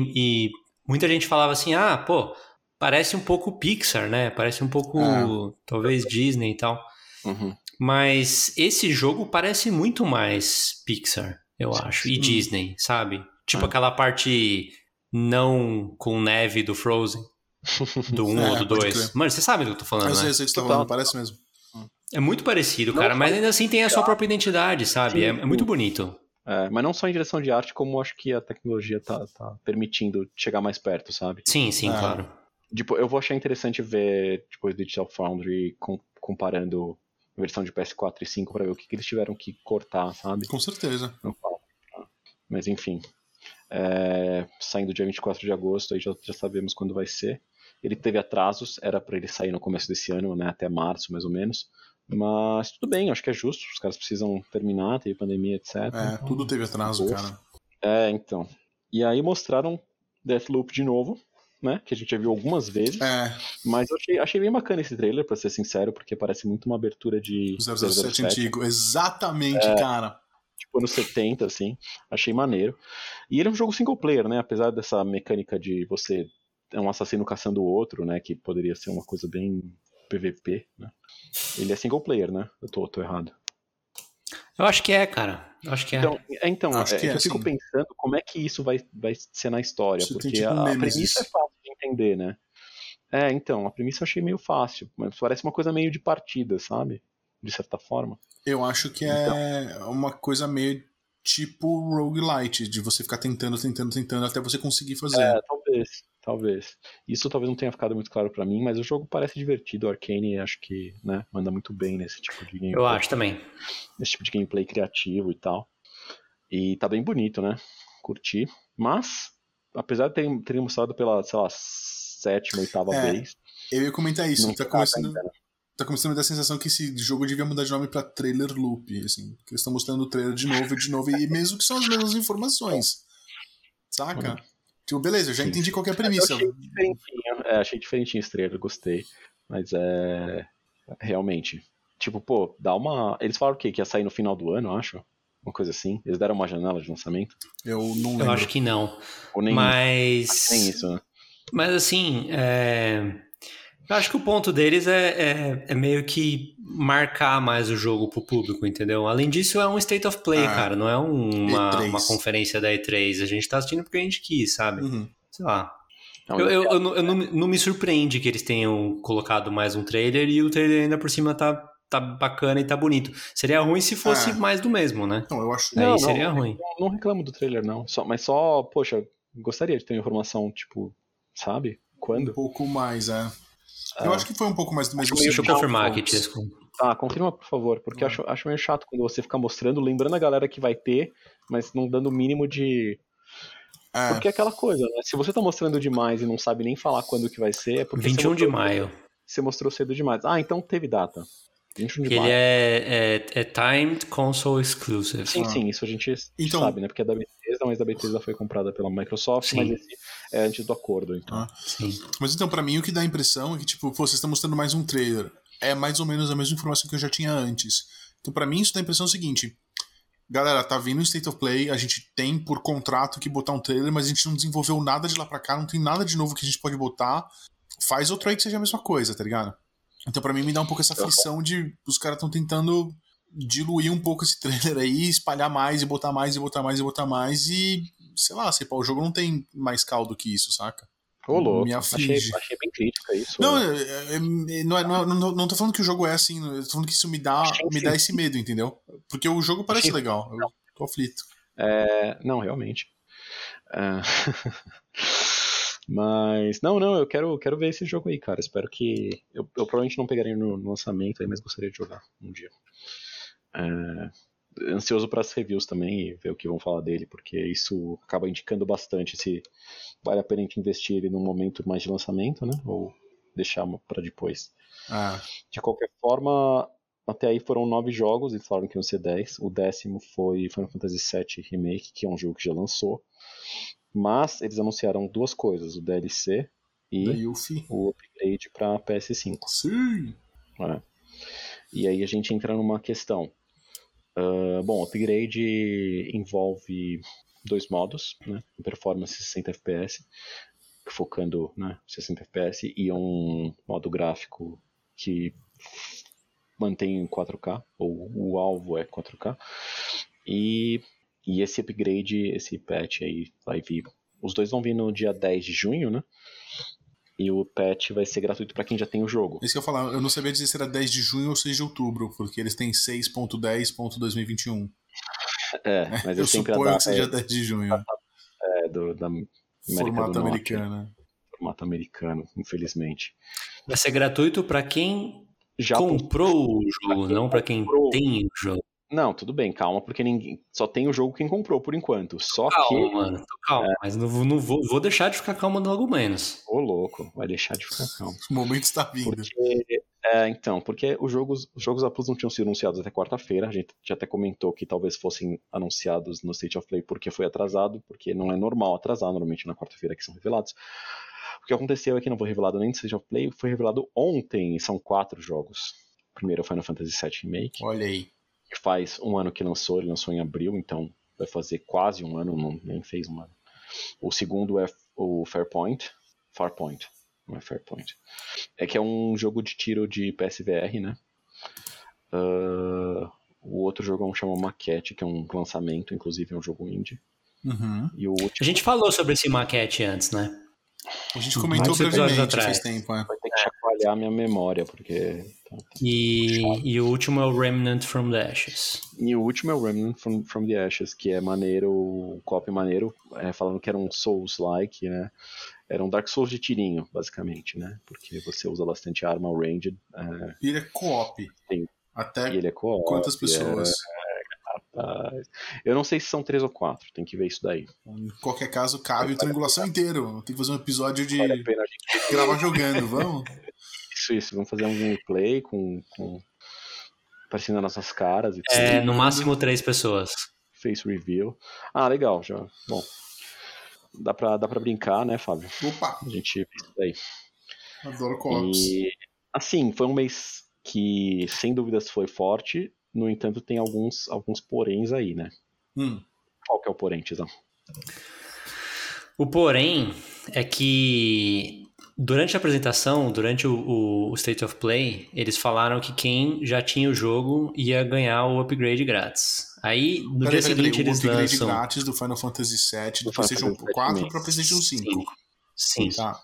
Speaker 3: e muita gente falava assim: ah, pô, parece um pouco Pixar, né? Parece um pouco,
Speaker 4: É.
Speaker 3: talvez, Disney e tal.
Speaker 5: Uhum.
Speaker 3: Mas esse jogo parece muito mais Pixar, eu
Speaker 5: Sim,
Speaker 3: acho, e. Disney, sabe? Tipo
Speaker 5: É.
Speaker 3: aquela parte não com neve do Frozen, do 1
Speaker 4: É,
Speaker 3: ou do
Speaker 4: pode
Speaker 3: 2.
Speaker 4: crer.
Speaker 3: Mano, você sabe do que eu tô falando,
Speaker 4: Eu
Speaker 3: né?
Speaker 4: sei, eu sei o que você tá falando, parece mesmo.
Speaker 3: É muito parecido,
Speaker 5: Não
Speaker 3: cara, mas ainda assim tem a sua própria identidade, sabe? É, é muito bonito.
Speaker 5: É, mas não só em direção de arte, como acho que a tecnologia tá, tá permitindo chegar mais perto, sabe?
Speaker 3: Sim, sim,
Speaker 4: É.
Speaker 3: claro.
Speaker 5: Tipo, eu vou achar interessante ver depois do Digital Foundry com- comparando a versão de PS4 e 5 pra ver o que, que eles tiveram que cortar, sabe?
Speaker 4: Com certeza.
Speaker 5: Mas enfim. É, saindo dia 24 de agosto, aí já, já sabemos quando vai ser. Ele teve atrasos, era pra ele sair no começo desse ano, né? Até março, mais ou menos. Mas tudo bem, acho que é justo. Os caras precisam terminar, teve pandemia, etc.
Speaker 4: É, tudo teve atraso,
Speaker 5: Boa.
Speaker 4: cara.
Speaker 5: É, então. E aí mostraram Deathloop de novo, né? Que a gente já viu algumas vezes.
Speaker 4: É,
Speaker 5: Mas eu achei, achei bem bacana esse trailer, pra ser sincero, porque parece muito uma abertura de
Speaker 4: 007 antigo. Exatamente,
Speaker 5: É.
Speaker 4: cara.
Speaker 5: tipo anos 70, assim. Achei maneiro. E ele é um jogo single player, né? Apesar dessa mecânica de você é um assassino caçando o outro, né? Que poderia ser uma coisa bem PVP, né? Ele é single player, né? Eu tô, tô errado.
Speaker 3: Eu acho que é, cara. Eu acho que é.
Speaker 5: Então, é, então
Speaker 4: Acho
Speaker 5: é,
Speaker 4: que é,
Speaker 5: eu fico
Speaker 4: sim.
Speaker 5: pensando como é que isso vai, vai ser na história,
Speaker 4: Isso
Speaker 5: porque
Speaker 4: tipo
Speaker 5: a, a premissa é fácil de entender, né? É, então, a premissa eu achei meio fácil, mas parece uma coisa meio de partida, sabe? De certa forma.
Speaker 4: Eu acho que é uma coisa meio tipo roguelite, de você ficar tentando, tentando, tentando até você conseguir fazer.
Speaker 5: É, talvez, talvez. Isso talvez não tenha ficado muito claro pra mim, mas o jogo parece divertido, o Arcane acho que, né, manda muito bem nesse tipo de gameplay.
Speaker 3: Eu acho também.
Speaker 5: Nesse tipo de gameplay criativo e tal. E tá bem bonito, né? Curti. Mas, apesar de terem, terem mostrado pela, sei lá, sétima, oitava
Speaker 4: É,
Speaker 5: vez,
Speaker 4: Eu ia comentar isso, tá
Speaker 5: tem
Speaker 4: começando,
Speaker 5: ainda, né?
Speaker 4: tá começando a me dar a sensação que esse jogo devia mudar de nome pra trailer loop, assim, que eles estão mostrando o trailer de novo e de novo, e mesmo que são as mesmas informações. Saca? Tipo, beleza, eu já
Speaker 5: Sim.
Speaker 4: entendi qual que é a
Speaker 5: Eu
Speaker 4: premissa.
Speaker 5: achei diferentinho, é, achei diferentinho trailer, gostei. Mas é. Realmente. Tipo, pô, dá uma. Eles falaram o quê? Que ia sair no final do ano, eu acho? Uma coisa assim. Eles deram uma janela de lançamento?
Speaker 4: Eu não lembro.
Speaker 3: Eu acho que não.
Speaker 5: Ou nem,
Speaker 3: Mas.
Speaker 5: que nem isso, né?
Speaker 3: Mas assim, é, eu acho que o ponto deles é, é, é meio que marcar mais o jogo pro público, entendeu? Além disso, é um State of Play,
Speaker 4: Ah,
Speaker 3: cara, não é um- uma,
Speaker 4: E3.
Speaker 3: uma conferência da E3. A gente tá assistindo porque a gente quis, sabe?
Speaker 4: Uhum.
Speaker 3: Sei lá.
Speaker 5: Não,
Speaker 3: Eu, eu, eu, não, eu não, não me surpreende que eles tenham colocado mais um trailer e o trailer ainda por cima tá, tá bacana e tá bonito. Seria ruim se fosse
Speaker 4: Ah.
Speaker 3: mais do mesmo, né?
Speaker 4: Não, eu acho.
Speaker 3: Aí
Speaker 5: Não, não,
Speaker 3: seria ruim.
Speaker 5: Não, não reclamo do trailer, não. Só, mas só, poxa, gostaria de ter uma informação, tipo, sabe?
Speaker 4: Um
Speaker 5: Quando?
Speaker 4: pouco mais, é. Eu acho que foi um pouco mais do mesmo
Speaker 5: Acho
Speaker 3: Deixa eu confirmar aqui,
Speaker 4: Fox.
Speaker 3: Tiesco.
Speaker 5: Ah, confirma, por favor, porque eu acho, acho meio chato quando você fica mostrando, lembrando a galera que vai ter, mas não dando o mínimo de.
Speaker 4: É,
Speaker 5: Porque é aquela coisa, né? Se você tá mostrando demais e não sabe nem falar quando que vai ser, é porque
Speaker 3: 21
Speaker 5: você
Speaker 3: de maio.
Speaker 5: Você mostrou cedo demais. Ah, então teve data. 21 de
Speaker 3: Que ele é, é, é timed console exclusive.
Speaker 5: Sim,
Speaker 4: Ah.
Speaker 5: sim, isso a gente
Speaker 4: Então-
Speaker 5: sabe, né? Porque é da Bethesda, mas a Bethesda foi comprada pela Microsoft,
Speaker 3: Sim.
Speaker 5: mas esse é antes do acordo, então.
Speaker 4: Ah.
Speaker 3: Sim.
Speaker 4: Mas então, pra mim, o que dá a impressão é que, tipo, pô, vocês estão mostrando mais um trailer. É mais ou menos a mesma informação que eu já tinha antes. Então, pra mim, isso dá a impressão seguinte. Galera, tá vindo o State of Play, a gente tem por contrato que botar um trailer, mas a gente não desenvolveu nada de lá pra cá, não tem nada de novo que a gente pode botar. Faz outro aí que seja a mesma coisa, tá ligado? Então, pra mim, me dá um pouco essa aflição de os caras estão tentando diluir um pouco esse trailer aí, espalhar mais e botar mais e botar mais e botar mais e, sei lá, sei, pá, o jogo não tem mais caldo que isso, saca?
Speaker 5: Ô, louco.
Speaker 4: Me
Speaker 5: achei,
Speaker 4: aflige.
Speaker 5: achei bem crítica isso.
Speaker 4: Não, é- é- é- não, não, não, não tô falando que o jogo é assim, eu tô falando que isso me dá, me dá esse medo, entendeu? Porque o jogo parece
Speaker 5: Sim.
Speaker 4: legal, eu tô aflito.
Speaker 5: É, não, realmente. Mas, não, não, eu quero, quero ver esse jogo aí, cara. Espero que. Eu, eu provavelmente não pegaria no, no lançamento aí, mas gostaria de jogar um dia. É, Ansioso para as reviews também e ver o que vão falar dele, porque isso acaba indicando bastante se vale a pena a gente investir ele num momento mais de lançamento, né? Ou deixar para depois.
Speaker 4: Ah,
Speaker 5: De qualquer forma, até aí foram nove jogos, eles falaram que iam ser dez. O décimo foi Final Fantasy VII Remake, que é um jogo que já lançou. Mas eles anunciaram duas coisas, o DLC e o upgrade para PS5.
Speaker 4: Sim.
Speaker 5: né? E aí a gente entra numa questão. Ah, bom, o upgrade envolve dois modos, né? Performance 60 FPS, focando né, 60 FPS, e um modo gráfico que mantém em 4K, ou o alvo é 4K. E, e esse upgrade, esse patch aí vai vir. Os dois vão vir no dia 10 de junho, né? E o patch vai ser gratuito para quem já tem o jogo.
Speaker 4: Isso que eu falar, eu não sabia dizer se era 10 de junho ou 6 de outubro, porque eles têm 6.10.2021.
Speaker 5: É, mas eu,
Speaker 4: Eu
Speaker 5: sempre a
Speaker 4: suponho que
Speaker 5: data
Speaker 4: seja
Speaker 5: é,
Speaker 4: 10 de junho.
Speaker 5: é do, da América
Speaker 4: Formato
Speaker 5: do Norte,
Speaker 4: americano.
Speaker 5: formato americano, infelizmente.
Speaker 3: Vai ser gratuito pra quem
Speaker 5: Já
Speaker 3: comprou o jogo, não pra quem tem o jogo.
Speaker 5: Não, tudo bem, calma, porque ninguém só tem o jogo quem comprou por enquanto. Só
Speaker 3: Calma,
Speaker 5: que.
Speaker 3: mano. tô Calma, mas não, vou, não vou, vou deixar de ficar calmo logo menos.
Speaker 5: Ô, louco, vai deixar de ficar calmo.
Speaker 4: O momento está vindo.
Speaker 5: Porque, é, então, porque os jogos, os jogos da Plus não tinham sido anunciados até quarta-feira. A gente já até comentou que talvez fossem anunciados no State of Play porque foi atrasado, porque não é normal atrasar, normalmente na quarta-feira que são revelados. O que aconteceu é que não foi revelado nem no State of Play, foi revelado ontem, e são quatro jogos. Primeiro é o Final Fantasy VII Remake,
Speaker 4: Olha aí.
Speaker 5: Que faz um ano que lançou, ele lançou em abril, então vai fazer quase um ano, não, nem fez um ano. O segundo é o Fairpoint, Farpoint, não é Fairpoint. É que é um jogo de tiro de PSVR, né? Ah, o outro jogo é um chama Maquete, que é um lançamento, inclusive é um jogo indie.
Speaker 4: Uhum.
Speaker 5: E o último
Speaker 3: A gente falou sobre esse maquete antes, né?
Speaker 4: A gente comentou
Speaker 3: Muitos episódios
Speaker 4: brevemente
Speaker 3: atrás.
Speaker 4: faz tempo, é.
Speaker 5: vai ter que chacoalhar minha memória, porque. tá-
Speaker 3: E, e o último é o Remnant from the Ashes.
Speaker 5: E o último é o Remnant from, from the Ashes, que é maneiro, um copy maneiro, é, falando que era um Souls-like, né? Era um Dark Souls de tirinho, basicamente, né? Porque você usa bastante arma ranged, é,
Speaker 4: E ele é co-op.
Speaker 5: Sim.
Speaker 4: Até
Speaker 5: e ele é co
Speaker 4: quantas pessoas?
Speaker 5: Eu não sei se são três ou quatro, tem que ver isso daí.
Speaker 4: Em qualquer caso, cabe o Triangulação inteiro. Tem que fazer um episódio de
Speaker 5: Vale a pena a gente
Speaker 4: gravar jogando, vamos?
Speaker 5: Isso, isso. Vamos fazer um gameplay com, com aparecendo as nossas caras e tudo.
Speaker 3: É, no máximo três pessoas.
Speaker 5: Face reveal. Ah, legal, já. Bom. Dá pra, dá pra brincar, né, Fábio?
Speaker 4: Opa,
Speaker 5: A gente fez isso daí.
Speaker 4: adoro co-ops.
Speaker 5: E assim, foi um mês que sem dúvidas foi forte. No entanto, tem alguns, alguns poréns aí, né?
Speaker 4: Hum,
Speaker 5: Qual que é o porém, Tizão?
Speaker 3: O porém é que durante a apresentação, durante o, o- o State of Play, eles falaram que quem já tinha o jogo ia ganhar o upgrade grátis. Aí, no
Speaker 4: peraí,
Speaker 3: dia
Speaker 4: peraí,
Speaker 3: seguinte,
Speaker 4: peraí. O
Speaker 3: eles
Speaker 4: upgrade
Speaker 3: lançam.
Speaker 4: grátis do Final Fantasy VII do
Speaker 5: Do
Speaker 4: PlayStation
Speaker 5: Fantasy
Speaker 4: 4
Speaker 5: VII
Speaker 4: para PlayStation 5.
Speaker 3: Sim.
Speaker 4: Tá.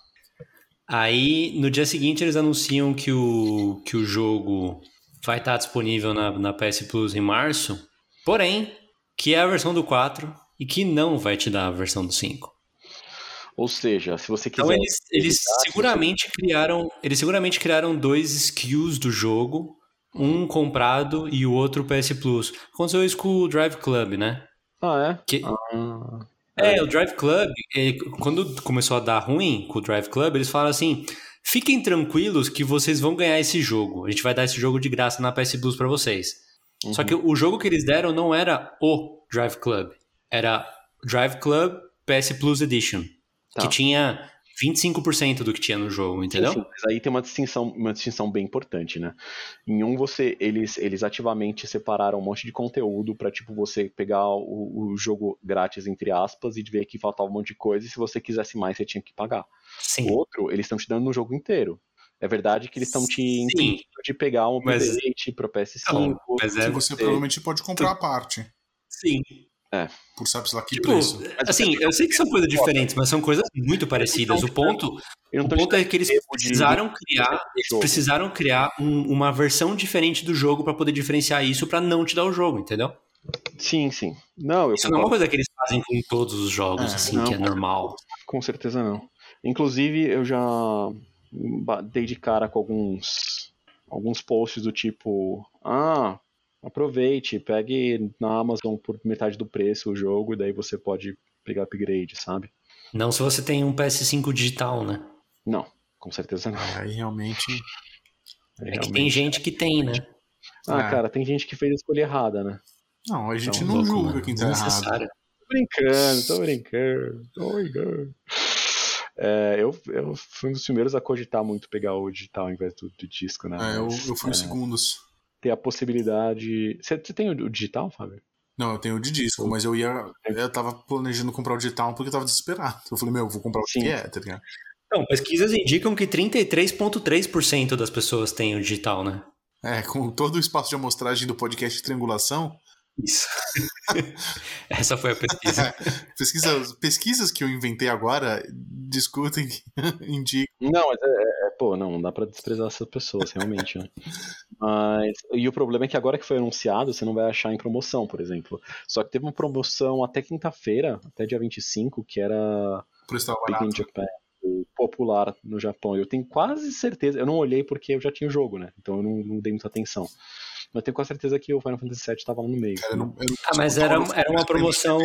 Speaker 3: Aí, no dia seguinte, eles anunciam que o, que o jogo vai estar disponível na, na PS Plus em março, porém, que é a versão do 4 e que não vai te dar a versão do 5.
Speaker 5: Ou seja, se você quiser.
Speaker 3: Então eles, eles seguramente criaram, eles seguramente criaram dois skills do jogo, um comprado e o outro PS Plus. Aconteceu isso com o Drive Club, né?
Speaker 5: Ah, é?
Speaker 3: Que,
Speaker 5: Ah,
Speaker 3: é, o Drive Club, ele- quando começou a dar ruim com o Drive Club, eles falaram assim: fiquem tranquilos que vocês vão ganhar esse jogo. A gente vai dar esse jogo de graça na PS Plus para vocês. Uhum. Só que o jogo que eles deram não era o Drive Club, era Drive Club PS Plus Edition, tá. que tinha 25% do que tinha no jogo, entendeu? Sim, sim,
Speaker 5: mas aí tem uma distinção, uma distinção bem importante, né? Em um você eles eles ativamente separaram um monte de conteúdo para tipo você pegar o, o, jogo grátis entre aspas e ver que faltava um monte de coisa e se você quisesse mais você tinha que pagar. Sim. O outro, eles estão te dando no jogo inteiro. É verdade que eles estão te impedindo de pegar um update para PS5. Não,
Speaker 4: mas é, que você provavelmente pode comprar a parte.
Speaker 3: Sim.
Speaker 4: É. Por sabe lá que tipo, preço.
Speaker 3: Assim, eu sei que são coisas diferentes, mas são coisas muito parecidas. O ponto, o ponto é que eles precisaram criar, precisaram criar um, uma versão diferente do jogo para poder diferenciar isso para não te dar o jogo, entendeu?
Speaker 5: Sim, sim. Não,
Speaker 3: eu isso não é uma coisa que eles fazem com todos os jogos, é, assim, não, que é normal.
Speaker 5: Com certeza não. Inclusive, eu já dei de cara com alguns alguns posts do tipo, ah, aproveite, pegue na Amazon por metade do preço o jogo e daí você pode pegar upgrade, sabe?
Speaker 3: Não se você tem um PS5 digital, né?
Speaker 5: Não, com certeza não.
Speaker 4: Aí realmente.
Speaker 3: Aí, é realmente... que tem gente que tem, né?
Speaker 5: Ah, é. cara, tem gente que fez a escolha errada, né?
Speaker 4: Não, a gente então, não julga quem tá errado.
Speaker 5: Tô brincando, tô brincando, tô brincando. É, eu, eu fui um dos primeiros a cogitar muito pegar o digital ao invés do, do disco, né?
Speaker 4: É, eu, eu fui é, os segundos
Speaker 5: ter a possibilidade. Você, você tem o, digital, Fábio?
Speaker 4: Não, eu tenho o de disco, mas eu ia. Eu tava planejando comprar o digital porque eu tava desesperado. Eu falei, meu, eu vou comprar o que é, tá ligado?
Speaker 3: Então, pesquisas indicam que 33,3% das pessoas têm o digital, né?
Speaker 4: É, com todo o espaço de amostragem do podcast de triangulação.
Speaker 3: Isso. Essa foi a pesquisa. É,
Speaker 4: pesquisa. Pesquisas que eu inventei agora discutem, indicam.
Speaker 5: Não, mas é, é, pô, não, não dá pra desprezar essas pessoas, realmente, né? Mas, e o problema é que agora que foi anunciado, você não vai achar em promoção, por exemplo. Só que teve uma promoção até quinta-feira, até dia 25, que era
Speaker 4: por Big in Japan,
Speaker 5: popular no Japão. Eu tenho quase certeza, eu não olhei porque eu já tinha o jogo, né? Então eu não, não dei muita atenção. Mas eu tenho quase certeza que o Final Fantasy VII estava lá no meio.
Speaker 3: Cara, eu não, eu não, ah, mas era, era uma promoção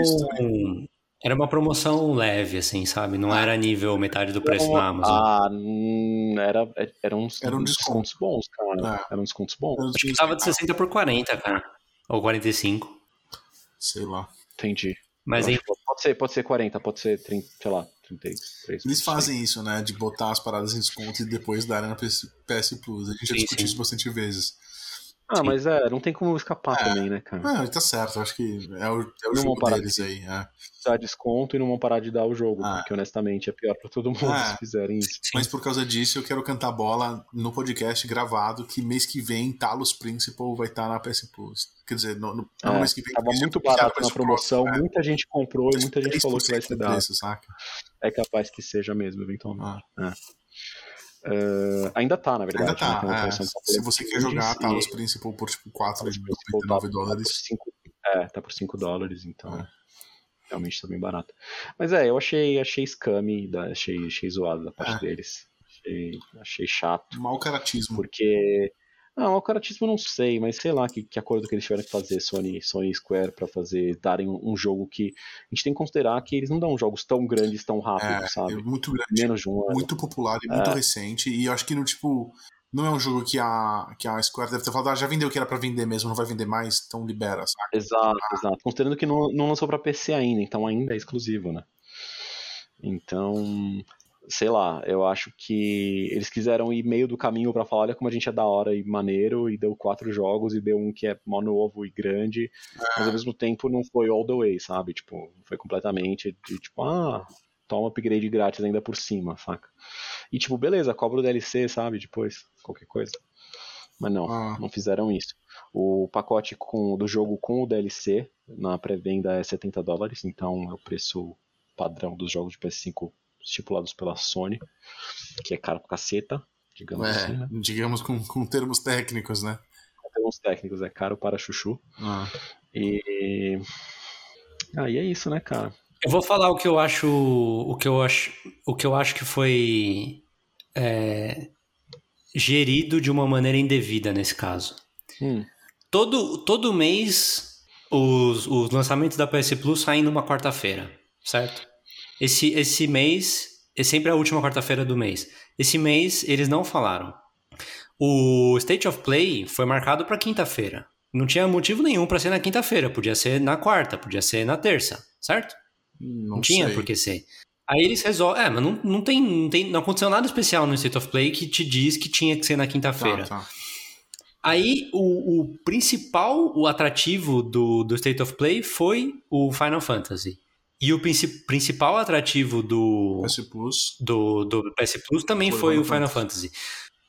Speaker 3: era uma promoção leve, assim, sabe? Não era nível metade do preço na Amazon.
Speaker 5: Ah, hum, era, era uns, era um descontos bons, cara. É. Eram descontos bons.
Speaker 3: Acho que tava de 60 por 40, cara. Ou 45.
Speaker 4: Sei lá.
Speaker 5: Entendi.
Speaker 3: Mas aí...
Speaker 5: Pode ser, pode ser 40, pode ser 30, sei lá, 33.
Speaker 4: Eles fazem isso, né? De botar as paradas em desconto e depois darem na PS, PS Plus. A gente sim, já discutiu sim. isso bastante vezes.
Speaker 5: Ah, Sim. mas é, não tem como escapar é, também, né, cara?
Speaker 4: Não, tá certo, acho que é o, é o não jogo deles de aí. É.
Speaker 5: Dar desconto e não vão parar de dar o jogo, ah. porque honestamente é pior pra todo mundo ah. se fizerem isso.
Speaker 4: Mas por causa disso, eu quero cantar bola no podcast gravado que mês que vem Talos Principal vai estar tá na PS Plus. Quer dizer, no, no,
Speaker 5: é, no mês que vem. Tava muito barato na promoção, Pro, muita gente comprou e muita gente falou que vai ser dado. Preço, é capaz que seja mesmo, eventualmente. Ah. Uh, ainda tá, na verdade.
Speaker 4: Ainda tá. Né? É. Se você quer jogar Talos e... Principal por tipo 4,99 dólares.
Speaker 5: Tá é, tá por 5 dólares, então. É. Realmente tá bem barato. Mas é, eu achei, achei scummy, achei, achei zoado da parte é. deles. Achei, achei chato.
Speaker 4: Mau caratismo.
Speaker 5: Porque não, o caratismo não sei, mas sei lá que, que acordo que eles tiveram que fazer, Sony, Sony Square, para fazer, darem um, um, jogo que a gente tem que considerar que eles não dão jogos tão grandes, tão rápidos, é, sabe? É
Speaker 4: muito grande, Menos de um ano. muito popular e muito é. recente, e eu acho que no tipo. Não é um jogo que a, que a Square deve ter falado, ah, já vendeu o que era para vender mesmo, não vai vender mais, então libera, sabe?
Speaker 5: Exato, ah. exato. Considerando que não, não lançou para PC ainda, então ainda é exclusivo, né? Então, sei lá, eu acho que eles quiseram ir meio do caminho para falar, olha como a gente é da hora e maneiro, e deu quatro jogos, e deu um que é mó novo e grande, mas ao mesmo tempo não foi all the way, sabe? Tipo, foi completamente de tipo, ah, toma upgrade grátis ainda por cima, saca? E tipo, beleza, cobra o DLC, sabe? Depois, qualquer coisa. Mas não, ah. não fizeram isso. O pacote com, do jogo com o DLC na pré-venda é 70 dólares, então é o preço padrão dos jogos de PS5 estipulados pela Sony, que é caro pra caceta, digamos é, assim. Né?
Speaker 4: Digamos com, com termos técnicos, né?
Speaker 5: Com termos técnicos, é caro para chuchu. Ah. E. Ah, e é isso, né, cara?
Speaker 3: Eu vou falar o que eu acho. O que eu acho, o que eu acho que foi. É, gerido de uma maneira indevida nesse caso. Hum. Todo, todo mês os, os lançamentos da PS Plus saem numa quarta-feira, certo? Esse, esse mês é sempre a última quarta-feira do mês. Esse mês eles não falaram. O State of Play foi marcado para quinta-feira. Não tinha motivo nenhum para ser na quinta-feira, podia ser na quarta, podia ser na terça, certo?
Speaker 4: Não,
Speaker 3: Não, tinha
Speaker 4: sei.
Speaker 3: por que ser. Aí eles resolvem. É, mas não, não, tem, não tem. Não aconteceu nada especial no State of Play que te diz que tinha que ser na quinta-feira.
Speaker 4: Tá, tá.
Speaker 3: Aí o, o principal, o atrativo do, do State of Play foi o Final Fantasy. E o princi- principal atrativo do,
Speaker 4: PS Plus.
Speaker 3: do, do PS Plus também
Speaker 4: Foi o
Speaker 3: foi o
Speaker 4: Final
Speaker 3: Final Fantasy.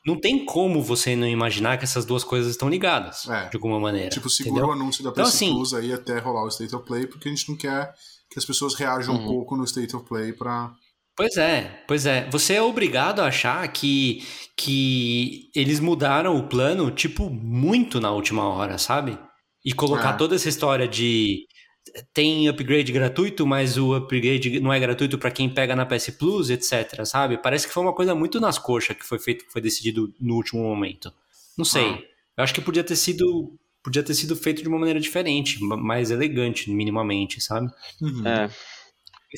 Speaker 3: Não tem como você não imaginar que essas duas coisas estão ligadas,
Speaker 4: É.
Speaker 3: de alguma maneira.
Speaker 4: Tipo, segura
Speaker 3: entendeu?
Speaker 4: o anúncio da PS
Speaker 3: Então, assim-
Speaker 4: Plus aí até rolar o State of Play, porque a gente não quer que as pessoas reajam um
Speaker 5: Uhum.
Speaker 4: pouco no State of Play pra.
Speaker 3: Pois é, pois é. Você é obrigado a achar que, que eles mudaram o plano, tipo, muito na última hora, sabe? E colocar
Speaker 4: É.
Speaker 3: toda essa história de tem upgrade gratuito, mas o upgrade não é gratuito para quem pega na PS Plus, etc, sabe? Parece que foi uma coisa muito nas coxas que foi feito, que foi decidido no último momento. Não sei.
Speaker 4: Ah.
Speaker 3: Eu acho que podia ter sido podia ter sido feito de uma maneira diferente, ma- mais elegante, minimamente, sabe?
Speaker 4: Uhum.
Speaker 5: É,
Speaker 3: Eles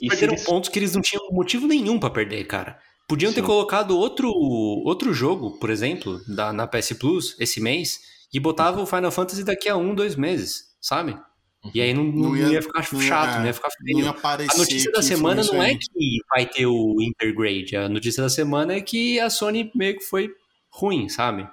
Speaker 5: E
Speaker 3: perderam
Speaker 5: eles-
Speaker 3: pontos que eles não tinham motivo nenhum pra perder, cara. Podiam ter
Speaker 5: Sim.
Speaker 3: colocado outro, outro jogo, por exemplo, da, na PS Plus esse mês e botava o Final Fantasy daqui a um, dois meses, sabe? E aí não, não
Speaker 4: Não
Speaker 3: ia,
Speaker 4: ia-
Speaker 3: ficar
Speaker 4: não ia-
Speaker 3: chato,
Speaker 4: é,
Speaker 3: não ia ficar
Speaker 4: Não
Speaker 3: feio.
Speaker 4: ia
Speaker 3: A notícia da semana não é que vai ter o Intergrade. A notícia da semana é que a Sony meio que foi ruim, sabe?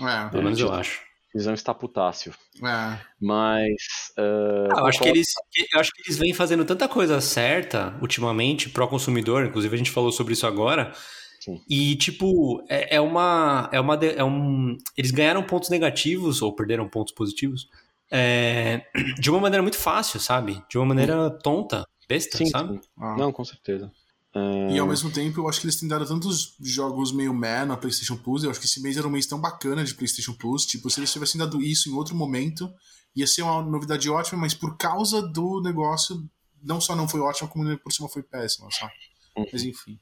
Speaker 4: É,
Speaker 3: Pelo menos eu acho.
Speaker 5: visão está putácio.
Speaker 4: é.
Speaker 5: Mas. ah,
Speaker 3: Ah, eu, acho que eles, eu acho que eles vêm fazendo tanta coisa certa ultimamente pro consumidor, inclusive a gente falou sobre isso agora.
Speaker 5: Sim.
Speaker 3: E, tipo, é, é uma. É uma é um, eles ganharam pontos negativos ou perderam pontos positivos é, de uma maneira muito fácil, sabe? De uma maneira tonta, besta,
Speaker 5: Sim,
Speaker 3: sabe?
Speaker 5: sim.
Speaker 4: Ah.
Speaker 5: Não, com certeza. Ah,
Speaker 4: E ao mesmo tempo, eu acho que eles têm dado tantos jogos meio meh na PlayStation Plus. Eu acho que esse mês era um mês tão bacana de PlayStation Plus. Tipo, se eles tivessem dado isso em outro momento, ia ser uma novidade ótima, mas por causa do negócio, não só não foi ótima, como por cima foi péssima, sabe?
Speaker 5: Uhum.
Speaker 4: Mas enfim,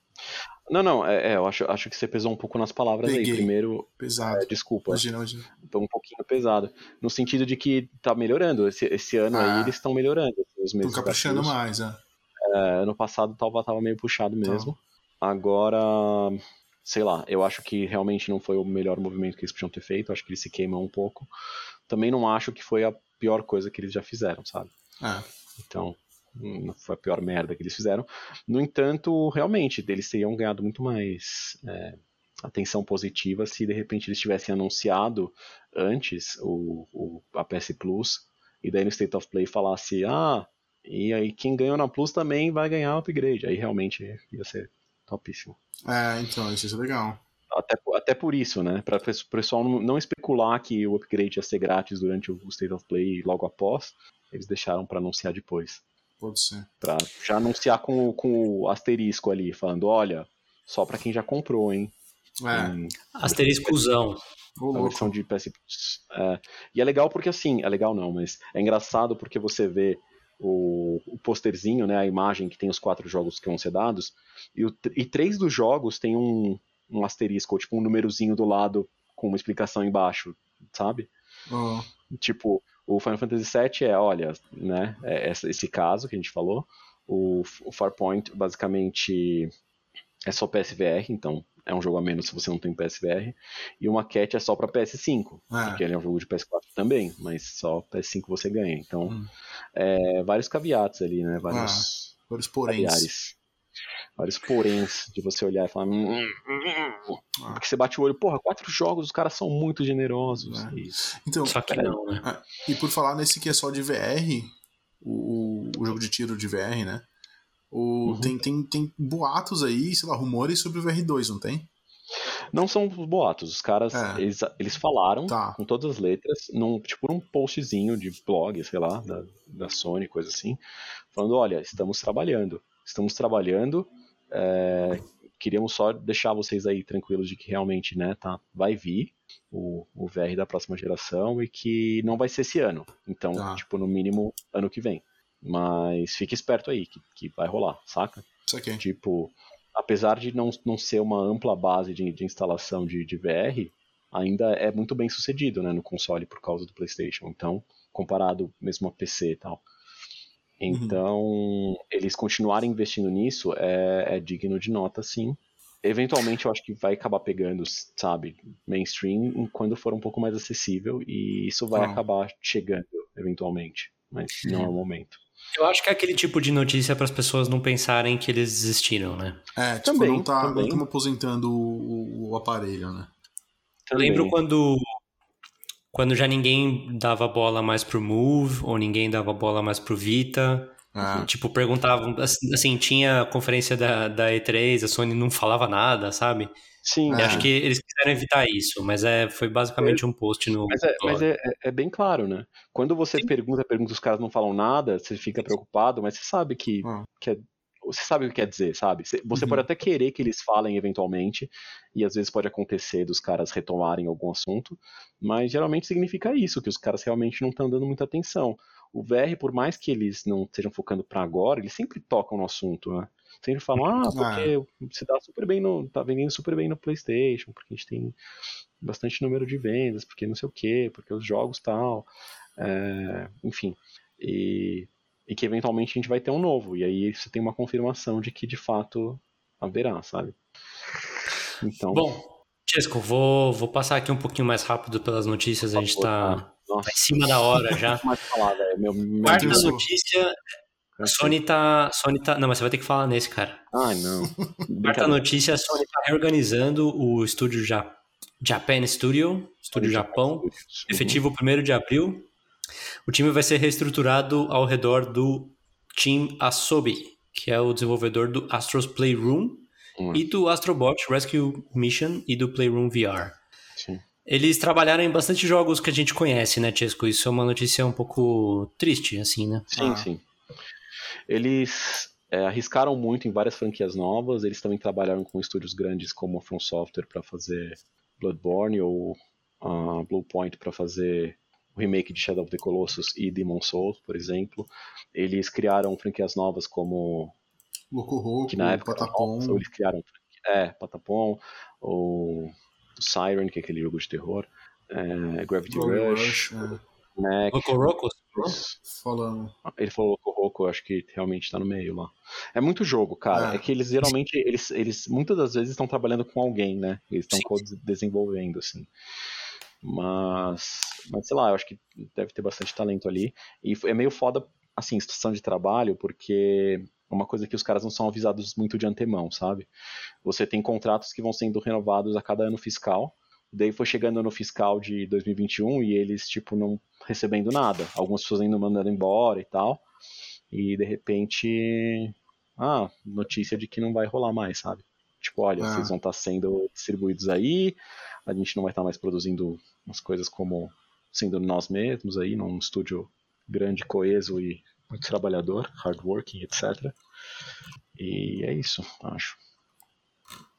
Speaker 5: Não, não, é, é, eu acho, acho que você pesou um pouco nas palavras
Speaker 4: Peguei.
Speaker 5: aí. Primeiro,
Speaker 4: pesado.
Speaker 5: é, desculpa,
Speaker 4: Imagina, imagina.
Speaker 5: tô um pouquinho pesado. No sentido de que tá melhorando. Esse, esse ano
Speaker 4: Ah.
Speaker 5: aí eles estão melhorando. Meses da
Speaker 4: caprichando mais, é.
Speaker 5: É, ano passado tava, tava meio puxado
Speaker 4: Tá.
Speaker 5: mesmo. Agora, sei lá, eu acho que realmente não foi o melhor movimento que eles podiam ter feito. Acho que eles se queimam um pouco. Também não acho que foi a pior coisa que eles já fizeram, sabe?
Speaker 4: É.
Speaker 5: Então, foi a pior merda que eles fizeram. No entanto, realmente, eles teriam ganhado muito mais é, atenção positiva se de repente eles tivessem anunciado antes o, o- a PS Plus e daí no State of Play falasse: ah, e aí quem ganhou na Plus também vai ganhar o upgrade. Aí realmente ia ser topíssimo.
Speaker 4: É, então, isso ser legal.
Speaker 5: Até, até por isso, né? Para o pessoal não, não especular que o upgrade ia ser grátis durante o State of Play logo após, eles deixaram para anunciar depois.
Speaker 4: Pode ser.
Speaker 5: Pra já anunciar com, o- com o asterisco ali, falando, olha, só pra quem já comprou, hein?
Speaker 4: É,
Speaker 5: Hum,
Speaker 3: Asteriscozão.
Speaker 5: a versão de PS. É, e é legal porque assim, é legal não, mas é engraçado porque você vê o, o posterzinho, né, a imagem que tem os quatro jogos que vão ser dados, e, o e três dos jogos tem um, um asterisco, ou tipo um númerozinho do lado com uma explicação embaixo, sabe?
Speaker 4: Ó,
Speaker 5: Tipo, o Final Fantasy VII é, olha, né, é esse caso que a gente falou. O, o Farpoint, basicamente, é só PSVR, então é um jogo a menos se você não tem PSVR. E o Maquette é só pra PS5,
Speaker 4: É.
Speaker 5: porque ele é um jogo de PS4 também, mas só PS5 você ganha. Então,
Speaker 4: Hum.
Speaker 5: é, vários caveatos ali, né, vários
Speaker 4: vários poréns.
Speaker 5: caviares. Vários poréns de você olhar e falar.
Speaker 4: Ah.
Speaker 5: Porque você bate o olho, porra, quatro jogos, os caras são muito generosos.
Speaker 4: É.
Speaker 5: Isso.
Speaker 4: Então,
Speaker 3: Só que não, né?
Speaker 4: E por falar nesse que é só de VR, o, o jogo de tiro de VR, né? O,
Speaker 5: Uhum.
Speaker 4: tem, tem, tem boatos aí, sei lá, rumores sobre o VR2, não tem?
Speaker 5: Não são boatos, os caras,
Speaker 4: É.
Speaker 5: eles, eles falaram
Speaker 4: Tá.
Speaker 5: com todas as letras, num, tipo num postzinho de blog, sei lá, da, da Sony, coisa assim, falando, olha, estamos trabalhando, estamos trabalhando, é, queríamos só deixar vocês aí tranquilos de que realmente, né, tá, vai vir o, o VR da próxima geração e que não vai ser esse ano, então,
Speaker 4: Tá.
Speaker 5: tipo, no mínimo, ano que vem. Mas fique esperto aí, que, que vai rolar, saca?
Speaker 4: Isso aqui.
Speaker 5: Tipo, apesar de não, não ser uma ampla base de, de instalação de, de VR, ainda é muito bem sucedido né, no console por causa do PlayStation. Então, comparado mesmo a PC e tal. Então, eles continuarem investindo nisso é, é digno de nota, sim. Eventualmente, eu acho que vai acabar pegando, sabe, mainstream quando for um pouco mais acessível e isso vai
Speaker 4: Ah.
Speaker 5: acabar chegando, eventualmente. Mas não é o momento.
Speaker 3: Eu acho que é aquele tipo de notícia para as pessoas não pensarem que eles desistiram, né?
Speaker 4: É, tipo,
Speaker 5: Também,
Speaker 4: não tá estamos aposentando o, o aparelho, né?
Speaker 3: Eu lembro quando quando já ninguém dava bola mais pro Move ou ninguém dava bola mais pro Vita.
Speaker 4: É.
Speaker 3: Tipo, perguntavam, assim, tinha a conferência da, da E3, a Sony não falava nada, sabe?
Speaker 5: Sim,
Speaker 4: É.
Speaker 3: acho que eles quiseram evitar isso, mas é, foi basicamente um post no.
Speaker 5: Mas, é, mas é, é- é bem claro, né? Quando você pergunta, pergunta, os caras não falam nada, você fica preocupado, mas você sabe que,
Speaker 4: Ah.
Speaker 5: que é- você sabe o que quer dizer, sabe? Você,
Speaker 4: Uhum.
Speaker 5: pode até querer que eles falem eventualmente, e às vezes pode acontecer dos caras retomarem algum assunto, mas geralmente significa isso, que os caras realmente não estão dando muita atenção. O VR, por mais que eles não estejam focando pra agora, eles sempre tocam no assunto, né? Sempre falam, ah, porque se dá super bem no. tá vendendo super bem no Playstation, porque a gente tem bastante número de vendas, porque não sei o quê, porque os jogos tal. é, enfim. E, e que eventualmente a gente vai ter um novo. E aí você tem uma confirmação de que de fato haverá, sabe? Então.
Speaker 3: Bom, Chesco, vou, vou passar aqui um pouquinho mais rápido pelas notícias, a gente tá, tá em cima da hora já.
Speaker 5: mais falar, velho. Meu, meu
Speaker 3: Quarta
Speaker 5: Deus.
Speaker 3: notícia, a Sony tá, Sony tá... Não, mas você vai ter que falar nesse, cara.
Speaker 5: Ai, não.
Speaker 3: Quarta notícia, a Sony tá reorganizando o estúdio ja... Japan Studio, estúdio Japão,
Speaker 5: Uhum.
Speaker 3: efetivo 1 de abril. O time vai ser reestruturado ao redor do Team Asobi, que é o desenvolvedor do Astro's Playroom
Speaker 5: Hum.
Speaker 3: e do Astrobot Rescue Mission e do Playroom VR.
Speaker 5: Sim.
Speaker 3: Eles trabalharam em bastante jogos que a gente conhece, né, Chesco? Isso é uma notícia um pouco triste, assim, né?
Speaker 5: Sim,
Speaker 4: Ah.
Speaker 5: sim. Eles é, arriscaram muito em várias franquias novas. Eles também trabalharam com estúdios grandes como a From Software para fazer Bloodborne ou a Bluepoint para fazer o remake de Shadow of the Colossus e Demon Souls, por exemplo. Eles criaram franquias novas como
Speaker 4: Loco Roco,
Speaker 5: que na época
Speaker 4: Patapom.
Speaker 5: ou eles criaram é, Patapom, ou Siren, que é aquele jogo de terror, é, Gravity Rush,
Speaker 4: Rush, é.
Speaker 5: Neck,
Speaker 3: Rocorocos?
Speaker 4: Falando.
Speaker 5: ele falou que o Roku, eu acho que realmente tá no meio lá. É muito jogo, cara.
Speaker 4: É.
Speaker 5: É, que eles geralmente, eles, eles muitas das vezes estão trabalhando com alguém, né? Eles estão desenvolvendo, assim. Mas, mas, sei lá, eu acho que deve ter bastante talento ali. E é meio foda, assim, situação de trabalho, porque é uma coisa que os caras não são avisados muito de antemão, sabe? Você tem contratos que vão sendo renovados a cada ano fiscal. Daí foi chegando no fiscal de 2021 e eles, tipo, não recebendo nada. Algumas pessoas ainda mandando embora e tal. E de repente. Ah, notícia de que não vai rolar mais, sabe? Tipo, olha,
Speaker 4: Ah.
Speaker 5: vocês vão estar sendo distribuídos aí, a gente não vai estar mais produzindo umas coisas como sendo nós mesmos aí, num estúdio grande, coeso e muito trabalhador, hardworking, etc. E é isso, acho.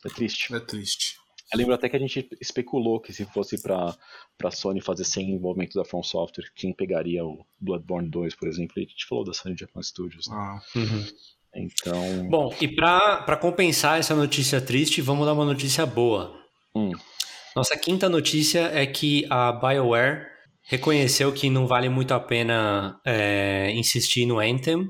Speaker 5: É triste.
Speaker 4: É triste.
Speaker 5: Eu lembro até que a gente especulou que se fosse pra, pra Sony fazer sem envolvimento da From Software, quem pegaria o Bloodborne 2, por exemplo, e a gente falou da Sony Japan Studios. né?
Speaker 4: Ah,
Speaker 5: Então,
Speaker 3: Bom, e pra, pra compensar essa notícia triste, vamos dar uma notícia boa.
Speaker 5: Hum.
Speaker 3: Nossa quinta notícia é que a BioWare reconheceu que não vale muito a pena é, insistir no Anthem,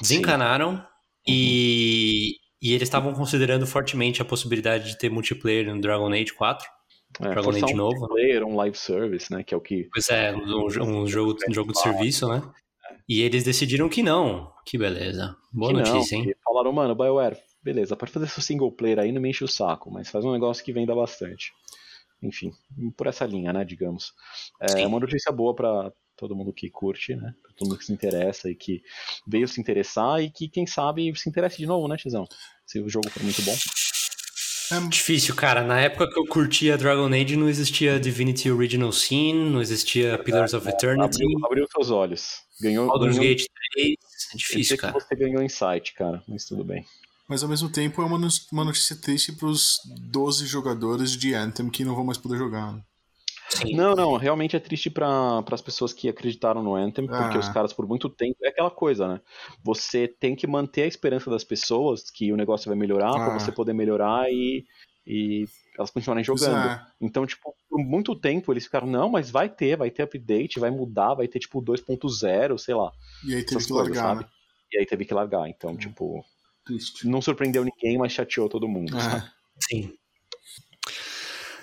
Speaker 3: desencanaram e, e eles estavam considerando fortemente a possibilidade de ter multiplayer no Dragon Age 4.
Speaker 5: é,
Speaker 3: Dragon Age
Speaker 5: um
Speaker 3: novo.
Speaker 5: player, um live service, né, que é o que
Speaker 3: Pois é, um, um jogo, um jogo de serviço, né? E eles decidiram que não. Que beleza. Boa
Speaker 5: que não,
Speaker 3: notícia, hein?
Speaker 5: que falaram, mano, BioWare, beleza, pode fazer seu single player aí, não me enche o saco, mas faz um negócio que venda bastante. Enfim, por essa linha, né, digamos. É
Speaker 3: Sim.
Speaker 5: uma notícia boa pra todo mundo que curte, né, pra todo mundo que se interessa e que veio se interessar e que, quem sabe, se interesse de novo, né, Tizão? Se o jogo for muito bom.
Speaker 4: é,
Speaker 3: Difícil, cara. Na época que eu curtia Dragon Age, não existia Divinity Original Sin, não existia Pillars of Eternity,
Speaker 5: Abriu, abriu seus olhos. Ganhou,
Speaker 3: Baldur's
Speaker 5: ganhou
Speaker 3: Gate 3. É
Speaker 5: eu
Speaker 3: difícil, cara.
Speaker 5: você ganhou insight, cara, mas tudo bem.
Speaker 4: mas ao mesmo tempo é uma, no- uma notícia triste pros 12 jogadores de Anthem que não vão mais poder jogar. né?
Speaker 3: Sim.
Speaker 5: Não, não, realmente é triste para as pessoas que acreditaram no Anthem, porque
Speaker 4: Ah.
Speaker 5: os caras por muito tempo. É aquela coisa, né? Você tem que manter a esperança das pessoas que o negócio vai melhorar
Speaker 4: Ah.
Speaker 5: pra você poder melhorar e, e elas continuarem jogando. Então, tipo, por muito tempo eles ficaram, não, mas vai ter, vai ter update, vai mudar, vai ter tipo 2.0, sei lá.
Speaker 4: E aí teve que
Speaker 5: coisas,
Speaker 4: largar,
Speaker 5: sabe?
Speaker 4: né?
Speaker 5: E aí teve que largar. Então, tipo,
Speaker 4: Triste.
Speaker 5: não surpreendeu ninguém, mas chateou todo mundo. sabe?
Speaker 4: É.
Speaker 3: Sim.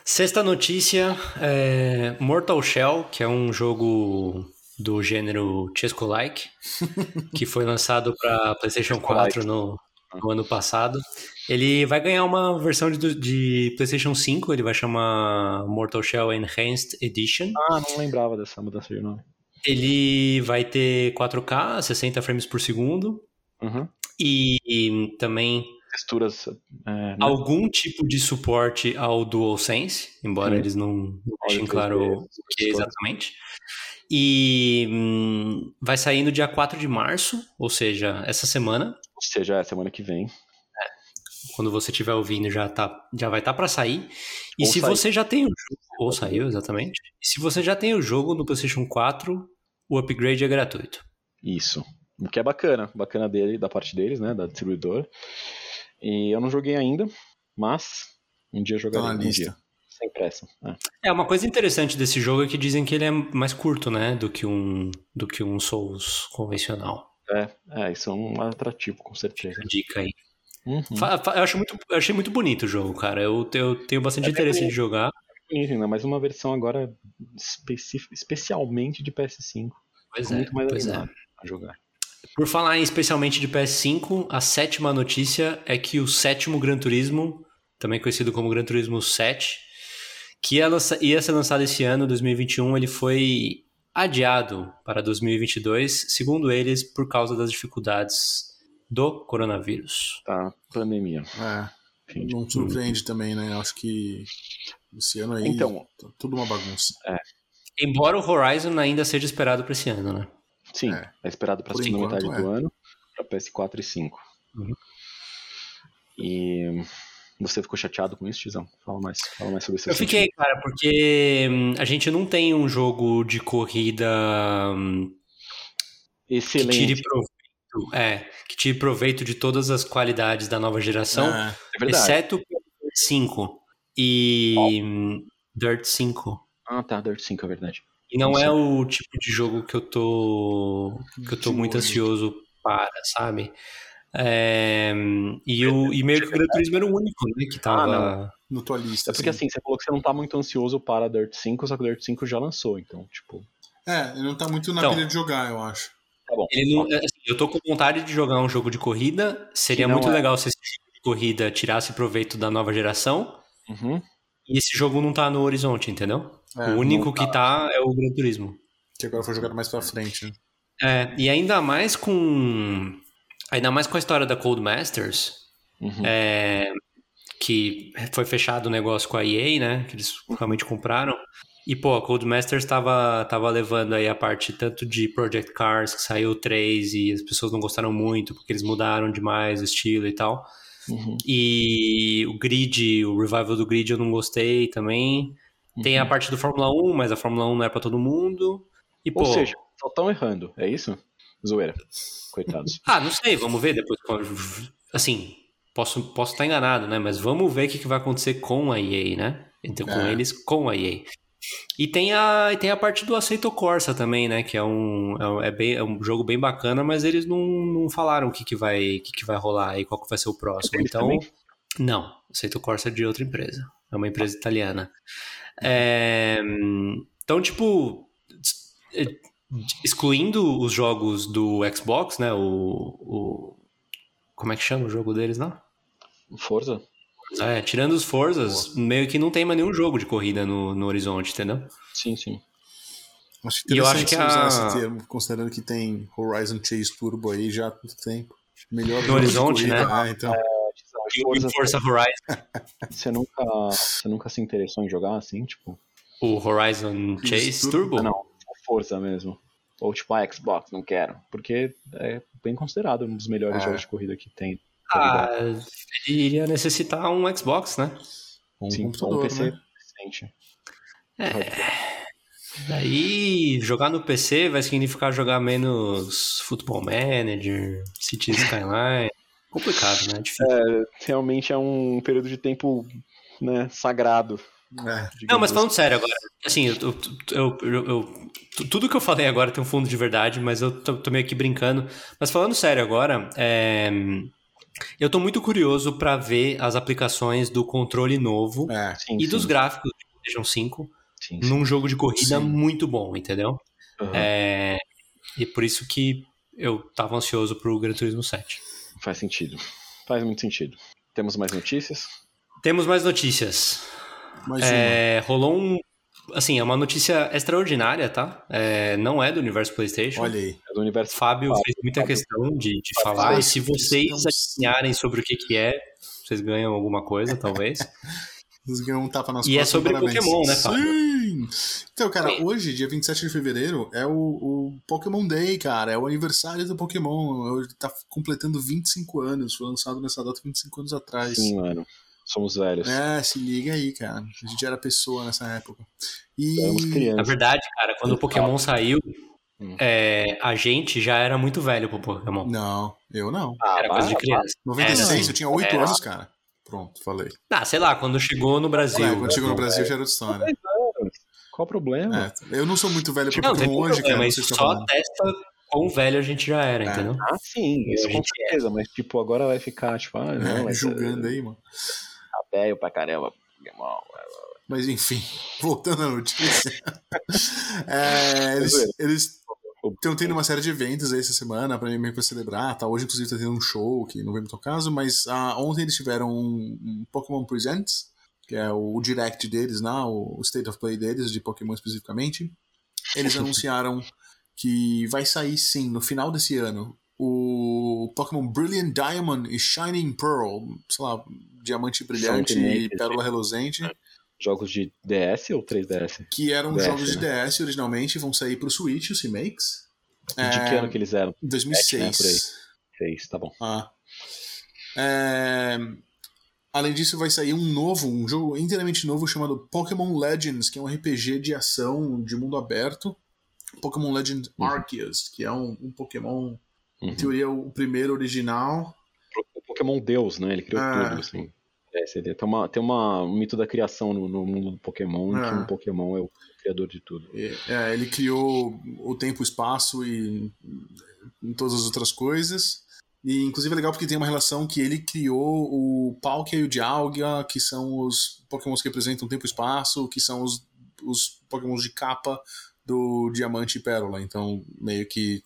Speaker 3: Sexta notícia é Mortal Shell, que é um jogo do gênero Chesco-like, que foi lançado para PlayStation 4 no, no ano passado. Ele vai ganhar uma versão de, de PlayStation 5, ele vai chamar Mortal Shell Enhanced Edition.
Speaker 5: Ah, não lembrava dessa mudança de nome.
Speaker 3: Ele vai ter 4K, 60 frames por segundo,
Speaker 5: Uhum.
Speaker 3: e, e também
Speaker 5: Texturas. É, né?
Speaker 3: algum tipo de suporte ao DualSense, embora
Speaker 5: Sim.
Speaker 3: eles não deixem claro
Speaker 5: 3D,
Speaker 3: o que é exatamente. E hum, vai sair no dia 4 de março, ou seja, essa semana.
Speaker 5: Ou seja, é semana que vem.
Speaker 3: Quando você estiver ouvindo, já, tá, já vai estar para sair. E
Speaker 5: Ou
Speaker 3: se
Speaker 5: saiu.
Speaker 3: você já tem o jogo, ou saiu, exatamente. E se você já tem o jogo no PlayStation 4, o upgrade é gratuito.
Speaker 5: Isso. O que é bacana. Bacana dele, da parte deles, né? Da distribuidora. E eu não joguei ainda, mas um dia jogarei.
Speaker 4: Tá
Speaker 5: um dia. Sem pressa. É.
Speaker 3: É, uma coisa interessante desse jogo é que dizem que ele é mais curto, né, do que um, do que um Souls convencional.
Speaker 5: É, é, isso é um atrativo, com certeza.
Speaker 3: Dica aí.
Speaker 5: Uhum.
Speaker 3: Eu, acho muito, eu achei muito bonito o jogo, cara. Eu, eu tenho bastante
Speaker 5: É
Speaker 3: interesse
Speaker 5: bonito.
Speaker 3: de jogar.
Speaker 5: Bonito ainda, mas uma versão agora especi- especialmente de PS5.
Speaker 3: Pois é,
Speaker 5: muito mais
Speaker 3: pois é.
Speaker 5: a jogar.
Speaker 3: Por falar em especialmente de PS5, a sétima notícia é que o sétimo Gran Turismo, também conhecido como Gran Turismo 7, que ia, lança- ia ser lançado esse ano, 2021, ele foi adiado para 2022, segundo eles, por causa das dificuldades do coronavírus.
Speaker 5: Tá, pandemia.
Speaker 4: É,
Speaker 5: Gente.
Speaker 4: não surpreende também, né? Acho que esse ano aí
Speaker 5: Então.
Speaker 4: tá tudo uma bagunça.
Speaker 3: Embora o Horizon ainda seja esperado para esse ano, né?
Speaker 5: Sim,
Speaker 4: É.
Speaker 5: é, esperado para segunda
Speaker 4: enquanto,
Speaker 5: metade
Speaker 4: é.
Speaker 5: do ano, para PS4 e 5.
Speaker 3: Uhum.
Speaker 5: E você ficou chateado com isso, Tizão? Fala mais, fala mais sobre esse
Speaker 3: Eu fiquei, cara, porque hum, a gente não tem um jogo de corrida hum, que
Speaker 5: Excelente.
Speaker 3: tire proveito, é, que tire proveito de todas as qualidades da nova geração,
Speaker 4: É,
Speaker 5: É
Speaker 3: exceto o Dirt 5 e hum, Dirt 5.
Speaker 5: Ah, tá, Dirt 5, é verdade.
Speaker 3: E não
Speaker 5: Isso.
Speaker 3: é o tipo de jogo que eu tô que eu tô muito ansioso para, sabe? É, e, o, e meio que o Gran Turismo era o único, né, que tava...
Speaker 4: no tua lista.
Speaker 5: É porque assim, você falou que você não tá muito ansioso para Dirt 5, só que o Dirt 5 já lançou, então, tipo.
Speaker 4: É, ele não tá muito na
Speaker 3: Então.
Speaker 4: pilha de jogar, eu acho.
Speaker 5: Tá bom.
Speaker 3: Ele não, assim, eu tô com vontade de jogar um jogo de corrida. Seria muito
Speaker 5: é.
Speaker 3: legal se esse jogo de corrida tirasse proveito da nova geração.
Speaker 5: Uhum.
Speaker 3: E esse jogo não tá no horizonte, entendeu?
Speaker 4: É,
Speaker 3: o único
Speaker 5: não
Speaker 3: que tá é o Gran Turismo.
Speaker 4: Que agora foi jogado mais pra frente, né?
Speaker 3: É, e ainda mais com. Ainda mais com a história da Cold Masters,
Speaker 5: Uhum.
Speaker 3: é, que foi fechado o negócio com a EA, né? Que eles realmente compraram. E, pô, a Cold Masters tava, tava levando aí a parte tanto de Project Cars, que saiu o 3 e as pessoas não gostaram muito, porque eles mudaram demais o estilo e tal.
Speaker 5: Uhum.
Speaker 3: E o Grid, o revival do Grid eu não gostei também. Tem a
Speaker 5: Uhum.
Speaker 3: parte do Fórmula 1, mas a Fórmula 1 não é pra todo mundo. E, pô,
Speaker 5: Ou seja, só estão errando, é isso? Zoeira. Coitados.
Speaker 3: ah, não sei, vamos ver depois. Assim, posso estar posso estar enganado, né? Mas vamos ver o que, que vai acontecer com a EA, né? Então, com
Speaker 4: É.
Speaker 3: eles, com a EA. E tem a, e tem a parte do Aceito Corsa também, né? Que é um, é um- é bem, é um jogo bem bacana, mas eles não, não falaram o que, que, vai, o que, que vai rolar e qual que vai ser o próximo.
Speaker 5: deles
Speaker 3: Então,
Speaker 5: também?
Speaker 3: não, Aceito Corsa é de outra empresa. É uma empresa italiana. É, então, tipo, excluindo os jogos do Xbox, né? O, o- como é que chama o jogo deles, não?
Speaker 5: Forza?
Speaker 3: É, tirando os Forzas, meio que não tem mais nenhum jogo de corrida no, no horizonte, entendeu?
Speaker 5: Sim, sim.
Speaker 4: Acho
Speaker 3: E eu acho que
Speaker 4: usar
Speaker 3: a-
Speaker 4: esse termo, considerando que tem Horizon Chase Turbo aí já há muito tempo. Melhor
Speaker 3: No horizonte, né?
Speaker 4: Ah, então.
Speaker 3: E o
Speaker 5: Forza,
Speaker 3: Forza Horizon,
Speaker 5: você nunca, você nunca se interessou em jogar assim, tipo?
Speaker 3: o Horizon Chase Turbo?
Speaker 5: Ah, não, Forza mesmo. Ou tipo a Xbox, não quero. Porque é bem considerado um dos melhores
Speaker 4: É.
Speaker 5: jogos de corrida que tem.
Speaker 3: Ah, ele iria necessitar um Xbox, né?
Speaker 4: Um
Speaker 5: Sim, um PC
Speaker 4: né?
Speaker 5: decente.
Speaker 3: Daí, jogar no PC vai significar jogar menos Football Manager, City Skyline. Complicado, né? Difícil.
Speaker 5: É, realmente é um período de tempo né, sagrado
Speaker 4: É.
Speaker 3: Não, mas falando sério agora, assim, eu, eu, eu, eu, tudo que eu falei agora tem um fundo de verdade, mas eu tô, tô meio aqui brincando. Mas falando sério agora, é, eu tô muito curioso para ver as aplicações do controle novo
Speaker 4: É.
Speaker 5: Sim,
Speaker 3: e
Speaker 5: sim,
Speaker 3: dos gráficos do PlayStation 5
Speaker 5: sim, sim.
Speaker 3: num jogo de corrida
Speaker 4: Sim.
Speaker 3: muito bom, entendeu? É, e por isso que eu tava ansioso pro Gran Turismo 7.
Speaker 5: Faz sentido. Faz muito sentido. Temos mais notícias?
Speaker 3: Temos mais notícias.
Speaker 4: Mais
Speaker 3: É, rolou um. Assim, é uma notícia extraordinária, tá? É, não é do universo PlayStation.
Speaker 4: Olha aí.
Speaker 5: É do universo.
Speaker 3: Fábio
Speaker 5: Fábio,
Speaker 3: fez muita
Speaker 5: Fábio.
Speaker 3: questão de, de
Speaker 5: Fábio
Speaker 3: falar. E se vocês adivinharem sobre o que, que é, vocês ganham alguma coisa, talvez.
Speaker 4: Nos ganhou um tapa nas
Speaker 3: E é sobre
Speaker 4: parabéns.
Speaker 3: Pokémon, né, Fábio?
Speaker 4: Sim! Então, cara,
Speaker 3: Sim.
Speaker 4: hoje, dia 27 de fevereiro, é o, o Pokémon Day, cara. É o aniversário do Pokémon. Hoje tá completando 25 anos. Foi lançado nessa data 25 anos atrás.
Speaker 5: Sim, mano. Somos velhos.
Speaker 4: É, se liga aí, cara. A gente era pessoa nessa época. E.
Speaker 5: Éramos
Speaker 3: Na
Speaker 5: crianças.
Speaker 3: verdade, cara, quando o Pokémon saiu,
Speaker 5: Hum.
Speaker 3: é, a gente já era muito velho pro Pokémon.
Speaker 4: Não, eu não.
Speaker 5: Ah,
Speaker 3: Era coisa de criança.
Speaker 4: 96,
Speaker 3: Era,
Speaker 4: eu tinha 8
Speaker 3: Era.
Speaker 4: anos, cara. Pronto, falei.
Speaker 3: Ah, sei lá, quando chegou no Brasil.
Speaker 4: É, quando chegou no Brasil já era outra história.
Speaker 5: vai. Qual o problema?
Speaker 4: É, eu não sou muito velho pra
Speaker 3: Não,
Speaker 4: Pokémon hoje, cara.
Speaker 3: problema, isso
Speaker 4: o que tá
Speaker 3: só
Speaker 4: falando.
Speaker 3: testa quão velho a gente já era,
Speaker 4: É.
Speaker 3: entendeu?
Speaker 5: Ah, sim, isso
Speaker 3: A
Speaker 5: com
Speaker 3: gente
Speaker 5: certeza, mas tipo, agora vai ficar, tipo, ah, não,
Speaker 4: É,
Speaker 5: mas
Speaker 4: julgando aí, mano.
Speaker 5: Velho pra caramba.
Speaker 4: Mas enfim, voltando à notícia. É, eles, eles estão tendo uma série de eventos aí essa semana pra meio celebrar. Tá? Hoje, inclusive, tá tendo um show que não veio muito ao caso, mas ah, ontem eles tiveram um, um Pokémon Presents, que é o, o direct deles, né? o State of Play deles, de Pokémon especificamente. Eles anunciaram que vai sair sim no final desse ano o Pokémon Brilliant Diamond e Shining Pearl, sei lá, Diamante Brilhante e Pérola Reluzente.
Speaker 5: Jogos de DS ou 3DS?
Speaker 4: que eram
Speaker 5: DS,
Speaker 4: jogos de
Speaker 5: né?
Speaker 4: DS originalmente, vão sair pro Switch, os remakes.
Speaker 5: De
Speaker 4: É,
Speaker 5: que ano que eles eram?
Speaker 4: Em 2006.
Speaker 5: né, por aí. Seis, tá bom.
Speaker 4: Ah. É, Além disso, vai sair um novo, um jogo inteiramente novo chamado Pokémon Legends, que é um RPG de ação de mundo aberto. Pokémon Legends
Speaker 5: Uhum.
Speaker 4: Arceus, que é um, um Pokémon, em
Speaker 5: Uhum.
Speaker 4: teoria, o primeiro original.
Speaker 5: O Pokémon Deus, né? Ele criou
Speaker 4: Ah.
Speaker 5: tudo, assim. É, tem uma, tem uma, um mito da criação no, no mundo do Pokémon, em que um Pokémon é o criador de tudo.
Speaker 4: É, ele criou o tempo, o espaço e em todas as outras coisas. E inclusive é legal porque tem uma relação que ele criou o Palkia e o Dialga, que são os Pokémons que representam o tempo e espaço, que são os, os Pokémons de capa do Diamante e Pérola. Então, meio que,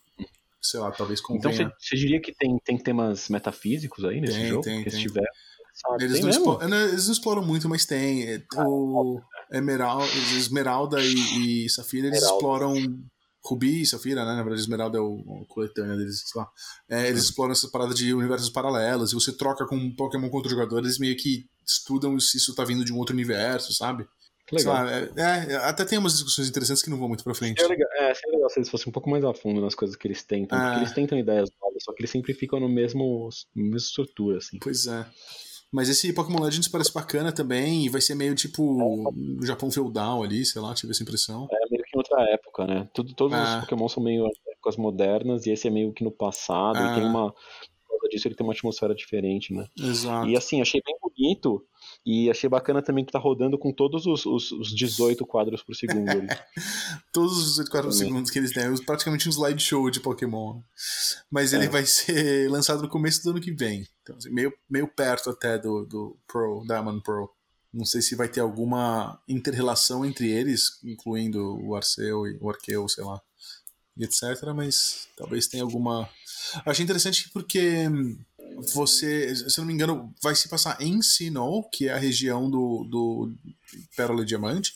Speaker 4: sei lá, talvez
Speaker 5: Então
Speaker 4: convenha.
Speaker 5: você você diria que tem, tem temas metafísicos aí nesse
Speaker 4: Tem,
Speaker 5: jogo?
Speaker 4: tem,
Speaker 5: Porque se
Speaker 4: tem.
Speaker 5: tiver. Sabe,
Speaker 4: Eles não,
Speaker 5: mesmo?
Speaker 4: exploram, eles não exploram muito, mas tem. É, O Emeralda, Esmeralda e, e Safira, eles
Speaker 5: Esmeralda.
Speaker 4: exploram. Rubi e Safira, né? Na verdade, Esmeralda é o, o coletâneo deles, sei lá. É, eles exploram essa parada de universos paralelos. E você troca com um Pokémon contra o jogador, eles meio que estudam se isso tá vindo de um outro universo, sabe?
Speaker 5: Legal.
Speaker 4: lá, é, é, até tem umas discussões interessantes que não vão muito pra frente.
Speaker 5: Seria legal, é, seria legal se eles fossem um pouco mais a fundo nas coisas que eles tentam.
Speaker 4: Ah.
Speaker 5: Porque eles tentam ideias novas, só que eles sempre ficam no mesmo, na mesma estrutura, assim.
Speaker 4: Pois é. Mas esse Pokémon Legends parece bacana também, e vai ser meio tipo no Japão feudal ali, sei lá, tive essa impressão.
Speaker 5: É meio que em outra época, né? Tudo, todos
Speaker 4: Ah.
Speaker 5: os Pokémon são meio épocas modernas, e esse é meio que no passado,
Speaker 4: Ah.
Speaker 5: e tem uma. Por causa disso, ele tem uma atmosfera diferente, né?
Speaker 4: Exato.
Speaker 5: E assim, achei bem bonito. E achei bacana também que tá rodando com todos os, os, os 18 quadros por segundo.
Speaker 4: Todos os 24
Speaker 5: Também.
Speaker 4: segundos que eles têm, é praticamente um slideshow de Pokémon. Mas ele
Speaker 5: É.
Speaker 4: vai ser lançado no começo do ano que vem. Então, assim, meio, meio perto até do, do Pro, Diamond Pro. Não sei se vai ter alguma inter-relação entre eles, incluindo o Arceu e o Arqueu, sei lá, e etc. Mas talvez tenha alguma. Achei interessante porque hum, você, se não me engano, vai se passar em Sinnoh, que é a região do, do Pérola e Diamante.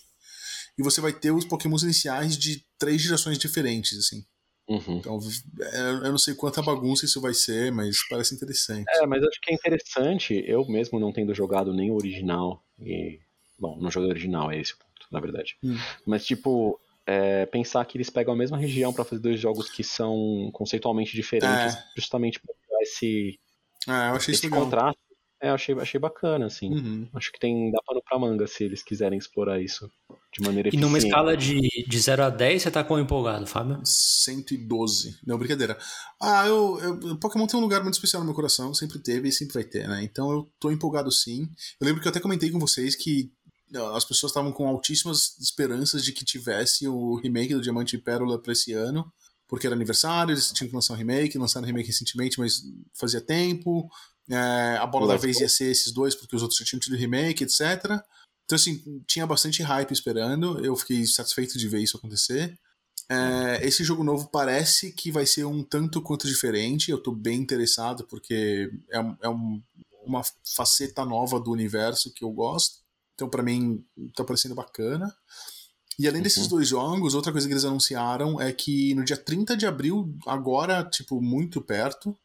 Speaker 4: E você vai ter os Pokémons iniciais de três gerações diferentes, assim.
Speaker 5: Uhum.
Speaker 4: Então, é, eu não sei quanta bagunça isso vai ser, mas parece interessante.
Speaker 5: É, mas acho que é interessante, eu mesmo não tendo jogado nem o original, e. Bom, não joguei o original, é esse o ponto, na verdade.
Speaker 4: Hum.
Speaker 5: Mas, tipo, é, pensar que eles pegam a mesma região pra fazer dois jogos que são conceitualmente diferentes,
Speaker 4: É.
Speaker 5: justamente pra criar esse,
Speaker 4: Ah, eu achei isso
Speaker 5: esse
Speaker 4: legal.
Speaker 5: contraste. É, eu achei, achei bacana, assim.
Speaker 4: Uhum.
Speaker 5: Acho que tem dá pano pra manga se eles quiserem explorar isso de maneira
Speaker 3: E numa
Speaker 5: eficiente.
Speaker 3: escala de, de 0 a 10, você tá quão empolgado, Fábio?
Speaker 4: 112. Não, brincadeira. Ah, eu, eu- Pokémon tem um lugar muito especial no meu coração, sempre teve e sempre vai ter, né? Então eu tô empolgado sim. Eu lembro que eu até comentei com vocês que as pessoas estavam com altíssimas esperanças de que tivesse o remake do Diamante e Pérola para esse ano, porque era aniversário, eles tinham que lançar um remake, lançaram um remake recentemente, mas fazia tempo. É, a bola da vez ia ser esses dois, porque os outros já tinham tido remake, etc. Então, assim, tinha bastante hype esperando. Eu fiquei satisfeito de ver isso acontecer. É, esse jogo novo parece que vai ser um tanto quanto diferente. Eu tô bem interessado, porque é, é um, uma faceta nova do universo que eu gosto. Então, para mim, tá parecendo bacana. E além desses
Speaker 5: Uhum.
Speaker 4: dois jogos, outra coisa que eles anunciaram é que no dia 30 de abril, agora, tipo, muito perto,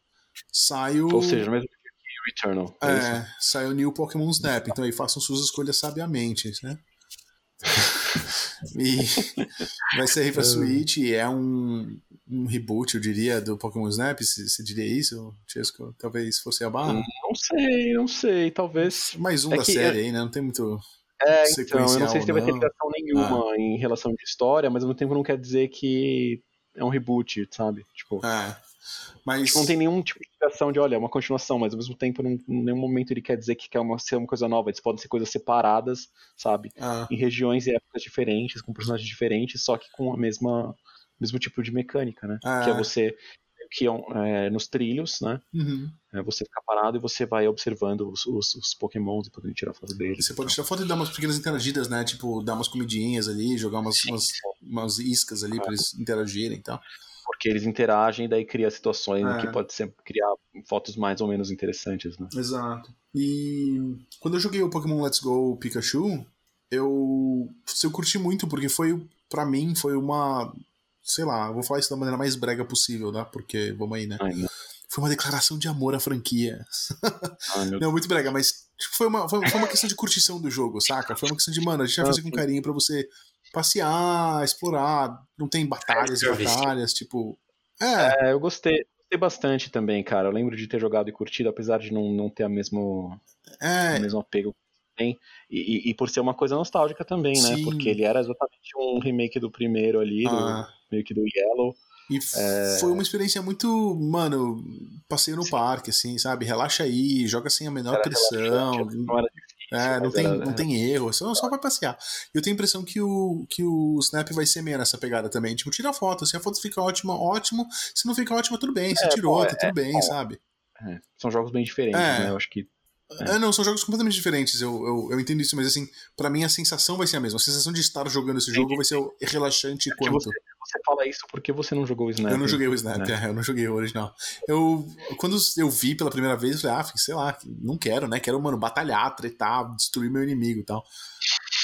Speaker 4: sai o.
Speaker 5: Ou seja, no mesmo dia que Returnal. É?
Speaker 4: É, sai o New Pokémon Snap. Então aí façam suas escolhas sabiamente, né? e vai sair pra Switch e é um, um reboot, eu diria, do Pokémon Snap. Você diria isso, Chesco? Talvez fosse a barra?
Speaker 5: Não sei, não sei. Talvez.
Speaker 4: Mais um
Speaker 5: É
Speaker 4: da série aí, né? Não tem muito.
Speaker 5: É, então, eu não sei se
Speaker 4: não.
Speaker 5: ligação nenhuma em relação de história, mas ao mesmo tempo não quer dizer que é um reboot, sabe? Tipo,
Speaker 4: É. Mas.
Speaker 5: tipo, não tem nenhum tipo de ligação de, olha, é uma continuação, mas ao mesmo tempo, não, em nenhum momento ele quer dizer que quer uma, ser uma coisa nova. Eles podem ser coisas separadas, sabe?
Speaker 4: Ah,
Speaker 5: Em regiões e épocas diferentes, com personagens diferentes, só que com a mesma mesmo tipo de mecânica, né?
Speaker 4: Ah.
Speaker 5: Que é você que é, é, nos trilhos, né?
Speaker 4: uhum.
Speaker 5: É você ficar parado e você vai observando os, os, os pokémons e podendo tirar foto deles.
Speaker 4: Você pode tirar foto e dar umas pequenas interagidas, né? Tipo, dar umas comidinhas ali, jogar umas, umas, umas iscas ali pra eles interagirem e tal.
Speaker 5: Porque eles interagem e daí cria situações
Speaker 4: É.
Speaker 5: que pode ser criar fotos mais ou menos interessantes, né?
Speaker 4: Exato. E quando eu joguei o Pokémon Let's Go Pikachu, eu, eu curti muito, porque foi, pra mim, foi uma. Sei lá, eu vou falar isso da maneira mais brega possível, né? Porque, vamos aí, né?
Speaker 5: Ai.
Speaker 4: Foi uma declaração de amor à franquia.
Speaker 5: Ai,
Speaker 4: Não, muito brega, mas tipo, foi, uma, foi, foi uma questão de curtição do jogo, saca? Foi uma questão de, mano, a gente vai fazer com carinho pra você passear, explorar. Não tem batalhas e batalhas, tipo. É,
Speaker 5: É, eu gostei, gostei bastante também, cara. Eu lembro de ter jogado e curtido, apesar de não, não ter a mesmo,
Speaker 4: é.
Speaker 5: o mesmo apego que tem. E, e, e por ser uma coisa nostálgica também, né?
Speaker 4: Sim.
Speaker 5: Porque ele era exatamente um remake do primeiro ali, do-
Speaker 4: Ah.
Speaker 5: Meio que do Yellow.
Speaker 4: E f- foi uma experiência muito, mano, passeio no parque, assim, sabe? Relaxa aí, joga sem a menor
Speaker 5: Era
Speaker 4: pressão.
Speaker 5: relaxante, Não era difícil.
Speaker 4: É, não tem,
Speaker 5: era-
Speaker 4: não tem erro, só, só vai passear. E eu tenho a impressão que o, que o Snap vai ser meio nessa pegada também. Tipo, tira a foto. Se a foto fica ótima, ótimo. Se não fica ótima, tudo bem. Se
Speaker 5: É,
Speaker 4: tirou,
Speaker 5: bom,
Speaker 4: tá tudo
Speaker 5: é,
Speaker 4: bem,
Speaker 5: bom.
Speaker 4: sabe?
Speaker 5: é, são jogos bem diferentes,
Speaker 4: É.
Speaker 5: né? Eu acho que
Speaker 4: É. não, são jogos completamente diferentes, eu, eu, eu entendo isso, mas assim, pra mim a sensação vai ser a mesma. A sensação de estar jogando esse jogo vai ser relaxante
Speaker 5: que
Speaker 4: quanto.
Speaker 5: você fala isso porque você não jogou o Snap.
Speaker 4: Eu não joguei o Snap,
Speaker 5: né?
Speaker 4: é, eu não joguei o original. Eu, quando eu vi pela primeira vez, eu falei, ah, sei lá, não quero, né? Quero, mano, batalhar, tretar, destruir meu inimigo e tal.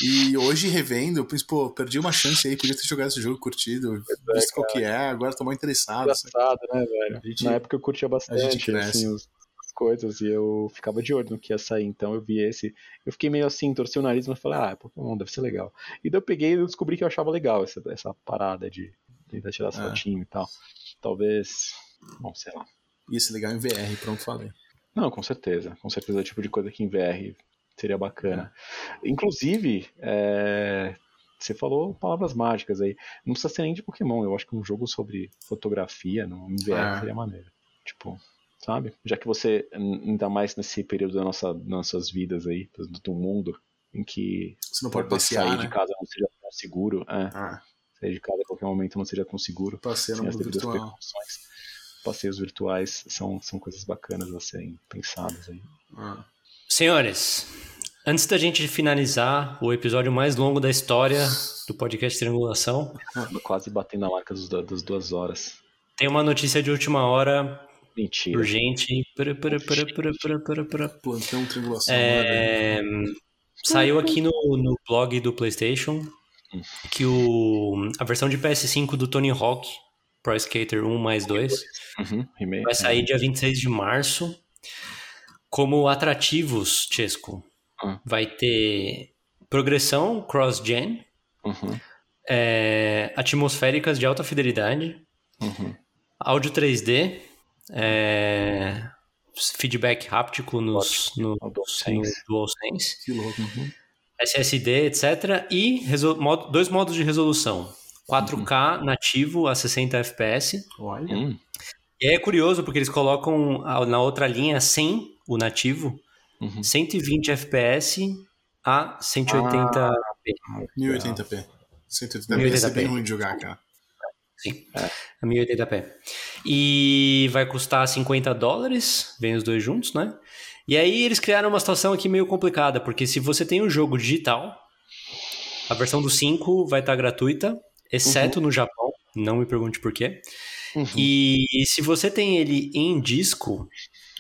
Speaker 4: E hoje, revendo, eu penso, pô, perdi uma chance aí, podia ter jogado esse jogo, curtido, visto qual que é, agora tô mal interessado.
Speaker 5: Engraçado, né, velho?
Speaker 4: Gente-
Speaker 5: Na época eu curtia bastante, assim, os- as coisas, e eu ficava de olho no que ia sair, então eu vi esse. Eu fiquei meio assim, torci o nariz, mas falei, ah, Pokémon deve ser legal. E daí eu peguei e descobri que eu achava legal essa, essa parada de tentar tirar
Speaker 4: É.
Speaker 5: fotinhas e tal. Talvez. Bom, sei lá.
Speaker 4: Ia ser legal em VR, pronto, falei.
Speaker 5: Não, com certeza. Com certeza é o tipo de coisa que em VR seria bacana. Inclusive, é, você falou palavras mágicas aí. Não precisa ser nem de Pokémon. Eu acho que um jogo sobre fotografia no VR
Speaker 4: É.
Speaker 5: seria maneiro. Tipo, sabe? Já que você, n- ainda mais nesse período da nossa, das nossas vidas aí, do, do mundo, em que
Speaker 4: Você não pode passear,
Speaker 5: sair
Speaker 4: né?
Speaker 5: de casa não seja tão seguro. É,
Speaker 4: Ah,
Speaker 5: sair de casa a qualquer momento não seja tão seguro.
Speaker 4: passeio no mundo virtual.
Speaker 5: Passeios virtuais são, são coisas bacanas a serem pensadas aí.
Speaker 4: Ah.
Speaker 3: Senhores, antes da gente finalizar o episódio mais longo da história do podcast Triangulação,
Speaker 5: quase batendo a marca dos, das duas horas.
Speaker 3: tem uma notícia de última hora,
Speaker 5: Mentira.
Speaker 3: urgente. Para, para, para, para, para, para, para.
Speaker 4: Plantão, triangulação. né, velho?
Speaker 3: É, saiu aqui no, no blog do PlayStation que o, a versão de PS5 do Tony Hawk Pro Skater 1 mais 2
Speaker 5: Uhum,
Speaker 3: vai sair dia 26 de março. Como atrativos, Chesco,
Speaker 5: Ah.
Speaker 3: vai ter progressão cross-gen,
Speaker 5: Uhum,
Speaker 3: é, atmosféricas de alta fidelidade,
Speaker 5: uhum.
Speaker 3: áudio 3D, é, feedback háptico nos, no, no DualSense. SSD, etc. E resol- modo- dois modos de resolução. 4K nativo a 60 FPS.
Speaker 4: Olha.
Speaker 5: Hum,
Speaker 3: E é curioso porque eles colocam na outra linha sem o nativo
Speaker 5: uhum.
Speaker 3: 120 FPS a 180p.
Speaker 4: 1080p. 180p ia ser bem ruim de jogar, cara.
Speaker 3: Sim, a 1080p. E vai custar 50 dólares, vem os dois juntos, né? E aí eles criaram uma situação aqui meio complicada, porque se você tem um jogo digital, a versão do 5 vai estar gratuita, exceto no Japão, não me pergunte por quê.
Speaker 5: Uhum.
Speaker 3: E se você tem ele em disco,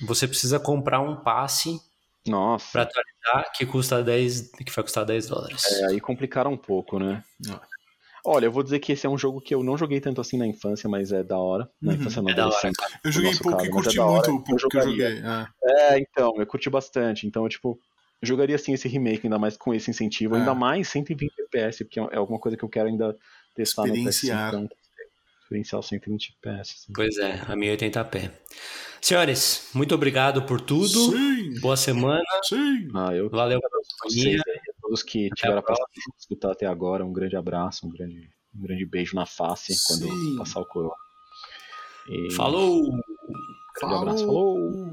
Speaker 3: você precisa comprar um passe
Speaker 5: Nossa.
Speaker 3: para atualizar que custa 10, que vai custar 10 dólares.
Speaker 5: É, aí complicaram um pouco, né? Olha, eu vou dizer que esse é um jogo que eu não joguei tanto assim na infância, mas é da hora. Na
Speaker 4: Uhum.
Speaker 5: infância não,
Speaker 3: É da hora.
Speaker 4: Eu joguei pouco e
Speaker 5: caso, mas
Speaker 4: curti
Speaker 5: é
Speaker 4: muito o pouco que eu joguei. É.
Speaker 5: É, então, eu curti bastante. Então, eu, tipo, eu jogaria assim esse remake, ainda mais com esse incentivo,
Speaker 4: É.
Speaker 5: ainda mais 120 FPS, porque é alguma coisa que eu quero ainda testar
Speaker 4: Experienciar.
Speaker 5: no PS5. Então, experienciar o 120 FPS. Assim.
Speaker 3: Pois é, a 1080p. Senhores, muito obrigado por tudo.
Speaker 4: Sim,
Speaker 3: Boa semana.
Speaker 4: sim.
Speaker 5: Ah, eu
Speaker 3: Valeu pela companhia.
Speaker 5: Todos que
Speaker 3: Até
Speaker 5: tiveram a paciência de escutar até agora, um grande abraço, um grande, um grande beijo na face quando
Speaker 4: Sim.
Speaker 5: passar o corona. E-
Speaker 3: Falou!
Speaker 5: Grande abraço. Falou!